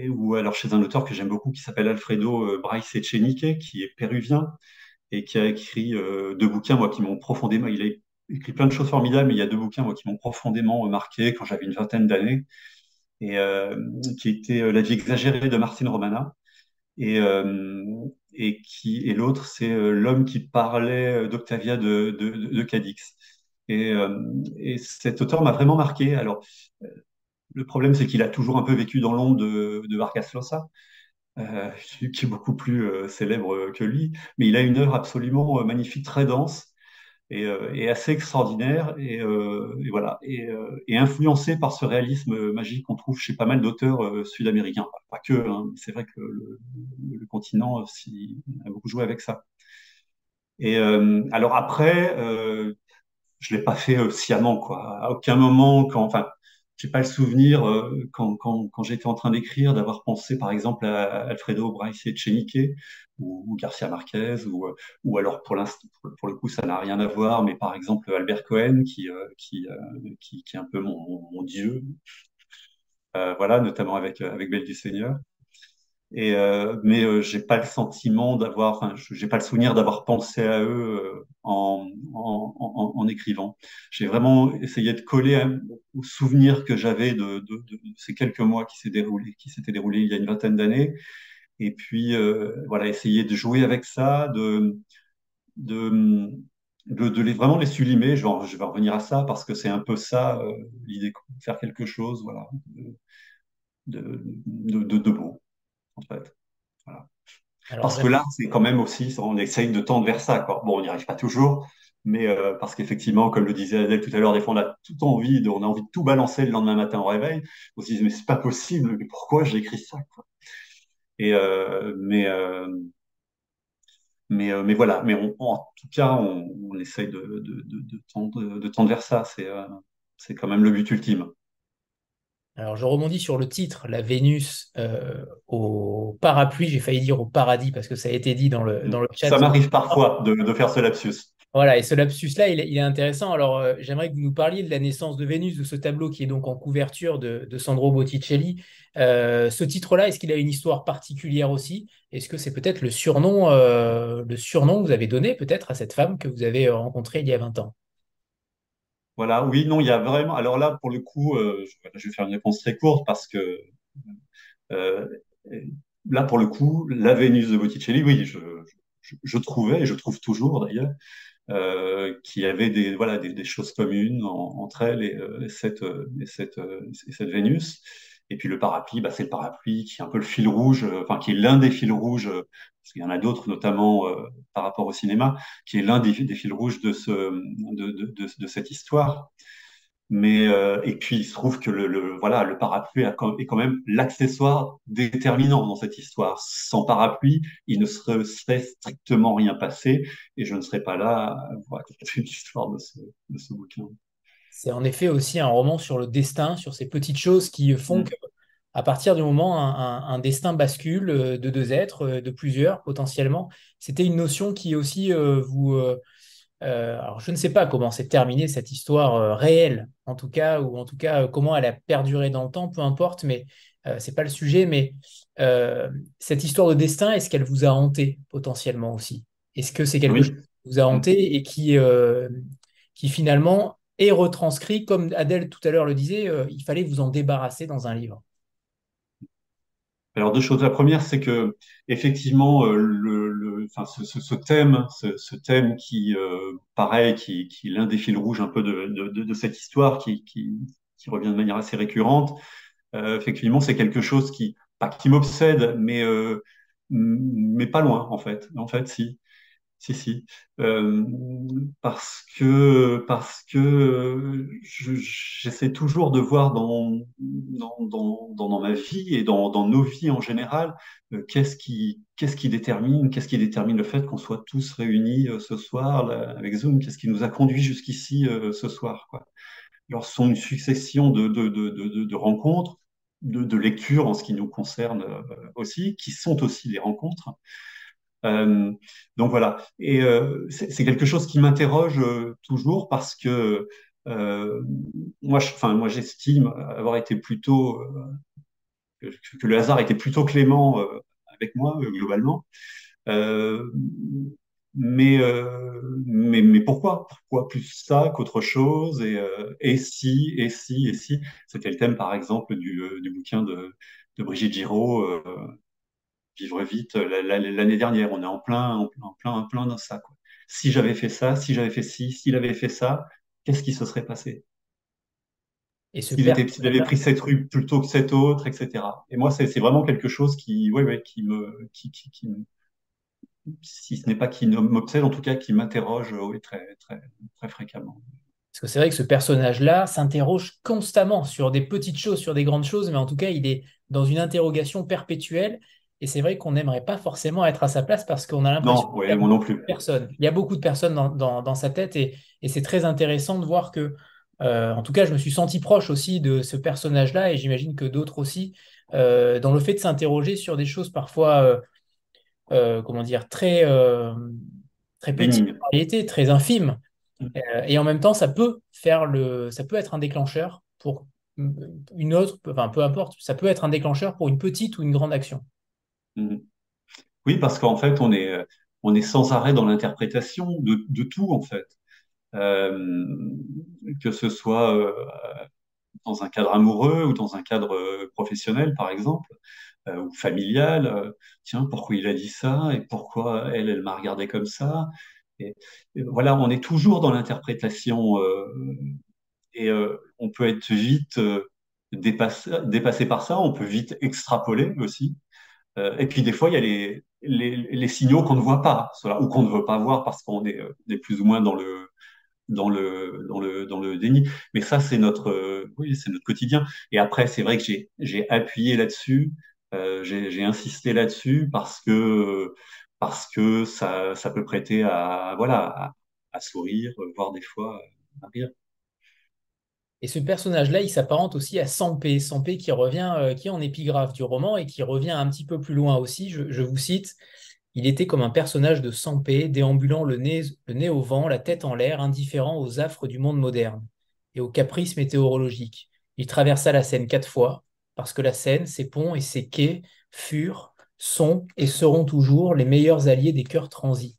ou alors chez un auteur que j'aime beaucoup qui s'appelle Alfredo Bryce Echenique, qui est péruvien et qui a écrit deux bouquins, moi, qui m'ont profondément. Écrit plein de choses formidables, mais il y a deux bouquins, qui m'ont profondément marqué quand j'avais une vingtaine d'années, et qui était La vie exagérée de Martine Romana. Et, et qui et l'autre c'est l'homme qui parlait d'Octavia de, de, Cadix et, et cet auteur m'a vraiment marqué alors le problème, c'est qu'il a toujours un peu vécu dans l'ombre de, de Vargas euh, qui est beaucoup plus euh, célèbre que lui, mais il a une œuvre absolument euh, magnifique, très dense et, et assez extraordinaire, et, et voilà, et, influencé par ce réalisme magique qu'on trouve chez pas mal d'auteurs sud-américains. Pas que, hein, c'est vrai que le, le, continent a beaucoup joué avec ça. Et alors après, je l'ai pas fait sciemment, quoi. À aucun moment, quand, enfin, j'ai pas le souvenir euh, quand, j'étais en train d'écrire d'avoir pensé par exemple à Alfredo Bryce Echenique ou, Garcia Marquez ou, euh, ou alors pour le coup ça n'a rien à voir mais par exemple Albert Cohen qui euh, est un peu mon, dieu. Voilà notamment avec Belle du Seigneur et euh, mais euh, j'ai pas le sentiment d'avoir, enfin, j'ai pas le souvenir d'avoir pensé à eux euh, en, en, en, en, écrivant. J'ai vraiment essayé de coller au souvenir que j'avais de, de, de, ces quelques mois qui s'est déroulé, qui s'étaient déroulés il y a une vingtaine d'années, et puis euh, voilà, essayer de jouer avec ça, de de de, de les vraiment les sublimer. Je vais, revenir à ça parce que c'est un peu ça euh, l'idée, faire quelque chose, voilà, de, de beau en fait. Voilà. parce que là, c'est quand même aussi, on essaye de tendre vers ça. Quoi. Bon, on n'y arrive pas toujours, mais euh, parce qu'effectivement, comme le disait Adèle tout à l'heure, des fois, on a tout envie, de, on a envie de tout balancer le lendemain matin au réveil. On se dit, mais c'est pas possible, mais pourquoi j'ai écrit ça quoi? Et euh, mais euh, mais mais voilà, mais on, en tout cas, on, on essaye de, de, tendre, de tendre vers ça. C'est c'est quand même le but ultime. Alors, je rebondis sur le titre, la Vénus euh, au parapluie. J'ai failli dire au paradis parce que ça a été dit dans le, dans le chat. Ça m'arrive parfois de, de, faire ce lapsus. Voilà, et ce lapsus-là, il, il, est intéressant. Alors, euh, j'aimerais que vous nous parliez de la naissance de Vénus, de ce tableau qui est donc en couverture de, de Sandro Botticelli. Euh, ce titre-là, est-ce qu'il a une histoire particulière aussi? Est-ce que c'est peut-être le surnom, le surnom que vous avez donné peut-être à cette femme que vous avez rencontrée il y a 20 ans? Voilà, oui, non, il y a vraiment. Alors là, pour le coup, euh, je, vais faire une réponse très courte parce que euh, là, pour le coup, la Vénus de Botticelli, oui, je, je, trouvais, et je trouve toujours d'ailleurs, euh, qu'il y avait des, voilà, des, choses communes en, entre elle et, euh, cette, et, cette, et cette Vénus. Et puis le parapluie, bah, c'est le parapluie qui est un peu le fil rouge, enfin qui est l'un des fils rouges parce qu'il y en a d'autres, notamment euh, par rapport au cinéma, qui est l'un des, fils rouges de, ce, de, de, de cette histoire. Mais euh, et puis il se trouve que le, le voilà le parapluie est quand même l'accessoire déterminant dans cette histoire. Sans parapluie, il ne serait, serait, strictement rien passé et je ne serais pas là à vous raconter l'histoire de ce, de ce bouquin. C'est en effet aussi un roman sur le destin, sur ces petites choses qui font mmh. que à partir du moment où un, un, destin bascule euh, de deux êtres, euh, de plusieurs potentiellement, c'était une notion qui aussi euh, vous... Euh, alors je ne sais pas comment s'est terminée cette histoire réelle, en tout cas, ou en tout cas comment elle a perduré dans le temps, peu importe, mais euh, c'est pas le sujet, mais cette histoire de destin, est-ce qu'elle vous a hanté potentiellement aussi? Est-ce que c'est quelque oui. chose qui vous a hanté et qui, qui finalement est retranscrit, comme Adèle tout à l'heure le disait, il fallait vous en débarrasser dans un livre alors deux choses. La première, c'est que effectivement, euh, enfin, ce, thème, ce, thème qui, euh, pareil, qui, qui est l'un des fils rouges un peu de, cette histoire, qui, qui, revient de manière assez récurrente. Euh, effectivement, c'est quelque chose qui, pas qui m'obsède, mais euh, mais pas loin en fait. En fait, si. Si, si. Euh, parce que, parce que j'essaie toujours de voir dans, dans, dans, dans, ma vie et dans, dans nos vies en général, euh, qu'est-ce qui, qui détermine, qu'est-ce qui détermine le fait qu'on soit tous réunis euh, ce soir avec Zoom, qu'est-ce qui nous a conduit jusqu'ici ce soir, quoi? Alors, ce sont une succession de, de, de, de, rencontres, de, lectures en ce qui nous concerne aussi, qui sont aussi des rencontres. Euh, donc voilà. Et euh, c'est quelque chose qui m'interroge euh, toujours parce que moi, enfin, moi, j'estime avoir été plutôt que, le hasard était plutôt clément avec moi globalement. mais, mais, mais pourquoi? Pourquoi plus ça qu'autre chose? Et, et si, et si, et si? C'était le thème, par exemple, du, du bouquin de Brigitte Giraud, Vivre vite, l'année dernière. On est en plein, en plein, en plein dans ça. Quoi. Si j'avais fait ça, si j'avais fait ci, s'il avait fait ça, qu'est-ce qui se serait passé? Et s'il avait pris cette rue plutôt que cette autre, etc. Et moi, c'est vraiment quelque chose qui, ouais, ouais, qui me, qui, qui, qui si ce n'est pas qui m'obsède, en tout cas qui m'interroge oui, très, très, très fréquemment. Parce que c'est vrai que ce personnage-là s'interroge constamment sur des petites choses, sur des grandes choses, mais en tout cas, il est dans une interrogation perpétuelle. Et c'est vrai qu'on n'aimerait pas forcément être à sa place parce qu'on a l'impression qu'il y a non plus. Personne. Il y a beaucoup de personnes dans, dans, dans sa tête et, et c'est très intéressant de voir que euh, en tout cas, je me suis senti proche aussi de ce personnage-là et j'imagine que d'autres aussi, euh, dans le fait de s'interroger sur des choses parfois, euh, comment dire, très, très petites réalité, très infimes. Mm. et en même temps, ça peut faire le, ça peut être un déclencheur pour une autre, enfin peu importe, ça peut être un déclencheur pour une petite ou une grande action. Mm. Oui, parce qu'en fait, on est, on est sans arrêt dans l'interprétation de, de tout, en fait. Euh, que ce soit euh, dans un cadre amoureux ou dans un cadre euh, professionnel, par exemple, ou familial. tiens, pourquoi il a dit ça et pourquoi elle, elle m'a regardé comme ça et, voilà, on est toujours dans l'interprétation et on peut être vite dépassé par ça, on peut vite extrapoler aussi. Et puis des fois, il y a les, les, les signaux qu'on ne voit pas, ou qu'on ne veut pas voir parce qu'on est, est, plus ou moins dans le, dans le dans le dans le déni. Mais ça, c'est notre euh, oui, c'est notre quotidien. Et après, c'est vrai que j'ai appuyé là-dessus, euh, j'ai insisté là-dessus parce que parce que ça ça peut prêter à voilà à, sourire, voire des fois à rire. Et ce personnage-là, il s'apparente aussi à Sampé, Sampé qui revient, euh, qui est en épigraphe du roman et qui revient un petit peu plus loin aussi. Je, vous cite il était comme un personnage de Sampé, déambulant le nez, le nez au vent, la tête en l'air, indifférent aux affres du monde moderne et aux caprices météorologiques. Il traversa la Seine quatre fois, parce que la Seine, ses ponts et ses quais furent, sont et seront toujours les meilleurs alliés des cœurs transis.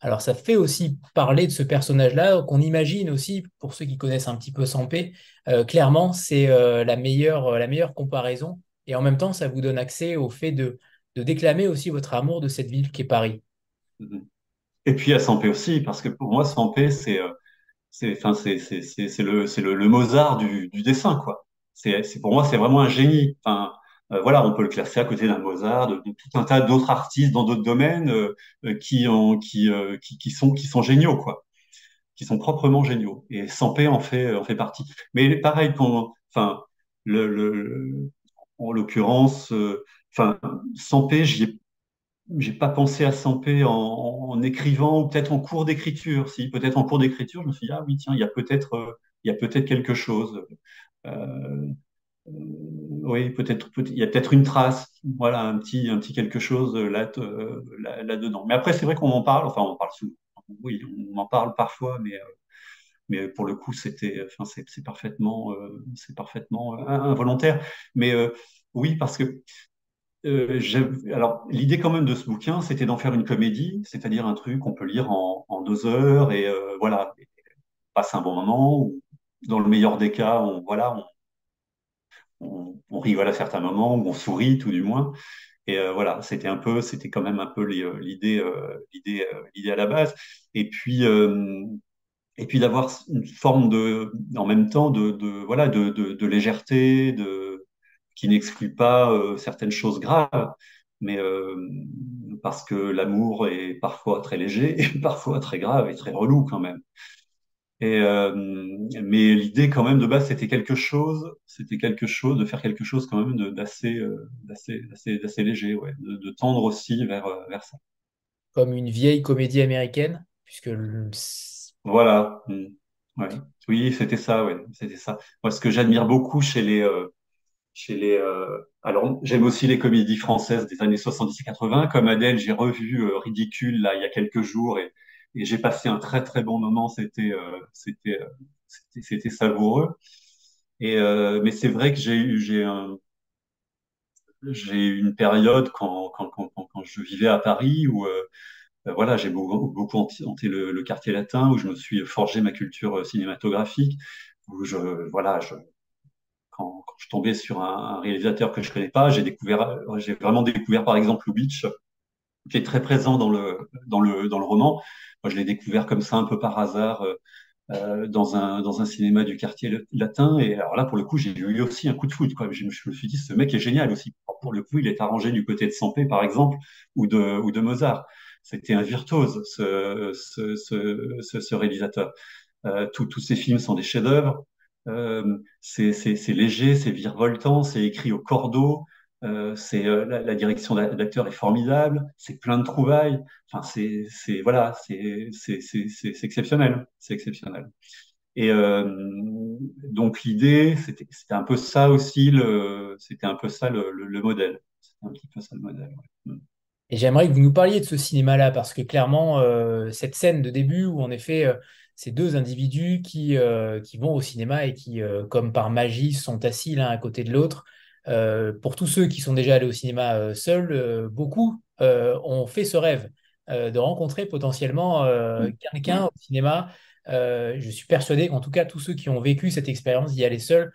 Alors ça fait aussi parler de ce personnage-là, qu'on imagine aussi, pour ceux qui connaissent un petit peu Sampé, euh, clairement c'est euh, la, meilleure, la meilleure comparaison, et en même temps ça vous donne accès au fait de déclamer aussi votre amour de cette ville qui est Paris. Mm-hmm. Et puis à Sampé aussi, parce que pour moi, Sampé, c'est euh, c'est le le, Mozart du, dessin quoi. C'est pour moi c'est vraiment un génie. Euh, voilà, on peut le classer à côté d'un Mozart, de, tout un tas d'autres artistes dans d'autres domaines euh, qui ont qui, sont qui sont géniaux quoi, qui sont proprement géniaux. Et Sampé en fait en fait partie. Mais pareil, qu'on enfin le, le en l'occurrence enfin, Sampé, j'y j'ai pas pensé à Sampé en, en écrivant ou peut-être en cours d'écriture. Si, peut-être en cours d'écriture, je me suis dit, ah oui, tiens, il y a peut-être, euh, il y a peut-être quelque chose. Euh, euh, oui, peut-être, il y a peut-être une trace, voilà, un petit, un petit quelque chose là, là, dedans. Mais après, c'est vrai qu'on en parle, enfin, on en parle souvent. Oui, on en parle parfois, mais, mais pour le coup, c'était, enfin, c'est parfaitement, c'est parfaitement involontaire. Mais oui, parce que euh, alors, l'idée quand même de ce bouquin, c'était d'en faire une comédie, c'est-à-dire un truc qu'on peut lire en, deux heures et euh, voilà, passe un bon moment. Ou, dans le meilleur des cas, on voilà, on, on, rigole à certains moments, ou on sourit tout du moins. Et euh, voilà, c'était un peu, c'était quand même un peu euh, l'idée, euh, l'idée, l'idée à la base. Et puis, et puis d'avoir une forme de, en même temps, de, voilà, de, légèreté, de qui n'exclut pas certaines choses graves, mais parce que l'amour est parfois très léger et parfois très grave et très relou quand même. Et euh, mais l'idée quand même de base c'était quelque chose, c'était quelque chose de faire quelque chose quand même d'assez d'assez d'assez léger, ouais, de, tendre aussi vers vers ça. Comme une vieille comédie américaine, puisque voilà. Hmm. Ouais. Oui, c'était ça, ouais, c'était ça. Moi, ce que j'admire beaucoup chez les chez les. Euh, alors, j'aime aussi les comédies françaises des années 70 et 80. Comme Adèle, j'ai revu euh, Ridicule là il y a quelques jours et, et j'ai passé un très très bon moment. C'était euh, c'était c'était savoureux. Et mais c'est vrai que j'ai j'ai un j'ai eu une période quand, quand, quand, quand, je vivais à Paris où voilà, j'ai beaucoup, hanté le, le, quartier latin, où je me suis forgé ma culture cinématographique, où je, voilà, je, quand, je tombais sur un, un, réalisateur que je connais pas, j'ai découvert, j'ai vraiment découvert par exemple Lubitsch, qui est très présent dans le, dans le, dans le roman. Moi, je l'ai découvert comme ça un peu par hasard euh, euh dans, un, dans un cinéma du quartier latin. Et alors là, pour le coup, j'ai eu aussi un coup de foudre. Quoi. Je, me suis dit, ce mec est génial aussi. Pour le coup, il est arrangé du côté de Sampé, par exemple, ou de, ou de Mozart. C'était un virtuose, ce, ce, ce, ce réalisateur. Euh, tous ces films sont des chefs-d'œuvre. Euh, c'est léger, c'est virevoltant, c'est écrit au cordeau. Euh, c'est euh, la, direction d'acteur est formidable, c'est plein de trouvailles. Enfin, c'est voilà, c'est exceptionnel, c'est exceptionnel. Et euh, donc l'idée, c'était un peu ça aussi c'était un peu ça le, le, le modèle. Un petit peu ça le modèle. Mm. Et j'aimerais que vous nous parliez de ce cinéma-là, parce que clairement, cette scène de début où en effet ces deux individus qui, qui vont au cinéma et qui, comme par magie, sont assis l'un à côté de l'autre, pour tous ceux qui sont déjà allés au cinéma euh, seuls, euh, beaucoup ont fait ce rêve de rencontrer potentiellement mm. quelqu'un au cinéma. je suis persuadé qu'en tout cas, tous ceux qui ont vécu cette expérience d'y aller seuls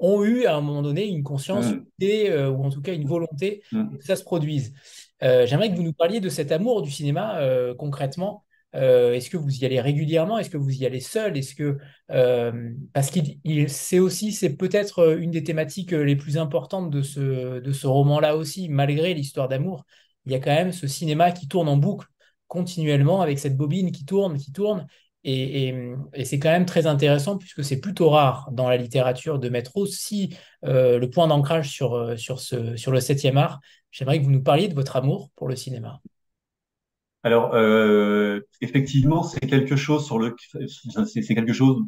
ont eu à un moment donné une conscience mm. ou en tout cas une volonté mm. que ça se produise. J'aimerais que vous nous parliez de cet amour du cinéma concrètement. Euh, est-ce que vous y allez régulièrement? Est-ce que vous y allez seul? Est-ce que euh, parce qu'il c'est aussi c'est peut-être euh, une des thématiques les plus importantes de ce de ce roman-là aussi, malgré l'histoire d'amour, il y a quand même ce cinéma qui tourne en boucle continuellement avec cette bobine qui tourne, qui tourne. Et, c'est quand même très intéressant puisque c'est plutôt rare dans la littérature de mettre aussi le point d'ancrage sur, sur, ce, sur le septième art. J'aimerais que vous nous parliez de votre amour pour le cinéma. Alors, euh, effectivement, c'est quelque chose sur le, c'est quelque chose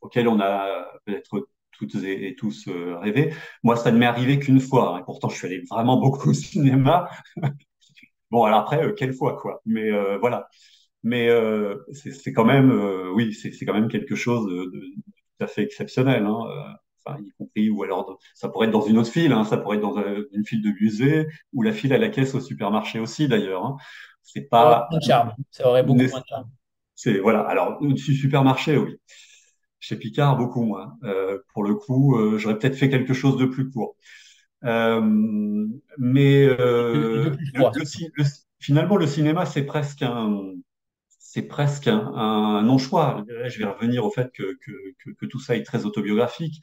auquel on a peut-être toutes et, tous euh, rêvé. Moi, ça ne m'est arrivé qu'une fois. Hein, pourtant, je suis allé vraiment beaucoup au cinéma. bon, alors après, euh, quelle fois, quoi. Mais euh, voilà. Mais euh, c'est quand même, oui, c'est quand même quelque chose de, tout à fait exceptionnel. Hein, enfin, y compris, ou alors ça pourrait être dans une autre file, hein, ça pourrait être dans une file de musée, ou la file à la caisse au supermarché aussi, d'ailleurs. Hein. C'est pas. Ça, charme. ça aurait beaucoup moins de charme. C'est voilà. Alors, du supermarché, oui. Chez Picard, beaucoup moins. Euh, pour le coup, euh, j'aurais peut-être fait quelque chose de plus court. Euh, mais le, le, finalement, le cinéma, c'est presque un, c'est presque un, un non-choix. Je vais revenir au fait que, que, que, que, tout ça est très autobiographique.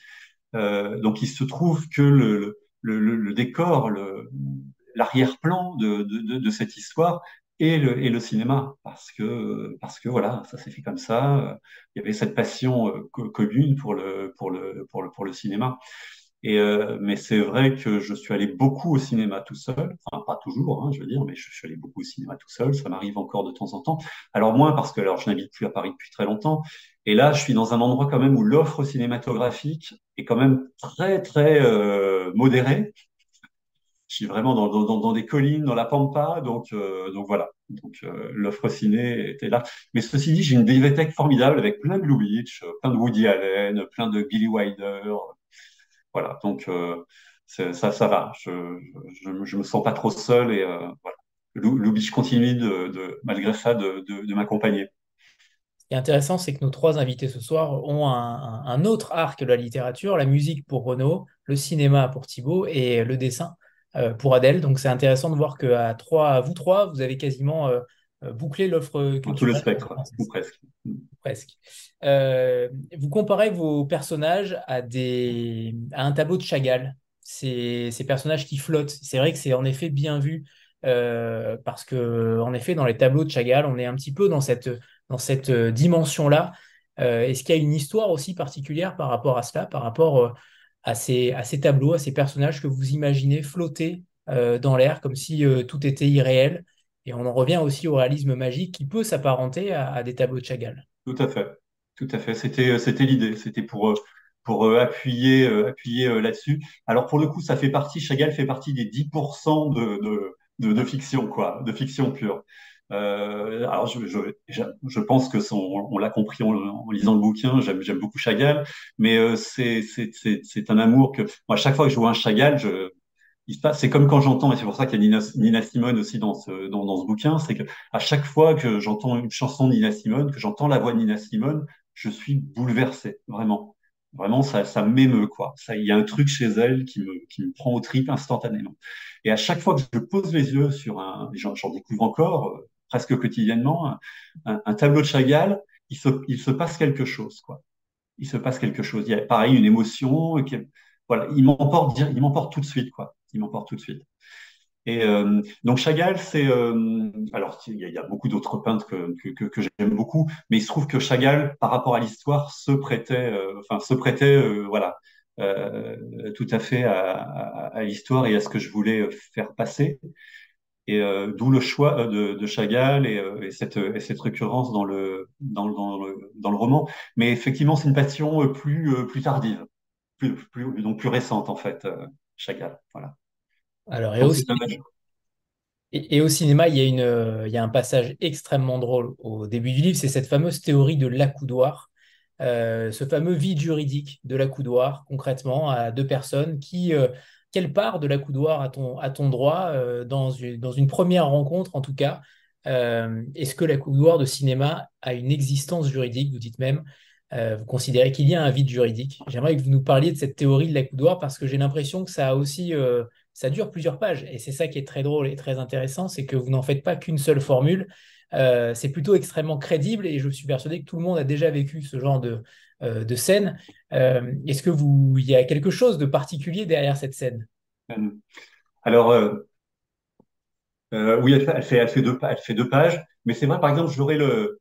Donc, il se trouve que le, le, le décor, l'arrière-plan de, de, de, cette histoire et le, et le cinéma parce que parce que voilà ça s'est fait comme ça il y avait cette passion euh, commune pour le pour le pour le pour le cinéma. Et euh, mais c'est vrai que je suis allé beaucoup au cinéma tout seul enfin pas toujours hein, je veux dire mais je suis allé beaucoup au cinéma tout seul ça m'arrive encore de temps en temps. Alors moins parce que alors je n'habite plus à Paris depuis très longtemps et là je suis dans un endroit quand même où l'offre cinématographique est quand même très très euh, modérée je suis vraiment dans, des collines, dans la pampa, donc, euh, donc voilà. Donc euh, l'offre ciné était là. Mais ceci dit, j'ai une bibliothèque formidable avec plein de Lubitsch, plein de Woody Allen, plein de Billy Wilder. Voilà, donc euh, ça, ça va. Je, je, me sens pas trop seul et euh, voilà. Lubitsch continue de, malgré ça de, de, m'accompagner. Ce qui est intéressant, c'est que nos trois invités ce soir ont un, un, autre arc de la littérature, la musique pour Renaud, le cinéma pour Thibaut et le dessin euh, pour Adèle. Donc c'est intéressant de voir qu'à trois, vous trois, vous avez quasiment euh, euh, bouclé l'offre Tout le spectre, ou presque. Presque. Euh, vous comparez vos personnages à, des, à un tableau de Chagall. Ces, ces personnages qui flottent. C'est vrai que c'est en effet bien vu euh, parce que en effet dans les tableaux de Chagall, on est un petit peu dans cette dans cette dimension-là. Euh, Est-ce qu'il y a une histoire aussi particulière par rapport à cela, par rapport à ces, tableaux, à ces personnages que vous imaginez flotter euh, dans l'air comme si euh, tout était irréel. Et on en revient aussi au réalisme magique qui peut s'apparenter à, des tableaux de Chagall. Tout à fait, tout à fait. C'était, euh, l'idée. C'était pour, appuyer, là-dessus. Alors pour le coup, ça fait partie. Chagall fait partie des 10% de, de, de, de fiction, quoi, de fiction pure. Euh, alors, je, je, je, pense que son, on l'a compris en, lisant le bouquin. J'aime beaucoup Chagall, mais euh, c'est un amour que moi, chaque fois que je vois un Chagall, je, c'est comme quand j'entends, et c'est pour ça qu'il y a Nina, Simone aussi dans ce, dans, ce bouquin, c'est que à chaque fois que j'entends une chanson de Nina Simone, que j'entends la voix de Nina Simone, je suis bouleversé, vraiment. Vraiment, ça, ça m'émeut, quoi. Ça, il y a un truc chez elle qui me, qui me prend au trip instantanément. Et à chaque fois que je pose les yeux sur un, j'en découvre encore, euh, presque quotidiennement, un, tableau de Chagall, il se, passe quelque chose, quoi. Il se passe quelque chose. Il y a pareil une émotion. Qui, voilà, il m'emporte, il m'emporte tout de suite, quoi. Il m'emporte tout de suite. Et euh, donc Chagall, c'est euh, alors il y, a beaucoup d'autres peintres que, que, j'aime beaucoup, mais il se trouve que Chagall, par rapport à l'histoire, se prêtait, euh, enfin se prêtait, voilà, tout à fait à l'histoire et à ce que je voulais faire passer. Et d'où le choix de, de Chagall et, et, cette, et cette récurrence dans le dans, dans le dans le roman. Mais effectivement, c'est une passion plus plus tardive, plus, plus donc plus récente en fait, Chagall. Voilà. Alors, et au, cinéma, il y, a une, il y a un passage extrêmement drôle au début du livre, c'est cette fameuse théorie de l'accoudoir, euh, ce fameux vide juridique de l'accoudoir, concrètement, à deux personnes qui, euh, quelle part de l'accoudoir à ton, à ton droit euh, dans, une, première rencontre, en tout cas Est-ce que l'accoudoir de cinéma a une existence juridique Vous dites même, vous considérez qu'il y a un vide juridique? J'aimerais que vous nous parliez de cette théorie de l'accoudoir parce que j'ai l'impression que ça a aussi ça dure plusieurs pages. Et c'est ça qui est très drôle et très intéressant, c'est que vous n'en faites pas qu'une seule formule. Euh, c'est plutôt extrêmement crédible et je suis persuadé que tout le monde a déjà vécu ce genre de, euh, de scène. Euh, est-ce que vous, il y a quelque chose de particulier derrière cette scène? Alors, oui, elle fait, deux, pages, mais c'est vrai, par exemple, j'aurais le,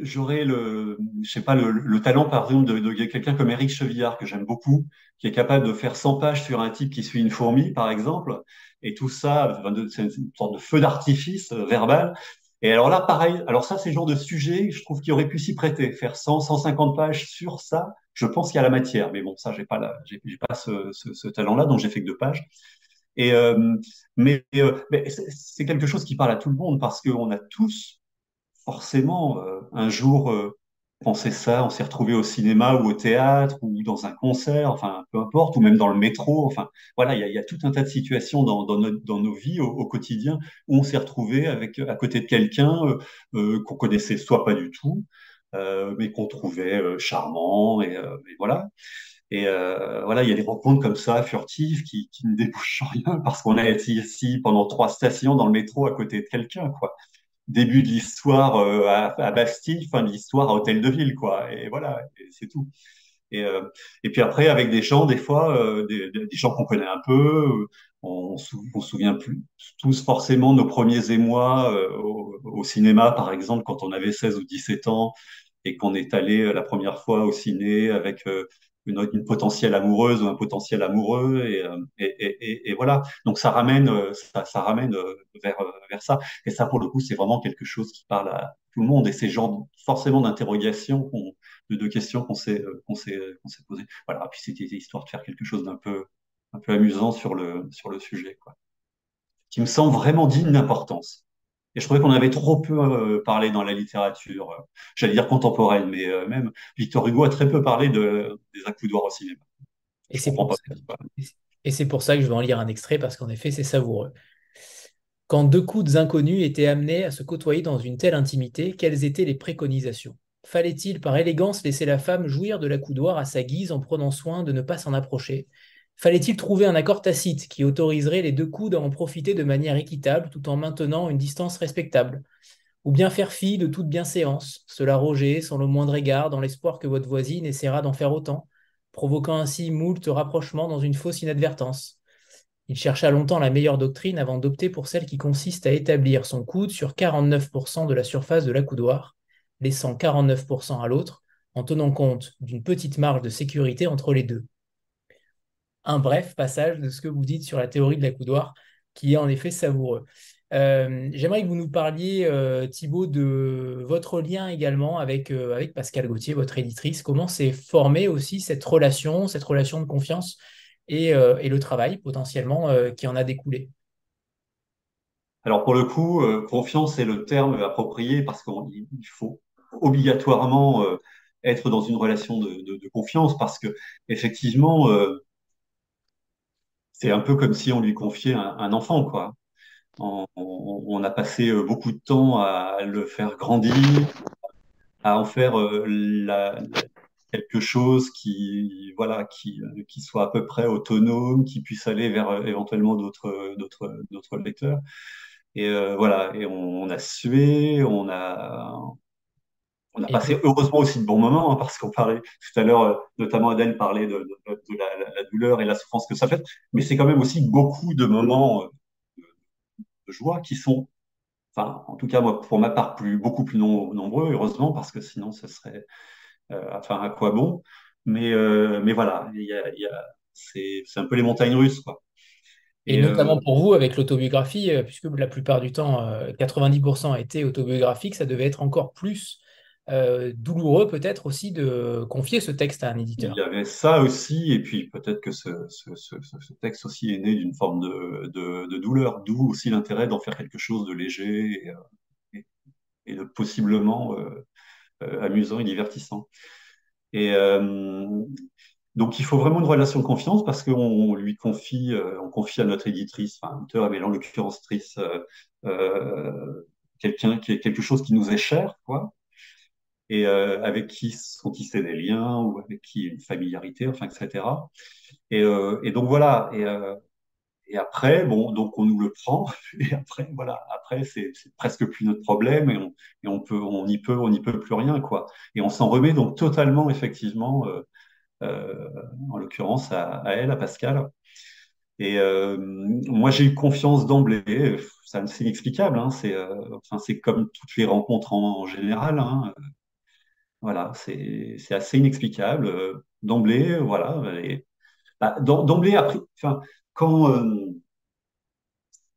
j'aurais le, je sais pas, le, le, talent, par exemple, de, quelqu'un comme Eric Chevillard, que j'aime beaucoup, qui est capable de faire 100 pages sur un type qui suit une fourmi, par exemple, et tout ça, c'est une sorte de feu d'artifice euh, verbal. Et alors là, pareil, alors ça, c'est le genre de sujet, je trouve qu'il aurait pu s'y prêter, faire 100, 150 pages sur ça. Je pense qu'il y a la matière, mais bon, ça, j'ai pas la, j'ai pas ce, ce, ce talent-là, donc j'ai fait que deux pages. Et euh, mais, euh, mais c'est quelque chose qui parle à tout le monde parce qu'on a tous forcément, euh, un jour, euh, pensé ça, on s'est retrouvé au cinéma ou au théâtre ou dans un concert, enfin, peu importe, ou même dans le métro. Enfin, voilà, il y a, y a tout un tas de situations dans, dans, nos, dans nos vies au, quotidien où on s'est retrouvé avec, à côté de quelqu'un euh, euh qu'on connaissait soit pas du tout, euh, mais qu'on trouvait euh, charmant, et, et, voilà. Et euh, voilà, il y a des rencontres comme ça, furtives, qui, qui ne débouchent rien parce qu'on a été ici pendant trois stations dans le métro à côté de quelqu'un, quoi début de l'histoire euh, à, Bastille, fin de l'histoire à Hôtel de Ville, quoi. Et voilà, c'est tout. Et, euh, et puis après, avec des gens, des fois, euh, des, des, gens qu'on connaît un peu, on, on se souvient plus tous forcément nos premiers émois au, au, cinéma, par exemple, quand on avait 16 ou 17 ans et qu'on est allé la première fois au ciné avec une, une, potentielle amoureuse ou un potentiel amoureux et, euh, et, et, et voilà. Donc ça ramène euh, ça, ça ramène euh, vers vers ça. Et ça pour le coup c'est vraiment quelque chose qui parle à tout le monde. Et c'est genre forcément d'interrogations de, de questions qu'on s'est qu'on s'est qu'on s'est posé voilà. Puis c'était histoire de faire quelque chose d'un peu un peu amusant sur le sur le sujet quoi. Qui me semble vraiment digne d'importance et je trouvais qu'on avait trop peu euh, parlé dans la littérature, euh, j'allais dire contemporaine, mais euh, même Victor Hugo a très peu parlé de, des accoudoirs au cinéma. Et c'est pour, pour, ça que je vais en lire un extrait, parce qu'en effet, c'est savoureux. Quand deux coudes inconnus étaient amenés à se côtoyer dans une telle intimité, quelles étaient les préconisations? Fallait-il, par élégance, laisser la femme jouir de l'accoudoir à sa guise en prenant soin de ne pas s'en approcher? Fallait-il trouver un accord tacite qui autoriserait les deux coudes à en profiter de manière équitable tout en maintenant une distance respectable? Ou bien faire fi de toute bienséance, se la roger sans le moindre égard dans l'espoir que votre voisine essaiera d'en faire autant, provoquant ainsi moult rapprochements dans une fausse inadvertance? Il chercha longtemps la meilleure doctrine avant d'opter pour celle qui consiste à établir son coude sur 49% de la surface de l'accoudoir, laissant 49% à l'autre, en tenant compte d'une petite marge de sécurité entre les deux un bref passage de ce que vous dites sur la théorie de la coudoir, qui est en effet savoureux. Euh, j'aimerais que vous nous parliez, euh, Thibaut, de votre lien également avec, euh, avec Pascal Gauthier, votre éditrice. Comment s'est formée aussi cette relation, cette relation de confiance et, et le travail potentiellement qui en a découlé? Alors pour le coup, confiance est le terme approprié parce qu'il faut obligatoirement être dans une relation de, confiance parce que effectivement c'est un peu comme si on lui confiait un, enfant, quoi. On, a passé beaucoup de temps à le faire grandir, à en faire la, quelque chose qui, voilà, qui, qui soit à peu près autonome, qui puisse aller vers éventuellement d'autres, d'autres, lecteurs. Et voilà, et on, a sué, on a, on a passé heureusement aussi de bons moments, hein, parce qu'on parlait tout à l'heure, euh, notamment Adèle parlait de, la, douleur et la souffrance que ça fait, mais c'est quand même aussi beaucoup de moments euh, de, joie qui sont, enfin, en tout cas, moi, pour ma part, plus, beaucoup plus nombreux, heureusement, parce que sinon, ce serait, euh, enfin, à quoi bon Mais, mais voilà, il y a, c'est un peu les montagnes russes, quoi. Et, notamment pour vous, avec l'autobiographie, puisque la plupart du temps, 90% été autobiographique, ça devait être encore plus euh, douloureux peut-être aussi de confier ce texte à un éditeur. Il y avait ça aussi, et puis peut-être que ce, texte aussi est né d'une forme de, douleur, d'où aussi l'intérêt d'en faire quelque chose de léger et, euh, de possiblement euh, amusant et divertissant. Et donc il faut vraiment une relation de confiance parce qu'on lui confie, on confie à notre éditrice, enfin auteur, mais en l'occurrence quelqu'un qui est quelque chose qui nous est cher, quoi et euh, avec qui sont tissés des liens ou avec qui une familiarité, enfin, etc. Et, euh, et donc voilà. Et, euh, et après, bon, donc on nous le prend. Et après, voilà. Après, c'est presque plus notre problème et on, on peut, on y peut, on n'y peut plus rien, quoi. Et on s'en remet donc totalement, effectivement, euh, euh, en l'occurrence à, elle, à Pascal. Et euh, moi, j'ai eu confiance d'emblée. C'est inexplicable. Hein, c'est, enfin, c'est comme toutes les rencontres en, en général. Hein, voilà, c'est assez inexplicable. Euh, d'emblée, voilà. Bah, d'emblée, après, euh,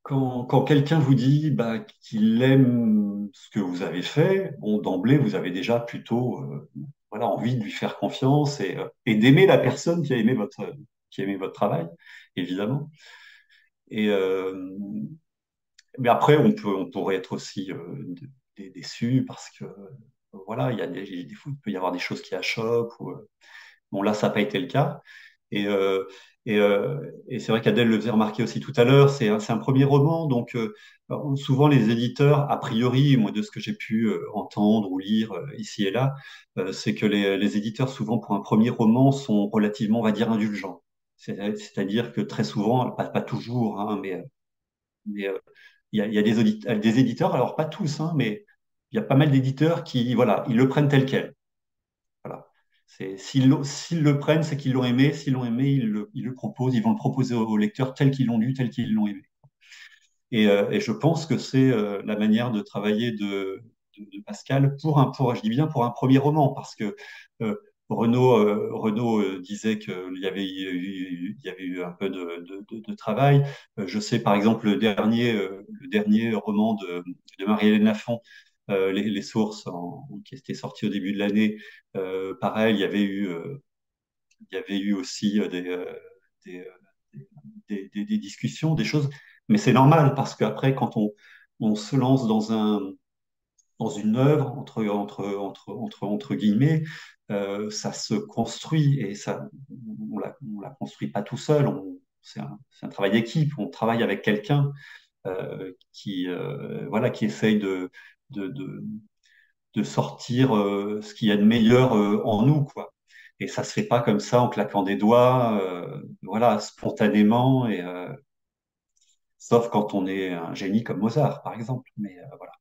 quand, quand quelqu'un vous dit bah, qu'il aime ce que vous avez fait, bon, d'emblée, vous avez déjà plutôt euh, voilà, envie de lui faire confiance et, et d'aimer la personne qui a aimé votre, qui a aimé votre travail, évidemment. Et, mais après, on, peut, on pourrait être aussi déçu parce que voilà, il y a des, il peut y avoir des choses qui achoppent. Ou, euh, bon, là, ça n'a pas été le cas. Et, euh, et, euh, et c'est vrai qu'Adèle le faisait remarquer aussi tout à l'heure, c'est un, un, premier roman, donc souvent les éditeurs, a priori, moi de ce que j'ai pu entendre ou lire ici et là, c'est que les, les, éditeurs, souvent pour un premier roman, sont relativement, on va dire, indulgents. C'est-à-dire que très souvent, pas, pas toujours, hein, mais il y, a, y a des, des, éditeurs, alors pas tous, hein, mais il y a pas mal d'éditeurs qui, voilà, ils le prennent tel quel. Voilà. S'ils le prennent, c'est qu'ils l'ont aimé. S'ils l'ont aimé, ils le, ils le, proposent. Ils vont le proposer aux, lecteurs tel qu'ils l'ont lu, tel qu'ils l'ont aimé. Et, euh, et, je pense que c'est euh, la manière de travailler de, Pascal pour un, pour, je dis bien pour un premier roman, parce que euh, Renaud, Renaud disait qu'il y avait eu, y avait eu un peu de, travail. je sais par exemple le dernier, le dernier roman de Marie-Hélène Lafont, euh, les, sources qui étaient sorties au début de l'année, euh, pareil, il y avait eu, euh, il y avait eu aussi des, discussions, des choses, mais c'est normal parce qu'après, quand on, on se lance dans un dans une œuvre entre entre entre entre entre guillemets, ça se construit et ça on la la construit pas tout seul. C'est un, un, travail d'équipe. On travaille avec quelqu'un qui voilà qui essaye de de, de, de sortir euh, ce qu'il y a de meilleur euh, en nous, quoi. Et ça se fait pas comme ça en claquant des doigts, euh, voilà, spontanément et sauf quand on est un génie comme Mozart, par exemple. Mais voilà.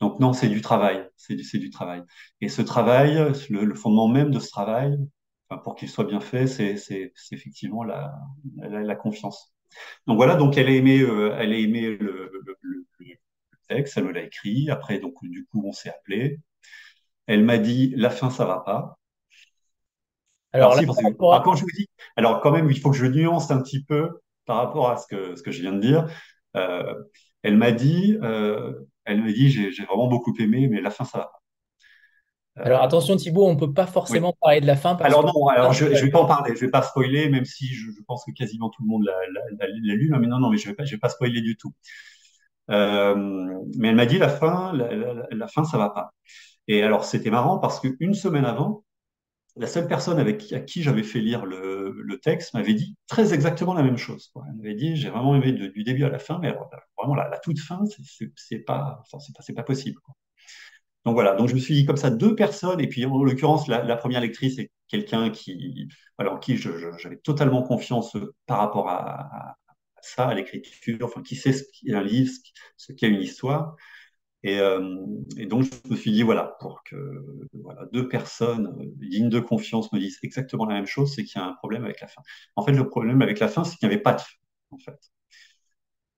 Donc non, c'est du travail, c'est du, du travail. Et ce travail, le, le fondement même de ce travail, pour qu'il soit bien fait, c'est effectivement la, la, confiance. Donc voilà, donc elle a aimé, elle a aimé le, le, le, texte, elle me l'a écrit. Après, donc, du coup, on s'est appelé. Elle m'a dit, la fin, ça va pas. Alors, alors, quand je vous dis, alors quand même, il faut que je nuance un petit peu par rapport à ce que, ce que je viens de dire. Euh, elle m'a dit, euh, elle m'a dit, j'ai vraiment beaucoup aimé, mais la fin, ça va pas. Euh, alors attention Thibault, on ne peut pas forcément parler de la fin. alors non, alors je ne vais pas en parler, je ne vais pas spoiler, même si je, pense que quasiment tout le monde l'a lu, mais non, non, mais je ne vais pas spoiler du tout. Euh, mais elle m'a dit la fin, la, la, fin, ça va pas. Et alors c'était marrant parce qu'une semaine avant, la seule personne avec à qui j'avais fait lire le, texte m'avait dit très exactement la même chose. Elle m'avait dit j'ai vraiment aimé du début à la fin, mais vraiment la, toute fin, c'est pas, c'est pas, possible. Donc voilà, donc je me suis dit comme ça deux personnes, et puis en l'occurrence la, première lectrice est quelqu'un qui, alors qui j'avais totalement confiance par rapport à, ça, à l'écriture, enfin qui sait ce qu'est un livre, ce qu'est une histoire. Euh, et, donc, je me suis dit, voilà, pour que voilà, deux personnes euh, dignes de confiance me disent exactement la même chose, c'est qu'il y a un problème avec la fin. En fait, le problème avec la fin, c'est qu'il n'y avait pas de fin, en fait.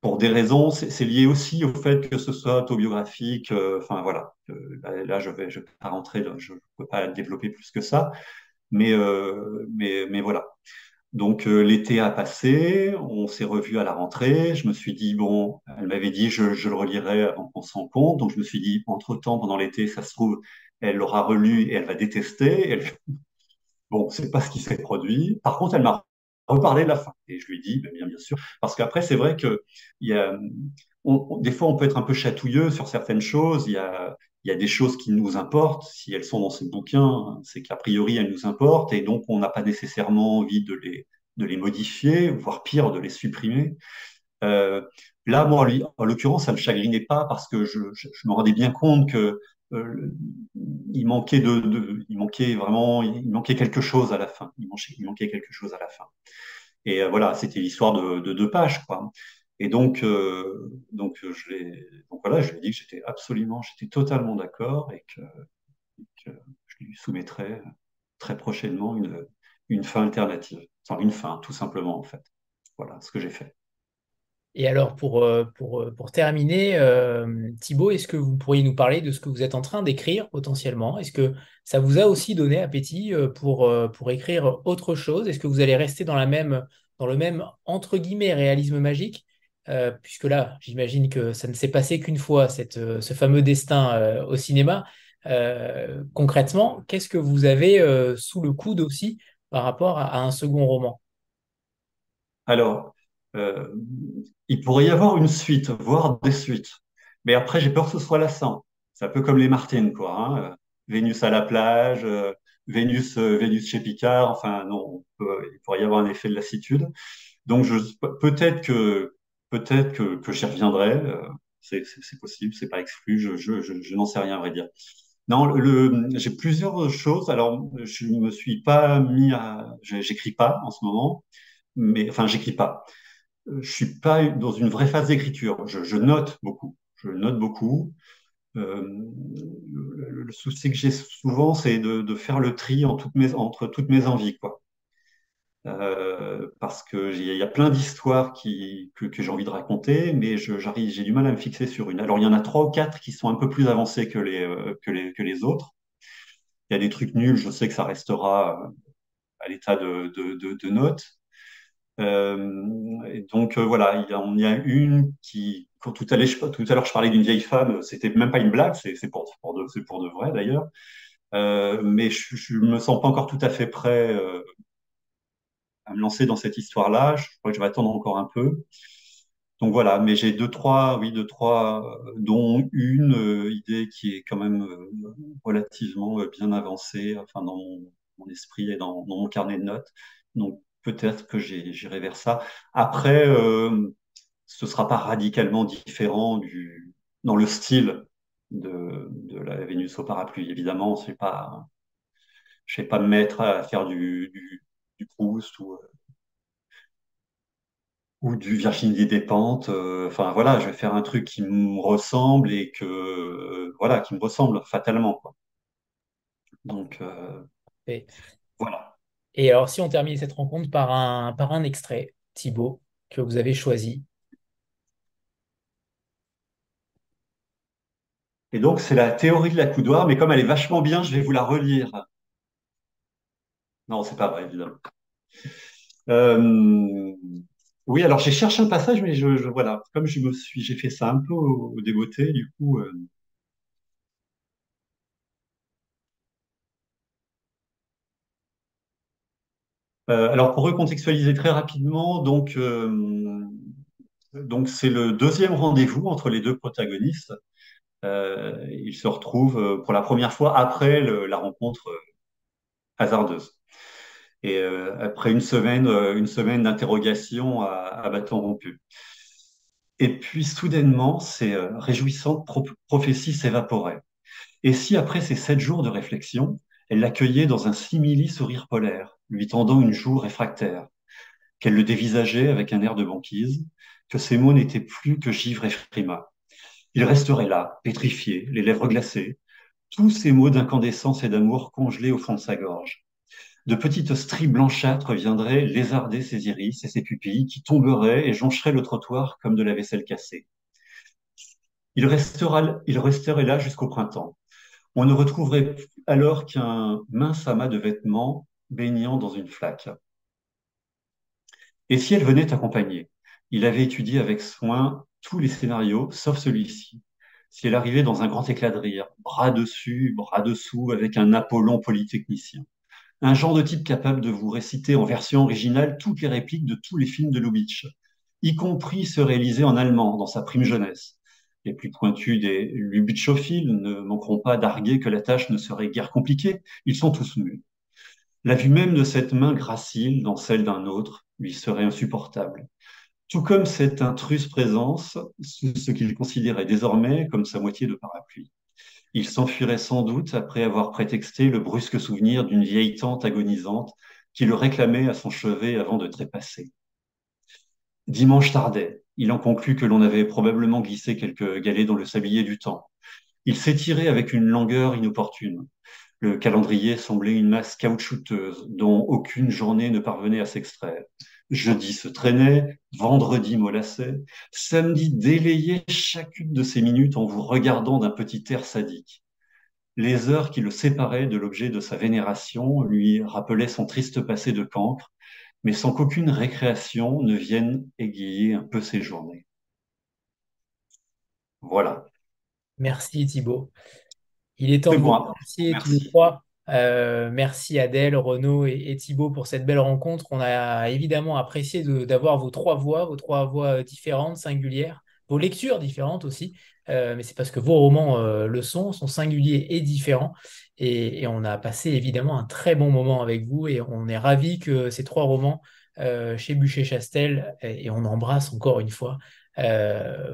Pour des raisons, c'est lié aussi au fait que ce soit autobiographique. Euh, enfin, voilà. là, je vais, je peux pas rentrer, je ne peux pas développer plus que ça. Mais, mais, mais voilà. Donc euh, l'été a passé, on s'est revu à la rentrée. Je me suis dit bon, elle m'avait dit je, le relirai avant qu'on s'en compte. Donc je me suis dit entre temps pendant l'été, ça se trouve, elle l'aura relu et elle va détester. Elle... Bon, c'est pas ce qui s'est produit. Par contre, elle m'a reparlé de la fin et je lui dit ben, bien bien sûr parce qu'après c'est vrai que il y a des fois on peut être un peu chatouilleux sur certaines choses. Il y a il y a des choses qui nous importent. Si elles sont dans ces bouquins, c'est qu'a priori, elles nous importent et donc on n'a pas nécessairement envie de les, de les modifier, voire pire, de les supprimer. Euh, là, moi, en l'occurrence, ça ne me chagrinait pas parce que je, me rendais bien compte que euh, il manquait de, de, il manquait vraiment, il manquait quelque chose à la fin. Il manquait, il manquait quelque chose à la fin. Et euh, voilà, c'était l'histoire de, de, deux pages, quoi. Et donc, euh, donc, je donc voilà, je lui ai dit que j'étais absolument, j'étais totalement d'accord et que, je lui soumettrais très prochainement une, une fin alternative. Enfin, une fin, tout simplement, en fait. Voilà ce que j'ai fait. Et alors, pour, euh, pour terminer, euh, Thibaut, est-ce que vous pourriez nous parler de ce que vous êtes en train d'écrire potentiellement? Est-ce que ça vous a aussi donné appétit pour, pour écrire autre chose? Est-ce que vous allez rester dans, la même, dans le même, entre guillemets, réalisme magique? Euh, puisque là, j'imagine que ça ne s'est passé qu'une fois, cette, euh, ce fameux destin euh, au cinéma. concrètement, qu'est-ce que vous avez sous le coude aussi par rapport à, un second roman? Alors, il pourrait y avoir une suite, voire des suites. Mais après, j'ai peur que ce soit lassant. C'est un peu comme les Martines, quoi. Hein. Vénus à la plage, Vénus, Vénus chez Picard. Enfin, non, il pourrait y avoir un effet de lassitude. Donc, peut-être que Peut-être que, que j'y reviendrai. Euh, c'est possible, c'est pas exclu. Je, je, je, n'en sais rien, à vrai dire. Non, le, j'ai plusieurs choses. Alors, je me suis pas mis à, j'écris pas en ce moment, mais enfin, j'écris pas. Je suis pas dans une vraie phase d'écriture. Je, je, note beaucoup. Je note beaucoup. Euh, le, le, souci que j'ai souvent, c'est de, de, faire le tri en toutes mes, entre toutes mes envies, quoi. Euh, parce que il y a plein d'histoires que, que j'ai envie de raconter, mais j'arrive, j'ai du mal à me fixer sur une. Alors il y en a trois ou quatre qui sont un peu plus avancés que les euh, que les que les autres. Il y a des trucs nuls, je sais que ça restera euh, à l'état de, de, de, de notes. Euh, donc voilà, il y, y a une qui, quand tout à l'heure, je, parlais d'une vieille femme, c'était même pas une blague, c'est pour, pour de, pour de vrai d'ailleurs. Euh, mais je, je me sens pas encore tout à fait prêt euh, me lancer dans cette histoire-là. Je crois que je vais attendre encore un peu. Donc voilà, mais j'ai deux, trois, oui, deux, trois, dont une euh, idée qui est quand même euh, relativement euh, bien avancée, enfin dans mon, esprit et dans, mon carnet de notes. Donc peut-être que j'irai vers ça. Après, ce sera pas radicalement différent du dans le style de, de la Vénus au parapluie. Évidemment, je vais pas me mettre à faire du du Proust ou, euh, ou du Virginie Despentes. Euh, enfin voilà, je vais faire un truc qui me ressemble et que euh, voilà, qui me ressemble fatalement. Quoi. Donc et, voilà. Et alors, si on termine cette rencontre par un, par un extrait, Thibaut, que vous avez choisi. Et donc, c'est la théorie de la coudoir, mais comme elle est vachement bien, je vais vous la relire. Non, c'est pas vrai, évidemment. Euh, oui, alors j'ai cherché un passage, mais je, voilà, comme je me suis, j'ai fait ça un peu au, débeauté, du coup. Euh, euh, alors pour recontextualiser très rapidement, donc donc c'est le deuxième rendez-vous entre les deux protagonistes. ils se retrouvent pour la première fois après la rencontre hasardeuse. Et euh, après une semaine, euh, une semaine d'interrogation à, bâton rompu. Et puis soudainement, ces euh, réjouissantes prophéties s'évaporaient. Et si après ces sept jours de réflexion, elle l'accueillait dans un simili sourire polaire, lui tendant une joue réfractaire, qu'elle le dévisageait avec un air de banquise, que ses mots n'étaient plus que givre et frima. Il resterait là, pétrifié, les lèvres glacées, tous ces mots d'incandescence et d'amour congelés au fond de sa gorge. De petites stries blanchâtres viendraient lézarder ses iris et ses pupilles qui tomberaient et joncheraient le trottoir comme de la vaisselle cassée. Il, restera, il resterait là jusqu'au printemps. On ne retrouverait alors qu'un mince amas de vêtements baignant dans une flaque. Et si elle venait accompagner Il avait étudié avec soin tous les scénarios, sauf celui-ci. Si elle dans un grand éclat de rire, bras dessus, bras dessous, avec un Apollon polytechnicien. Un genre de type capable de vous réciter en version originale toutes les répliques de tous les films de Lubitsch, y compris ceux réalisés en allemand dans sa prime jeunesse. Les plus pointus des Lubitschophiles ne manqueront pas d'arguer que la tâche ne serait guère compliquée, ils sont tous nus. La vue même de cette main gracile dans celle d'un autre lui serait insupportable. Tout comme cette intruse présence, ce qu'il considérait désormais comme sa moitié de parapluie. Il s'enfuirait sans doute après avoir prétexté le brusque souvenir d'une vieille tante agonisante qui le réclamait à son chevet avant de trépasser. Dimanche tardait. Il en conclut que l'on avait probablement glissé quelques galets dans le sablier du temps. Il s'étirait avec une langueur inopportune. Le calendrier semblait une masse caoutchouteuse dont aucune journée ne parvenait à s'extraire. Jeudi se traînait, vendredi molassait, samedi délayait chacune de ces minutes en vous regardant d'un petit air sadique. Les heures qui le séparaient de l'objet de sa vénération lui rappelaient son triste passé de cancre, mais sans qu'aucune récréation ne vienne égayer un peu ses journées. Voilà. Merci Thibault. Il est temps de vous remercier tous les trois. Euh, merci Adèle, Renaud et, Thibault pour cette belle rencontre. On a évidemment apprécié d'avoir vos trois voix, vos trois voix différentes, singulières, vos lectures différentes aussi. Euh, mais c'est parce que vos romans euh, le sont, sont singuliers et différents. Et, on a passé évidemment un très bon moment avec vous et on est ravis que ces trois romans chez Bûcher-Chastel, et, et, on embrasse encore une fois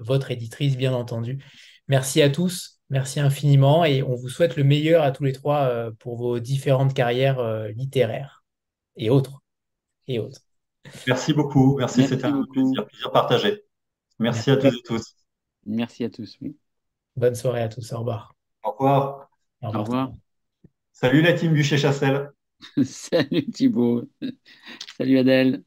votre éditrice, bien entendu. Merci à tous. Merci infiniment et on vous souhaite le meilleur à tous les trois euh, pour vos différentes carrières euh, littéraires et autres. Et autres. Merci beaucoup. Merci, c'était un plaisir, plaisir partagé. Merci, à tous et tous. Merci à tous. Bonne soirée à tous. Au revoir. Au revoir. Au revoir. Salut la team Bûcher-Chassel. Salut Thibault. Salut Adèle.